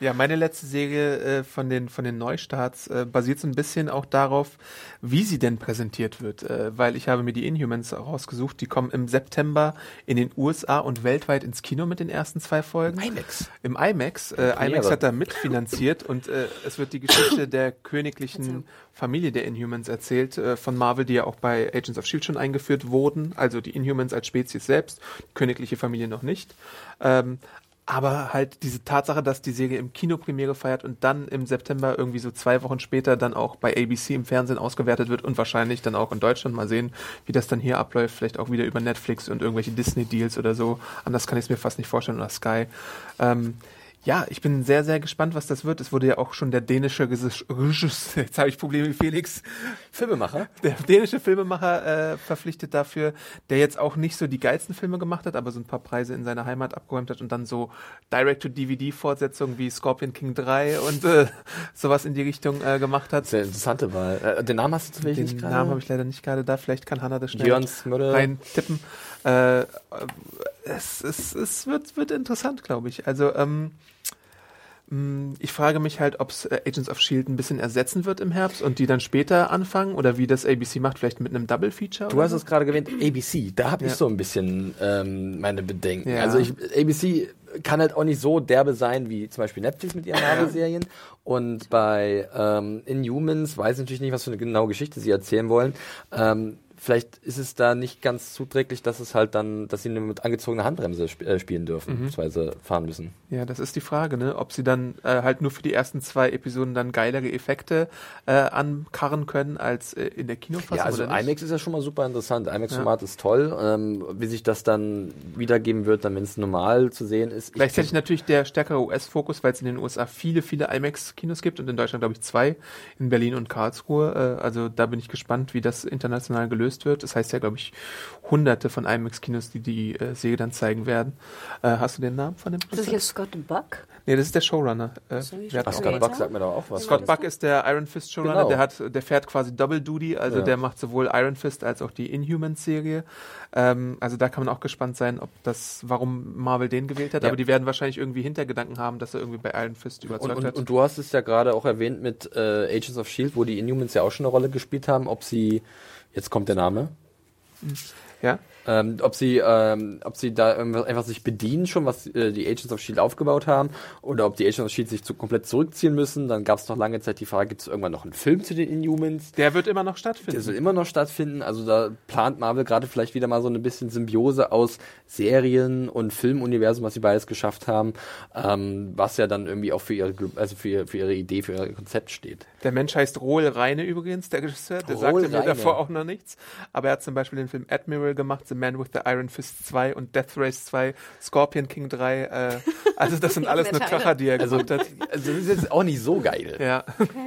Ja, meine letzte Serie äh, von den von den Neustarts äh, basiert so ein bisschen auch darauf, wie sie denn präsentiert wird, äh, weil ich habe mir die Inhumans rausgesucht. Die kommen im September in den USA und weltweit ins Kino mit den ersten zwei Folgen.
IMAX.
Im IMAX. Äh, IMAX hat da mitfinanziert und äh, es wird die Geschichte der königlichen Familie der Inhumans Inhumans erzählt äh, von Marvel, die ja auch bei Agents of Shield schon eingeführt wurden. Also die Inhumans als Spezies selbst, königliche Familie noch nicht. Ähm, aber halt diese Tatsache, dass die Serie im Kino Premiere feiert und dann im September irgendwie so zwei Wochen später dann auch bei ABC im Fernsehen ausgewertet wird und wahrscheinlich dann auch in Deutschland mal sehen, wie das dann hier abläuft, vielleicht auch wieder über Netflix und irgendwelche Disney-Deals oder so. Anders kann ich es mir fast nicht vorstellen oder Sky. Ähm, ja, ich bin sehr, sehr gespannt, was das wird. Es wurde ja auch schon der dänische Regisseur, jetzt habe ich Probleme mit Felix,
Filmemacher?
der dänische Filmemacher äh, verpflichtet dafür, der jetzt auch nicht so die geilsten Filme gemacht hat, aber so ein paar Preise in seiner Heimat abgeräumt hat und dann so Direct-to-DVD-Fortsetzungen wie Scorpion King 3 und äh, sowas in die Richtung äh, gemacht hat.
Eine interessante Wahl. Äh, den Namen hast du zufällig
Den
nicht gerade?
Namen habe ich leider nicht gerade da. Vielleicht kann Hannah das schnell
Mörder.
rein tippen. Äh, es, es, es wird, wird interessant, glaube ich. Also ähm, mh, ich frage mich halt, ob es äh, Agents of Shield ein bisschen ersetzen wird im Herbst und die dann später anfangen oder wie das ABC macht, vielleicht mit einem Double Feature.
Du hast
so?
es gerade erwähnt, ABC. Da habe ich
Ja.
so ein bisschen ähm, meine Bedenken.
Ja.
Also ich, ABC kann halt auch nicht so derbe sein wie zum Beispiel Netflix mit ihren Marvel-Serien. Und bei ähm, Inhumans weiß ich natürlich nicht, was für eine genaue Geschichte sie erzählen wollen. Ähm, vielleicht ist es da nicht ganz zuträglich, dass es halt dann, dass sie nur mit angezogener Handbremse sp äh, spielen dürfen,
Mhm.
beziehungsweise fahren müssen.
Ja, das ist die Frage, ne? Ob sie dann äh, halt nur für die ersten zwei Episoden dann geilere Effekte äh, ankarren können als äh, in der Kinofassung.
Ja, also? IMAX ist ja schon mal super interessant. IMAX-Format ist toll. Ähm, wie sich das dann wiedergeben wird, dann wenn es normal zu sehen ist. Ich-
Gleichzeitig natürlich der stärkere US-Fokus, weil es in den USA viele, viele IMAX-Kinos gibt und in Deutschland, glaube ich, zwei, in Berlin und Karlsruhe. Äh, also da bin ich gespannt, wie das international gelöst wird. Das heißt ja, glaube ich, hunderte von IMAX-Kinos, die die äh, Serie dann zeigen werden. Äh, hast du den Namen von dem
Ist das jetzt Scott Buck?
Nee, das ist der Showrunner. Äh,
So,
Ach, Scott. Buck sagt mir doch auch was.
Scott Buck ist der Iron Fist Showrunner,
Genau.
der hat, der fährt quasi Double Duty, also
Ja.
der macht sowohl Iron Fist als auch die Inhumans Serie. Ähm, also da kann man auch gespannt sein, ob das, warum Marvel den gewählt hat.
Ja.
Aber die werden wahrscheinlich irgendwie Hintergedanken haben, dass er irgendwie bei Iron Fist
Und,
überzeugt
und,
hat.
und du hast es ja gerade auch erwähnt mit äh, Agents of Shield, wo die Inhumans ja auch schon eine Rolle gespielt haben, ob sie, jetzt kommt der Name,
ja?
ähm, ob sie, ähm, ob sie da einfach sich bedienen schon, was äh, die Agents of Shield aufgebaut haben, oder ob die Agents of Shield sich zu, komplett zurückziehen müssen. Dann gab es noch lange Zeit die Frage, gibt es irgendwann noch einen Film zu den Inhumans?
Der wird immer noch stattfinden.
Der soll immer noch stattfinden. Also da plant Marvel gerade vielleicht wieder mal so eine bisschen Symbiose aus Serien und Filmuniversum, was sie beides geschafft haben, ähm, was ja dann irgendwie auch für ihre, also für, für ihre Idee, für ihr Konzept steht.
Der Mensch heißt Rohl Reine übrigens, der Regisseur. Der
Rohl
sagte mir davor auch noch nichts. Aber er hat zum Beispiel den Film Admiral gemacht, The Man with the Iron Fist 2 und Death Race 2, Scorpion King 3. Äh, also das sind alles nur. Kracher, die er
Also,
gemacht hat.
also das ist jetzt auch nicht so geil.
Ja,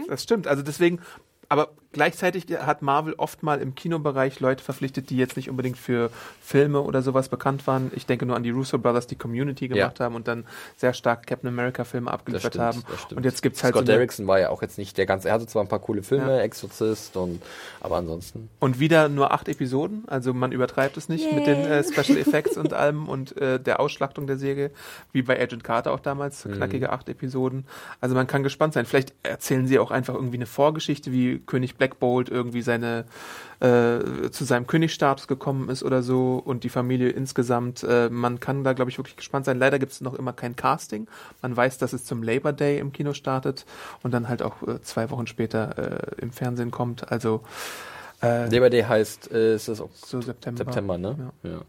das stimmt. Also deswegen, aber gleichzeitig hat Marvel oft mal im Kinobereich Leute verpflichtet, die jetzt nicht unbedingt für Filme oder sowas bekannt waren. Ich denke nur an die Russo Brothers, die Community gemacht haben und dann sehr stark Captain America Filme
Das
abgeliefert
stimmt,
haben.
das stimmt.
Und jetzt gibt's halt
Scott
so
Derrickson war ja auch jetzt nicht der ganze, er hatte zwar ein paar coole Filme,
Ja.
Exorcist und, aber ansonsten.
und wieder nur acht Episoden. Also man übertreibt es nicht mit den äh, Special Effects und allem und äh, der Ausschlachtung der Serie, wie bei Agent Carter auch damals,
Mhm.
knackige acht Episoden. Also man kann gespannt sein. Vielleicht erzählen sie auch einfach irgendwie eine Vorgeschichte, wie König Black Bolt irgendwie seine äh, zu seinem Königsstatus gekommen ist oder so und die Familie insgesamt. Äh, man kann da, glaube ich, wirklich gespannt sein. Leider gibt es noch immer kein Casting. Man weiß, dass es zum Labor Day im Kino startet und dann halt auch äh, zwei Wochen später äh, im Fernsehen kommt. Also äh,
Labor Day heißt, äh, ist das auch
so September.
September, ne?
Ja.
Ja.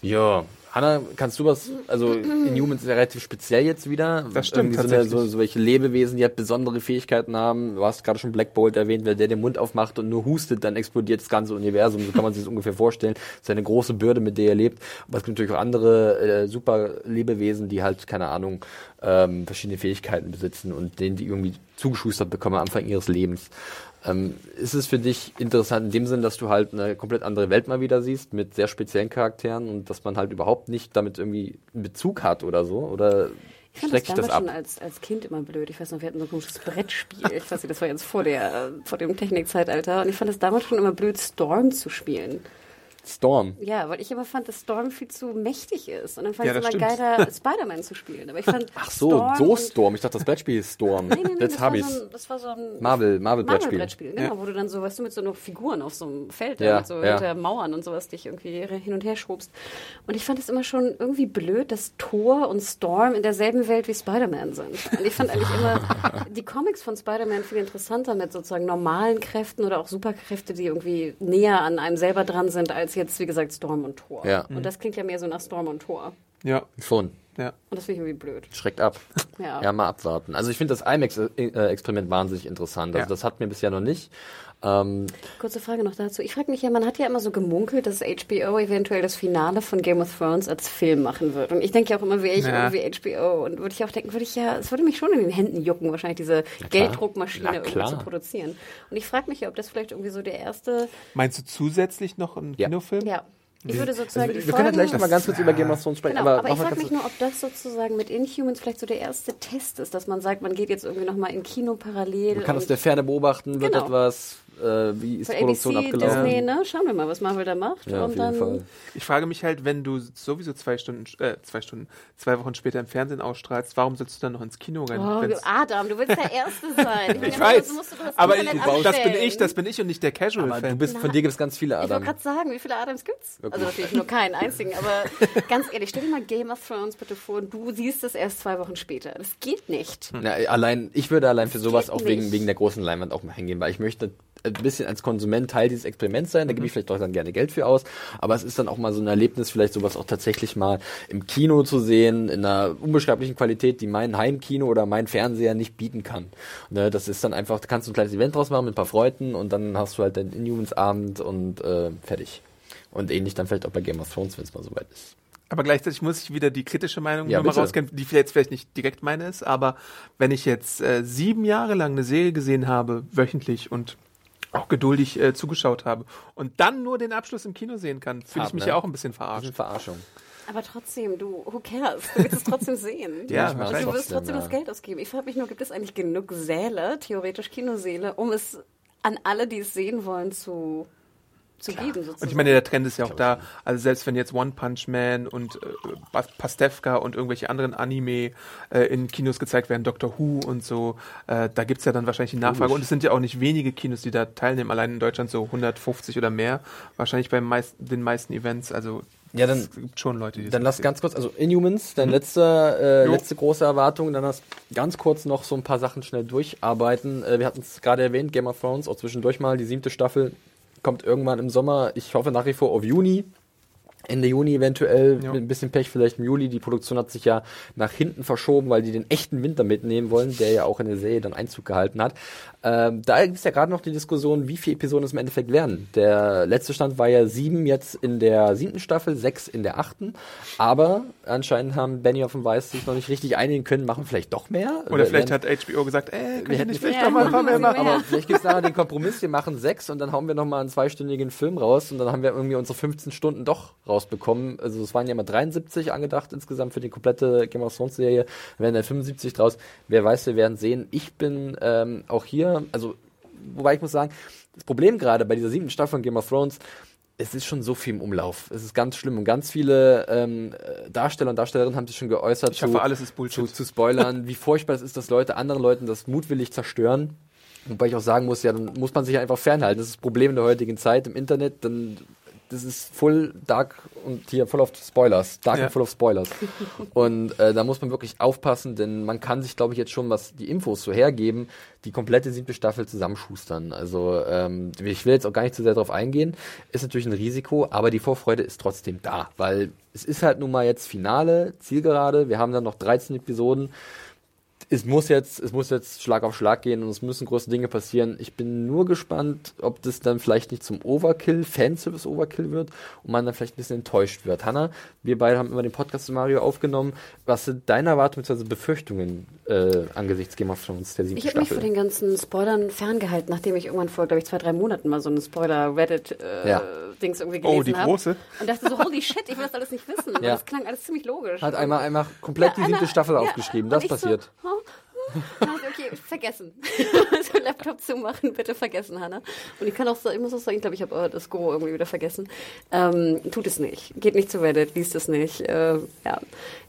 Ja. Hanna, kannst du was, also Inhumans ist ja relativ speziell jetzt wieder.
Das stimmt,
eine,
tatsächlich.
so, so welche Lebewesen, die halt besondere Fähigkeiten haben. Du hast gerade schon Black Bolt erwähnt, wenn der den Mund aufmacht und nur hustet, dann explodiert das ganze Universum. So kann man sich das ungefähr vorstellen. Das ist eine große Bürde, mit der er lebt. Aber es gibt natürlich auch andere äh, super Lebewesen, die halt, keine Ahnung, ähm, verschiedene Fähigkeiten besitzen und denen die irgendwie zugeschustert bekommen am Anfang ihres Lebens. Ähm, ist es für dich interessant in dem Sinn, dass du halt eine komplett andere Welt mal wieder siehst mit sehr speziellen Charakteren und dass man halt überhaupt nicht damit irgendwie einen Bezug hat oder so? Oder
Ich fand das
das
damals
ab?
schon als, als Kind immer blöd. Ich weiß noch, wir hatten so ein komisches Brettspiel. Ich weiß nicht, das war jetzt vor, der, vor dem Technikzeitalter. Und ich fand es damals schon immer blöd, Storm zu spielen.
Storm.
Ja, weil ich immer fand, dass Storm viel zu mächtig ist. Und dann fand
Ja,
ich es immer
stimmt.
geiler, Spider-Man zu spielen. Aber ich fand
Ach so,
Storm
so Storm. Ich dachte, das Brettspiel ist Storm.
Nee, nee, nee,
Jetzt
das,
hab
war
ich's.
so ein, das war so ein
Marvel, Marvel Brettspiel.
Marvel-Brettspiel, genau, wo du dann so, weißt du, mit so noch Figuren auf so einem Feld,
Ja,
mit so
ja.
hinter Mauern und sowas dich irgendwie hin und her schobst. Und ich fand es immer schon irgendwie blöd, dass Thor und Storm in derselben Welt wie Spider-Man sind. Und ich fand eigentlich immer die Comics von Spider-Man viel interessanter mit sozusagen normalen Kräften oder auch Superkräfte, die irgendwie näher an einem selber dran sind, als jetzt, wie gesagt, Storm und Thor.
Ja.
Und das klingt ja mehr so nach Storm und Thor.
Ja,
Schon.
ja.
Und das finde ich irgendwie blöd.
Schreckt ab.
Ja.
Ja, mal abwarten. Also ich finde das IMAX-Experiment wahnsinnig interessant. Also
Ja.
das hatten wir bisher noch nicht. Ähm,
Kurze Frage noch dazu. Ich frage mich ja, man hat ja immer so gemunkelt, dass HBO eventuell das Finale von Game of Thrones als Film machen wird. Und ich denke ja auch immer, wäre ich
Ja.
irgendwie HBO und würde ich auch denken, würde ich ja, es würde mich schon in den Händen jucken, wahrscheinlich diese Gelddruckmaschine irgendwie zu produzieren. Und ich frage mich ja, ob das vielleicht irgendwie so der erste,
Meinst du zusätzlich noch einen
Ja.
Kinofilm?
ja, ich würde sozusagen
wir
die
wir können ja
Folgen-
gleich noch mal ganz kurz über Game of Thrones sprechen.
Genau, aber,
aber,
ich frage mich nur, ob das sozusagen mit Inhumans vielleicht so der erste Test ist, dass man sagt, man geht jetzt irgendwie nochmal in Kino parallel.
Man kann aus der Ferne beobachten, wird
Genau.
etwas, äh, wie ist die Produktion
ABC,
abgelaufen.
Disney, ne? Schauen wir mal, was Marvel da macht.
Ja,
und dann
Fall.
Ich frage mich halt, wenn du sowieso zwei Stunden, äh, zwei Stunden, zwei Wochen später im Fernsehen ausstrahlst, warum sollst du dann noch ins Kino rein?
Oh,
Wenn's-
Adam, du willst der Erste sein.
ich weiß,
musst du das
aber ich, das bin ich, das bin ich und nicht der
Aber du
Casual-Fan.
bist, von dir gibt es ganz viele
Ich wollte gerade sagen, wie viele Adams gibt's?
Wirklich?
Also natürlich nur keinen einzigen, aber ganz ehrlich, stell dir mal Game of Thrones bitte vor und du siehst es erst zwei Wochen später. Das geht nicht.
Na, allein, ich würde allein für sowas auch wegen, wegen der großen Leinwand auch mal hingehen, weil ich möchte ein bisschen als Konsument Teil dieses Experiments sein, da gebe ich vielleicht auch dann gerne Geld für aus, aber es ist dann auch mal so ein Erlebnis, vielleicht sowas auch tatsächlich mal im Kino zu sehen, in einer unbeschreiblichen Qualität, die mein Heimkino oder mein Fernseher nicht bieten kann. Ne, das ist dann einfach, da kannst du ein kleines Event draus machen mit ein paar Freunden und dann hast du halt deinen Inhumans-Abend und äh, fertig. Und ähnlich dann vielleicht auch bei Game of Thrones, wenn es mal soweit ist.
Aber gleichzeitig muss ich wieder die kritische Meinung
Ja,
nochmal rauskennen, die jetzt vielleicht nicht direkt meine ist, aber wenn ich jetzt äh, sieben Jahre lang eine Serie gesehen habe, wöchentlich und auch geduldig äh, zugeschaut habe und dann nur den Abschluss im Kino sehen kann, fühle ich mich
ne?
ja auch ein bisschen verarscht.
eine Verarschung.
Aber trotzdem, du, who cares? Du willst es trotzdem sehen.
Ja,
und du wirst
Trotzdem,
trotzdem
ja.
das Geld ausgeben. Ich frage mich nur, gibt es eigentlich genug Säle, theoretisch Kinosäle, um es an alle, die es sehen wollen, zu, zu geben sozusagen?
Und ich meine, der Trend ist ja auch da. Also selbst wenn jetzt One Punch Man und äh, Pastewka und irgendwelche anderen Anime äh, in Kinos gezeigt werden, Doctor Who und so, äh, da gibt's ja dann wahrscheinlich die Nachfrage. Und es sind ja auch nicht wenige Kinos, die da teilnehmen. Allein in Deutschland so 150 oder mehr. Wahrscheinlich bei meist, den meisten Events. Also
Ja, dann-
es gibt schon Leute, die das
Dann lass
sehen.
ganz kurz, also Inhumans, deine letzte, äh,
Jo.
letzte große Erwartung, dann lass ganz kurz noch so ein paar Sachen schnell durcharbeiten. Äh, wir hatten es gerade erwähnt, Game of Thrones, auch zwischendurch mal, die siebte Staffel kommt irgendwann im Sommer. Ich hoffe nach wie vor auf Juni. Ende Juni eventuell,
Ja.
mit ein bisschen Pech vielleicht im Juli. Die Produktion hat sich ja nach hinten verschoben, weil die den echten Winter mitnehmen wollen, der ja auch in der Serie dann Einzug gehalten hat. Ähm, da ist ja gerade noch die Diskussion, wie viele Episoden es im Endeffekt werden. Der letzte Stand war ja sieben jetzt in der siebten Staffel, sechs in der achten. Aber anscheinend haben Benny auf dem Weiß sich noch nicht richtig einigen können, machen vielleicht doch mehr.
Oder
Wir
vielleicht hat HBO gesagt, ey,
wir
könnt ihr
hätten
nicht
vielleicht
doch mal ein paar mehr
machen wir
aber vielleicht gibt es nachher den Kompromiss, wir machen sechs und dann hauen wir nochmal einen zweistündigen Film raus und dann haben wir irgendwie unsere 15 Stunden doch rausbekommen. Also es waren ja mal 73 angedacht insgesamt für die komplette Game of Thrones Serie. Wir werden da 75 draus. Wer weiß, wir werden sehen. Ich bin ähm, auch hier, also wobei ich muss sagen, das Problem gerade bei dieser siebten Staffel von Game of Thrones, es ist schon so viel im Umlauf. Es ist ganz schlimm und ganz viele ähm, äh, Darsteller und Darstellerinnen haben sich schon geäußert
Ich hoffe, alles ist Bullshit.
zu, zu spoilern, wie furchtbar es ist, dass Leute anderen Leuten das mutwillig zerstören. Wobei ich auch sagen muss, ja, dann muss man sich einfach fernhalten. Das ist das Problem in der heutigen Zeit im Internet. Dann, das ist full dark und hier voll auf Spoilers. Dark
Ja.
und full of Spoilers. und äh, da muss man wirklich aufpassen, denn man kann sich, glaube ich, jetzt schon, was die Infos so hergeben, die komplette siebte Staffel zusammenschustern. Also ähm, ich will jetzt auch gar nicht zu sehr darauf eingehen. Ist natürlich ein Risiko, aber die Vorfreude ist trotzdem da, weil es ist halt nun mal jetzt Finale, Zielgerade. Wir haben dann noch 13 Episoden es muss jetzt, es muss jetzt Schlag auf Schlag gehen und es müssen große Dinge passieren. Ich bin nur gespannt, ob das dann vielleicht nicht zum Overkill, Fanservice Overkill wird und man dann vielleicht ein bisschen enttäuscht wird. Hanna, wir beide haben immer den Podcast zu Mario aufgenommen. Was sind deine Erwartungen bzw. Befürchtungen äh, angesichts Game of Thrones der siebten
Ich habe mich von den ganzen Spoilern ferngehalten, nachdem ich irgendwann vor, glaube ich, zwei, drei Monaten mal so eine Spoiler-Reddit-Dings
Ja.
irgendwie
Oh,
gelesen
die
habe.
große?
Und dachte so, holy shit, ich will das alles nicht wissen.
Ja.
Das klang alles ziemlich logisch.
Hat einmal, einmal komplett die
Ja,
siebte
Anna,
Staffel
ja,
aufgeschrieben. Das passiert.
So, oh, okay, vergessen. also Laptop zu machen, bitte vergessen, Hanna. Und ich kann auch, ich muss auch sagen, ich glaube, ich habe das Go irgendwie wieder vergessen. Ähm, tut es nicht. Geht nicht zu Reddit, liest es nicht. Äh, ja.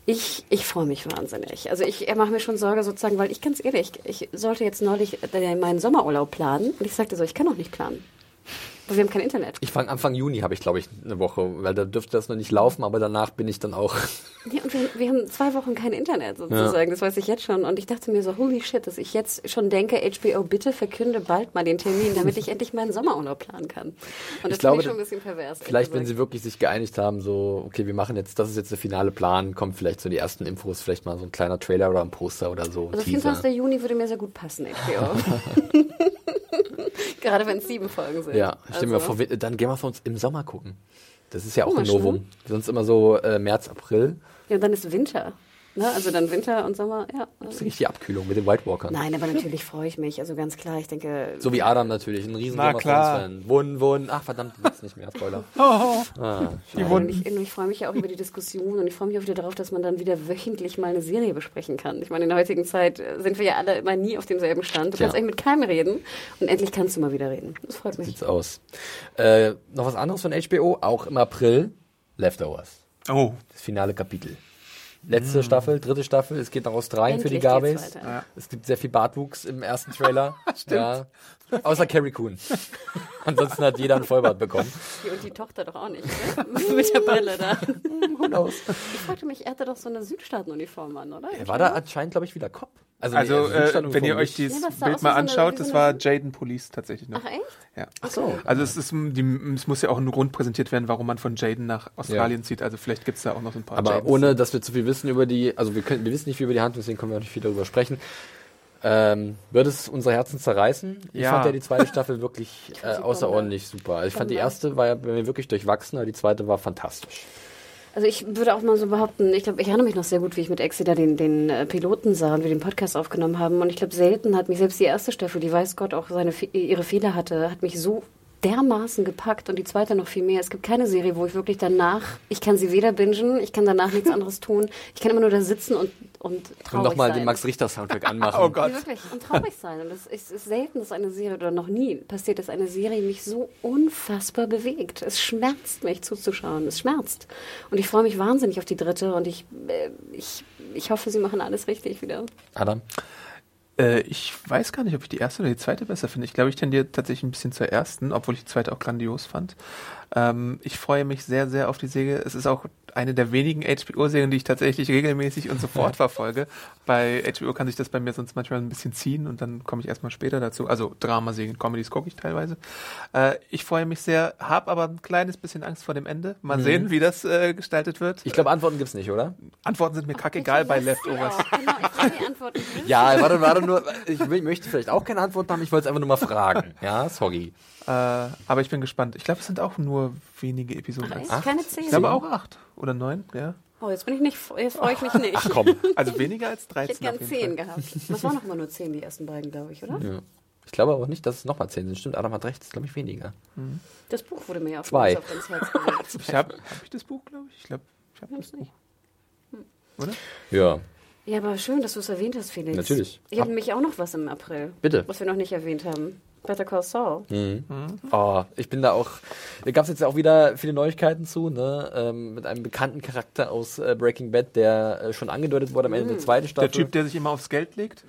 Ich, ich freue mich wahnsinnig. Also ich mache mir schon Sorge sozusagen, weil ich ganz ehrlich, ich sollte jetzt neulich meinen Sommerurlaub planen und ich sagte so, ich kann auch nicht planen. Aber wir haben kein Internet.
Ich fange Anfang Juni, habe ich glaube ich eine Woche, weil da dürfte das noch nicht laufen, aber danach bin ich dann auch.
Ja, und wir, wir haben zwei Wochen kein Internet sozusagen, ja. das weiß ich jetzt schon. Und ich dachte mir so, holy shit, dass ich jetzt schon denke, HBO, bitte verkünde bald mal den Termin, damit ich endlich meinen Sommerurlaub planen kann. Und das
glaube,
ich schon ein bisschen pervers.
Vielleicht, wenn sie wirklich sich geeinigt haben, so, okay, wir machen jetzt, das ist jetzt der finale Plan, kommt vielleicht so die ersten Infos, vielleicht mal so ein kleiner Trailer oder ein Poster oder so.
Also 24. Juni würde mir sehr gut passen, HBO. Gerade wenn es sieben Folgen sind.
Ja, mir also. vor, dann gehen wir für uns im Sommer gucken. Das ist ja auch ein Novum. Sonst immer so äh, März, April.
Ja, und dann ist Winter. Ne? Also dann Winter und Sommer, ja.
Das ist nicht die Abkühlung mit den White Walkern.
Nein, aber natürlich freue ich mich. Also ganz klar, ich denke.
So wie Adam natürlich, ein riesen Na, Fan. Wun, wun. Ach verdammt, jetzt nicht mehr, Spoiler.
oh, ah, und ich, ich freue mich ja auch über die Diskussion und ich freue mich auch wieder darauf, dass man dann wieder wöchentlich mal eine Serie besprechen kann. Ich meine, in der heutigen Zeit sind wir ja alle immer nie auf demselben Stand. Du kannst ja. eigentlich mit keinem reden und endlich kannst du mal wieder reden. Das freut mich.
Sieht's aus. Äh, noch was anderes von HBO, auch im April, Leftovers.
Oh.
Das finale Kapitel. Letzte mm. Staffel, dritte Staffel. Es geht nach Australien Endlich für die Garbes. Ja. Es gibt sehr viel Bartwuchs im ersten Trailer.
Stimmt. Ja.
Außer Carrie Coon. Ansonsten hat jeder einen Vollbart bekommen.
Und die Tochter doch auch nicht, ne? Mit der Brille da. Who knows? Ich fragte mich, er hatte doch so eine Südstaatenuniform an, oder?
Er war da anscheinend, glaube ich, wieder Cop.
Also, also äh, wenn ihr euch dieses ja, Bild mal so anschaut, das war Jaden Police tatsächlich noch.
Ach echt?
Ja. Ach so. Also es, ist, die, es muss ja auch ein Grund präsentiert werden, warum man von Jaden nach Australien ja. zieht. Also vielleicht gibt es da auch noch ein paar
Aber Jadens. ohne, dass wir zu viel wissen über die, also wir, können, wir wissen nicht viel über die Hand, deswegen können wir auch nicht viel darüber sprechen. Ähm, wird es unsere Herzen zerreißen? Ich ja. fand ja die zweite Staffel wirklich äh, außerordentlich super. Also ich fand die erste war ja bei mir wirklich durchwachsen, aber die zweite war fantastisch.
Also ich würde auch mal so behaupten, ich glaube, ich erinnere mich noch sehr gut, wie ich mit Exeter den, den äh, Piloten sah und wir den Podcast aufgenommen haben. Und ich glaube, selten hat mich selbst die erste Staffel, die weiß Gott auch seine ihre Fehler hatte, hat mich so dermaßen gepackt und die zweite noch viel mehr. Es gibt keine Serie, wo ich wirklich danach, ich kann sie weder bingen, ich kann danach nichts anderes tun. Ich kann immer nur da sitzen und, und traurig
und nochmal den Max Richter Soundtrack anmachen.
oh Gott.
Ja, wirklich. Und traurig sein. Und es ist, ist, selten, dass eine Serie, oder noch nie passiert, dass eine Serie mich so unfassbar bewegt. Es schmerzt mich zuzuschauen. Es schmerzt. Und ich freue mich wahnsinnig auf die dritte und ich, äh, ich, ich hoffe, sie machen alles richtig wieder.
Adam?
Äh, ich weiß gar nicht, ob ich die erste oder die zweite besser finde. Ich glaube, ich tendiere tatsächlich ein bisschen zur ersten, obwohl ich die zweite auch grandios fand. Ähm, ich freue mich sehr, sehr auf die Serie. Es ist auch eine der wenigen HBO-Serien, die ich tatsächlich regelmäßig und sofort verfolge. Bei HBO kann sich das bei mir sonst manchmal ein bisschen ziehen und dann komme ich erstmal später dazu. Also Dramaserien, Comedies gucke ich teilweise. Äh, ich freue mich sehr, habe aber ein kleines bisschen Angst vor dem Ende. Mal mhm. sehen, wie das äh, gestaltet wird.
Ich glaube, Antworten gibt's nicht, oder?
Antworten sind mir kackegal bei Leftovers.
Ja, genau, ich die Antworten.
ja, warte, warte nur. Ich möchte vielleicht auch keine Antworten haben, ich wollte es einfach nur mal fragen. Ja, sorry.
Äh, aber ich bin gespannt. Ich glaube, es sind auch nur wenige Episoden.
Ach, acht? Keine zehn?
Ich glaube auch acht oder neun, ja.
Oh, jetzt bin ich nicht, jetzt freue ich mich nicht.
Ach komm.
Also weniger als 13.
Ich hätte gern zehn gehabt. Das waren noch mal nur zehn, die ersten beiden, glaube ich, oder?
Ja. Ich glaube aber nicht, dass es nochmal zehn sind. Stimmt, Adam hat recht, das ist, glaube ich, weniger.
Mhm. Das Buch wurde mir ja auf,
Zwei.
auf ins Herz gelegt.
ich habe hab ich das Buch, glaube ich? Ich glaube, ich habe das Buch.
Hm.
Oder?
Ja.
Ja, aber schön, dass du es erwähnt hast, Felix.
Natürlich.
Ich habe nämlich auch noch was im April.
Bitte.
Was wir noch nicht erwähnt haben. Better Call Saul.
Mhm. Mhm. Oh, ich bin da auch. Da gab es jetzt auch wieder viele Neuigkeiten zu, ne? Ähm, mit einem bekannten Charakter aus äh, Breaking Bad, der äh, schon angedeutet wurde am Ende mhm. der zweiten Staffel.
Der Typ, der sich immer aufs Geld legt?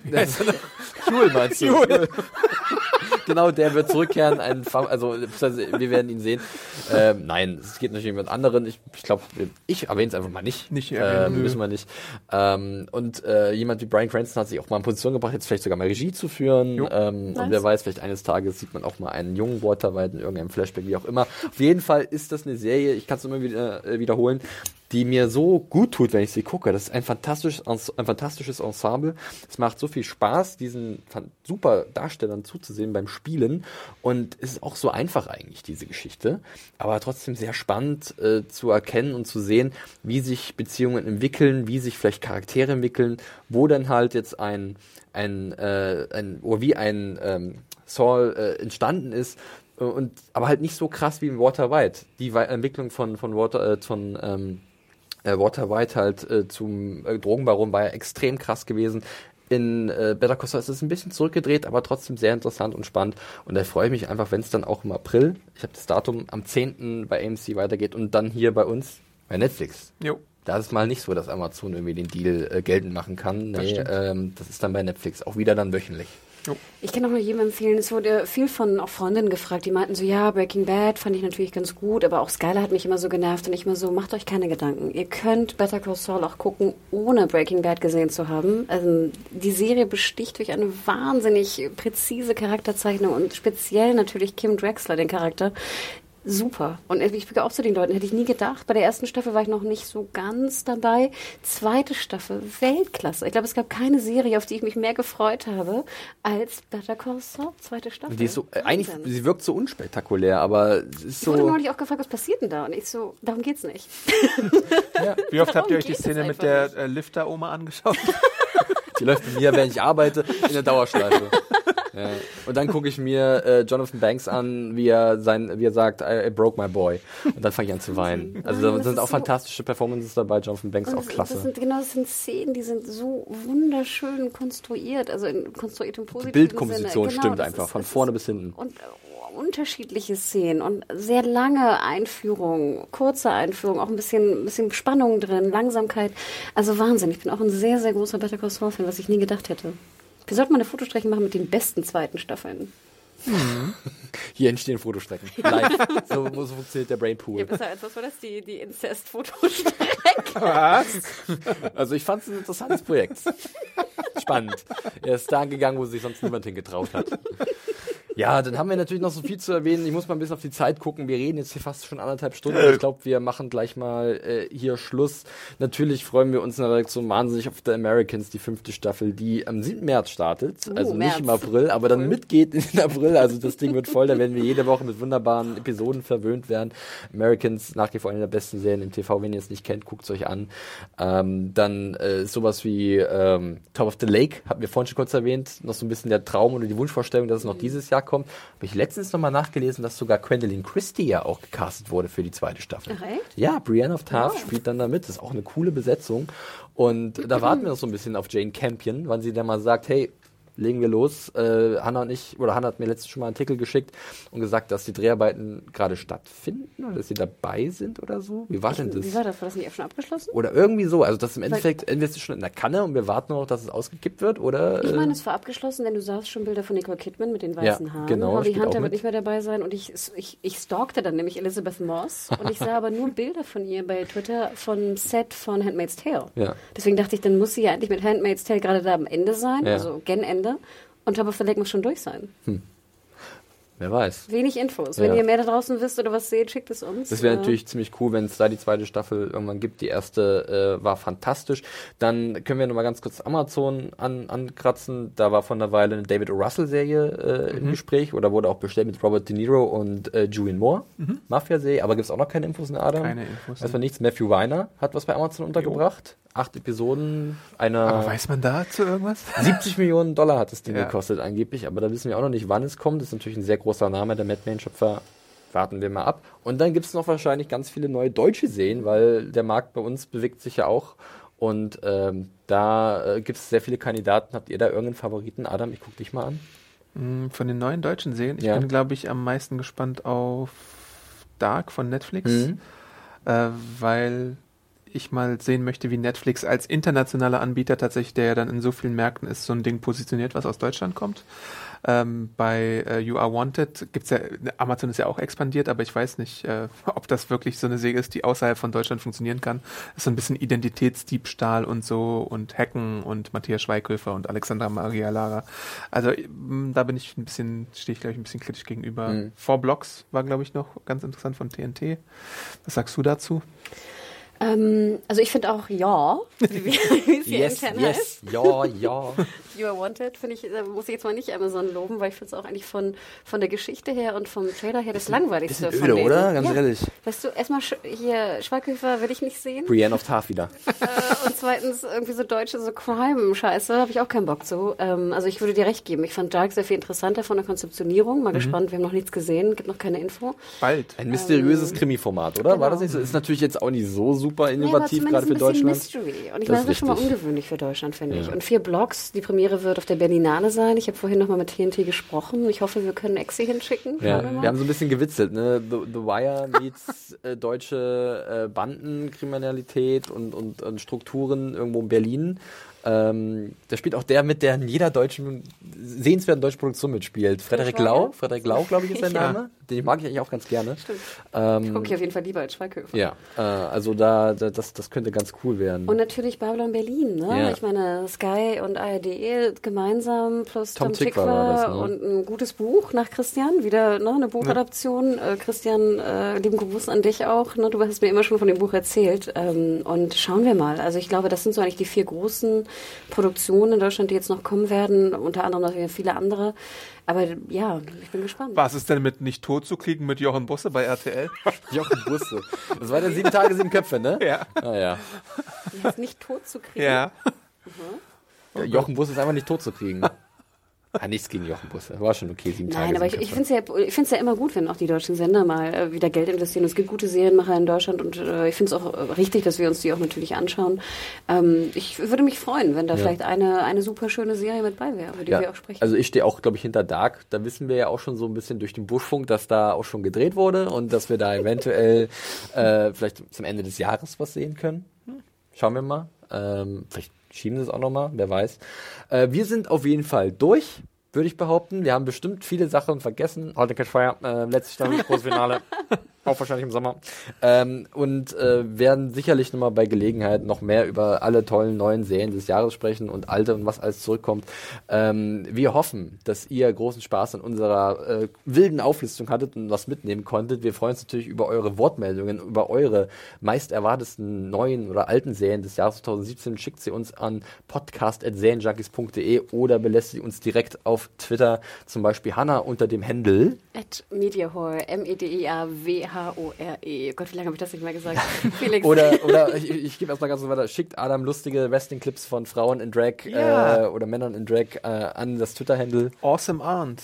Huel meinst du? Huel. genau, der wird zurückkehren. Ein, also wir werden ihn sehen. Ähm, nein, es geht natürlich mit anderen. Ich, ich glaube, ich erwähne es einfach mal nicht.
Nicht
ähm, Müssen wir nicht. Ähm, und äh, jemand wie Brian Cranston hat sich auch mal in Position gebracht, jetzt vielleicht sogar mal Regie zu führen. Ähm, nice. Und wer weiß, vielleicht eines Tages sieht man auch mal einen jungen Walter White in irgendeinem Flashback, wie auch immer. Auf jeden Fall ist das eine Serie, ich kann es immer wieder äh, wiederholen, die mir so gut tut, wenn ich sie gucke. Das ist ein fantastisches, ein fantastisches Ensemble. Es macht so viel Spaß, diesen super Darstellern zuzusehen beim Spielen. Und es ist auch so einfach eigentlich, diese Geschichte. Aber trotzdem sehr spannend äh, zu erkennen und zu sehen, wie sich Beziehungen entwickeln, wie sich vielleicht Charaktere entwickeln, wo dann halt jetzt ein, ein, äh, ein oder wie ein ähm, Saul äh, entstanden ist, äh, und aber halt nicht so krass wie in Water White. Die Entwicklung von von Water äh, von ähm, äh, Walter White halt äh, zum äh, Drogenbaron war ja extrem krass gewesen. In äh, Better Call Saul ist es ein bisschen zurückgedreht, aber trotzdem sehr interessant und spannend. Und da freue ich mich einfach, wenn es dann auch im April, ich habe das Datum, am 10. bei AMC weitergeht und dann hier bei uns bei Netflix.
Jo.
Da ist es mal nicht so, dass Amazon irgendwie den Deal äh, geltend machen kann.
Das
Nee, ähm, das ist dann bei Netflix auch wieder dann wöchentlich.
Ich kann auch nur jedem empfehlen, es wurde viel von auch Freundinnen gefragt, die meinten so, ja, Breaking Bad fand ich natürlich ganz gut, aber auch Skylar hat mich immer so genervt und ich immer so, macht euch keine Gedanken. Ihr könnt Better Call Saul auch gucken, ohne Breaking Bad gesehen zu haben. Also die Serie besticht durch eine wahnsinnig präzise Charakterzeichnung und speziell natürlich Kim Drexler, den Charakter. Super. Und ich bin auch zu den Leuten, hätte ich nie gedacht. Bei der ersten Staffel war ich noch nicht so ganz dabei. Zweite Staffel, Weltklasse. Ich glaube, es gab keine Serie, auf die ich mich mehr gefreut habe, als Better Call Saul, zweite Staffel.
Die ist so, äh, eigentlich, sie wirkt so unspektakulär, aber es ist
Ich wurde
so.
neulich auch gefragt, was passiert denn da? Und ich so, darum geht's nicht.
Wie oft habt
Darum
ihr euch die Szene mit der äh, Lifter-Oma angeschaut?
Die läuft bei mir, während ich arbeite, in der Dauerschleife. Ja. Und dann gucke ich mir äh, Jonathan Banks an, wie er sein, wie er sagt, I, I broke my boy. Und dann fange ich an zu weinen. Also
Nein,
da sind auch
so-
fantastische Performances dabei. Jonathan Banks auch klasse.
das sind genau das sind Szenen, die sind so wunderschön konstruiert, also in, konstruiert im
Die
positiven
Bildkomposition
Sinne.
stimmt einfach,
ist-
von vorne bis hinten.
Und äh, unterschiedliche Szenen und sehr lange Einführungen, kurze Einführungen, auch ein bisschen, ein bisschen Spannung drin, Langsamkeit. Also Wahnsinn. Ich bin auch ein sehr, sehr großer Better Call Saul Fan, was ich nie gedacht hätte. Wir sollten mal eine Fotostrecke machen mit den besten zweiten Staffeln.
Hier entstehen Fotostrecken. Live. so, so funktioniert der Brainpool.
Ja, besser als was war das? Die, die Inzest-Fotostrecke.
Also ich fand es ein interessantes Projekt. Spannend. Er ist da gegangen, wo sich sonst niemand hingetraut hat. Ja, dann haben wir natürlich noch so viel zu erwähnen. Ich muss mal ein bisschen auf die Zeit gucken. Wir reden jetzt hier fast schon anderthalb Stunden. Ich glaube, wir machen gleich mal äh, hier Schluss. Natürlich freuen wir uns in der Redaktion wahnsinnig auf The Americans, die fünfte Staffel, die am 7. März startet. also nicht
März.
im April, aber dann
Cool.
mitgeht in den April. Also das Ding wird voll. Da werden wir jede Woche mit wunderbaren Episoden verwöhnt werden. Americans, nach wie vor eine der besten Serien im TV. Wenn ihr es nicht kennt, guckt es euch an. Ähm, dann äh, sowas wie ähm, Top of the Lake, hatten wir vorhin schon kurz erwähnt. Noch so ein bisschen der Traum oder die Wunschvorstellung, dass es noch dieses Jahr kommt. Habe ich letztens nochmal nachgelesen, dass sogar Gwendolyn Christie ja auch gecastet wurde für die zweite Staffel.
Ach, echt?
Ja, Brienne of Tarth spielt dann da mit. Das ist auch eine coole Besetzung. Und da warten wir noch so ein bisschen auf Jane Campion, wann sie dann mal sagt, hey, legen wir los. Äh, Hannah und ich, oder Hannah hat mir letztens schon mal einen Artikel geschickt und gesagt, dass die Dreharbeiten gerade stattfinden oder dass sie dabei sind oder so. Wie war denn das?
Wie war das? War das nicht schon abgeschlossen?
Oder irgendwie so. Also das im Endeffekt, entweder ist es schon in der Kanne und wir warten noch, dass es ausgekippt wird, oder?
Ich
äh,
meine, es war abgeschlossen, denn du sahst schon Bilder von Nicole Kidman mit den weißen
Ja,
Haaren.
genau, auch
Hunter wird nicht mehr dabei sein und ich, ich, ich stalkte dann nämlich Elizabeth Moss und ich sah aber nur Bilder von ihr bei Twitter von Set von Handmaid's Tale.
Ja.
Deswegen dachte ich, dann muss sie ja eigentlich mit Handmaid's Tale gerade da am Ende sein,
Ja.
also gen Ende. Und Top of the Lake muss schon durch sein.
Wer weiß.
Wenig Infos. Wenn
Ja.
ihr mehr da draußen wisst oder was seht, schickt es uns.
Das wäre
Äh,
natürlich ziemlich cool, wenn es da die zweite Staffel irgendwann gibt. Die erste äh, war fantastisch. Dann können wir nochmal ganz kurz Amazon an, ankratzen. Da war vor einer Weile eine David O. Russell-Serie äh, im Gespräch oder wurde auch bestellt mit Robert De Niro und äh, Julian Moore. Mafia-Serie, aber gibt es auch noch keine Infos in Adam?
Keine Infos.
Weiß man nichts. Matthew Weiner hat was bei Amazon untergebracht. Acht Episoden, einer.
Aber weiß man dazu irgendwas?
70 Millionen Dollar hat das Ding
Ja.
gekostet angeblich, aber da wissen wir auch noch nicht, wann es kommt. Das ist natürlich ein sehr großer Name, der Madman-Schöpfer. Warten wir mal ab. Und dann gibt es noch wahrscheinlich ganz viele neue deutsche Serien, weil der Markt bei uns bewegt sich ja auch. Und ähm, da äh, gibt es sehr viele Kandidaten. Habt ihr da irgendeinen Favoriten? Adam, ich guck dich mal an.
Mm, Von den neuen deutschen Serien. Ich
Ja.
bin, glaube ich, am meisten gespannt auf Dark von Netflix,
Mhm.
äh, weil ich mal sehen möchte, wie Netflix als internationaler Anbieter tatsächlich, der ja dann in so vielen Märkten ist, so ein Ding positioniert, was aus Deutschland kommt. Ähm, bei äh, You Are Wanted gibt's ja, Amazon ist ja auch expandiert, aber ich weiß nicht, äh, ob das wirklich so eine Serie ist, die außerhalb von Deutschland funktionieren kann. Das ist so ein bisschen Identitätsdiebstahl und so und Hacken und Matthias Schweighöfer und Alexandra Maria Lara. Also mm, da bin ich ein bisschen, stehe ich glaube ich ein bisschen kritisch gegenüber.
Mhm.
Four Blocks war glaube ich noch ganz interessant von TNT. Was sagst du dazu?
Ähm, also ich finde auch ja, wie, wie es hier
Yes,
intern heißt.
yes, ja, ja.
You Are Wanted, finde ich, da muss ich jetzt mal nicht Amazon loben, weil ich finde es auch eigentlich von, von der Geschichte her und vom Trailer her das langweiligste
bisschen
von
öde,
denen.
oder? Ganz
ja.
ehrlich.
Weißt du, erstmal Sch hier Schweighöfer will ich nicht sehen
Brienne of Tarth wieder.
äh, und zweitens irgendwie so deutsche so Crime-Scheiße, habe ich auch keinen Bock zu. Ähm, also ich würde dir recht geben, ich fand Dark sehr viel interessanter von der Konzeptionierung,
Mhm.
mal gespannt, wir haben noch nichts gesehen, gibt noch keine Info.
Bald.
Ein mysteriöses Krimi-Format, oder? War
genau.
das nicht so? Ist natürlich jetzt auch nicht so super
Ja, aber
innovativ,
zumindest
gerade für Deutschland.
Mystery. Und ich meine, das ist schon mal ungewöhnlich für Deutschland, finde ich.
Ja.
Und vier Blogs, die Premiere wird auf der Berlinale sein. Ich habe vorhin nochmal mit TNT gesprochen. Ich hoffe, wir können Exi hinschicken.
Ja,
wir
haben so ein bisschen gewitzelt, ne? The, The Wire meets äh, deutsche äh, Bandenkriminalität und, und, und Strukturen irgendwo in Berlin. Ähm, da spielt auch der mit, der in jeder deutschen, sehenswerten deutschen Produktion mitspielt. Frederik? Lau. Frederik Lau, glaube ich, ist sein
Ja.
Name. Den mag ich eigentlich auch ganz gerne.
Stimmt.
Ähm,
Gucke ich auf jeden Fall lieber als Schweighöfer.
ja, äh, also da, da das, das könnte ganz cool werden.
Und natürlich Babylon Berlin, ne?
Ja.
Ich meine, Sky und ARD gemeinsam plus
Tom
Tom,
das, ne?
und ein gutes Buch nach Christian, wieder ne, eine Buchadaption. Äh, Christian, äh, lieben Gruß an dich auch. Ne? Du hast mir immer schon von dem Buch erzählt. Ähm, und schauen wir mal. Also ich glaube, das sind so eigentlich die vier großen Produktionen in Deutschland, die jetzt noch kommen werden. Unter anderem noch viele andere. Aber ja, ich bin gespannt.
Was ist denn mit nicht tot zu kriegen mit Jochen Busse bei RTL?
Jochen Busse. Das war der sieben Tage, sieben Köpfe, ne?
ja.
Ah, ja.
Die nicht tot zu kriegen.
Ja.
Ja, Jochen Busse ist einfach nicht tot zu kriegen. Ah, nichts gegen Jochen Busse. War schon okay, sieben Tage.
Nein, aber ich, ich finde es ja, ich find's ja immer gut, wenn auch die deutschen Sender mal äh, wieder Geld investieren. Es gibt gute Serienmacher in Deutschland und äh, ich finde es auch äh, richtig, dass wir uns die auch natürlich anschauen. Ähm, ich würde mich freuen, wenn da vielleicht eine, eine super schöne Serie mit bei wäre, über die wir auch sprechen.
Also ich stehe auch, glaube ich, hinter Dark. Da wissen wir ja auch schon so ein bisschen durch den Buschfunk, dass da auch schon gedreht wurde und dass wir da eventuell äh, vielleicht zum Ende des Jahres was sehen können. Hm, Schauen wir mal. Ähm, vielleicht schieben sie es auch nochmal, wer weiß. Äh, wir sind auf jeden Fall durch, würde ich behaupten. Wir haben bestimmt viele Sachen vergessen. Heute Catch Fire, äh, letzte Staffel, großes Finale. Auch wahrscheinlich im Sommer. Ähm, und äh, werden sicherlich nochmal bei Gelegenheit noch mehr über alle tollen neuen Serien des Jahres sprechen und alte und was alles zurückkommt. Ähm, wir hoffen, dass ihr großen Spaß an unserer äh, wilden Auflistung hattet und was mitnehmen konntet. Wir freuen uns natürlich über eure Wortmeldungen, über eure meist erwartesten neuen oder alten Serien des Jahres 2017. Schickt sie uns an podcast.serienjunkies.de oder belästigt uns direkt auf Twitter, zum Beispiel Hanna unter dem Handle.
At Mediahore, M-E-D-I-A-W-H-O-R-E. Gott, wie lange habe ich das nicht mehr gesagt? Felix.
Oder, oder ich, ich gebe erstmal ganz so weiter. Schickt Adam lustige Wrestling-Clips von Frauen in Drag
Ja.
äh, oder Männern in Drag äh, an das Twitter-Handle
Awesome Arndt.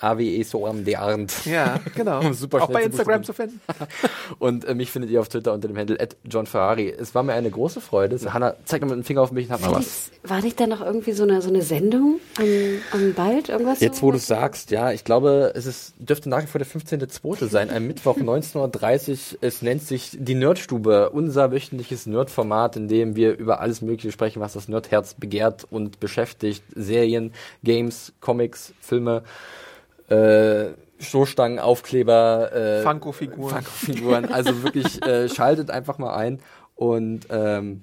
AWE Soam de Arndt.
Ja, genau.
Super
Auch bei Instagram zu finden.
Und äh, mich findet ihr auf Twitter unter dem Handle at John Ferrari. Es war mir eine große Freude. Hanna, zeig mal mit dem Finger auf mich und hab mal was.
War nicht da noch irgendwie so eine, so eine Sendung am, am bald? Irgendwas?
Jetzt,
so,
wo du sagst, ja, ich glaube, es ist, dürfte nach wie vor der 15.2. sein, ein Mittwoch 19.30 Uhr. Es nennt sich die Nerdstube, unser wöchentliches Nerdformat, in dem wir über alles Mögliche sprechen, was das Nerdherz begehrt und beschäftigt. Serien, Games, Comics, Filme, äh, Stoßstangen, Aufkleber, äh,
Funko-Figuren.
Funko-Figuren. Also wirklich, äh, schaltet einfach mal ein und ähm,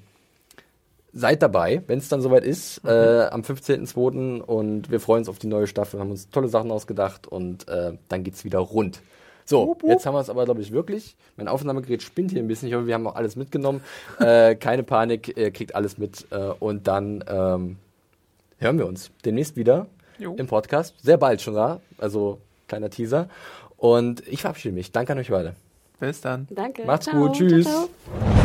seid dabei, wenn es dann soweit ist, äh, am 15.02. Und wir freuen uns auf die neue Staffel, haben uns tolle Sachen ausgedacht und äh, dann geht's wieder rund. So, jetzt haben wir es aber, glaube ich, wirklich. Mein Aufnahmegerät spinnt hier ein bisschen. Ich hoffe, wir haben auch alles mitgenommen. äh, keine Panik, ihr kriegt alles mit. Äh, und dann ähm, hören wir uns demnächst wieder
Jo.
im Podcast. Sehr bald schon da. Also kleiner Teaser. Und ich verabschiede mich. Danke an euch beide.
Bis dann.
Danke.
Macht's
Ciao.
gut. Tschüss.
Ciao, ciao.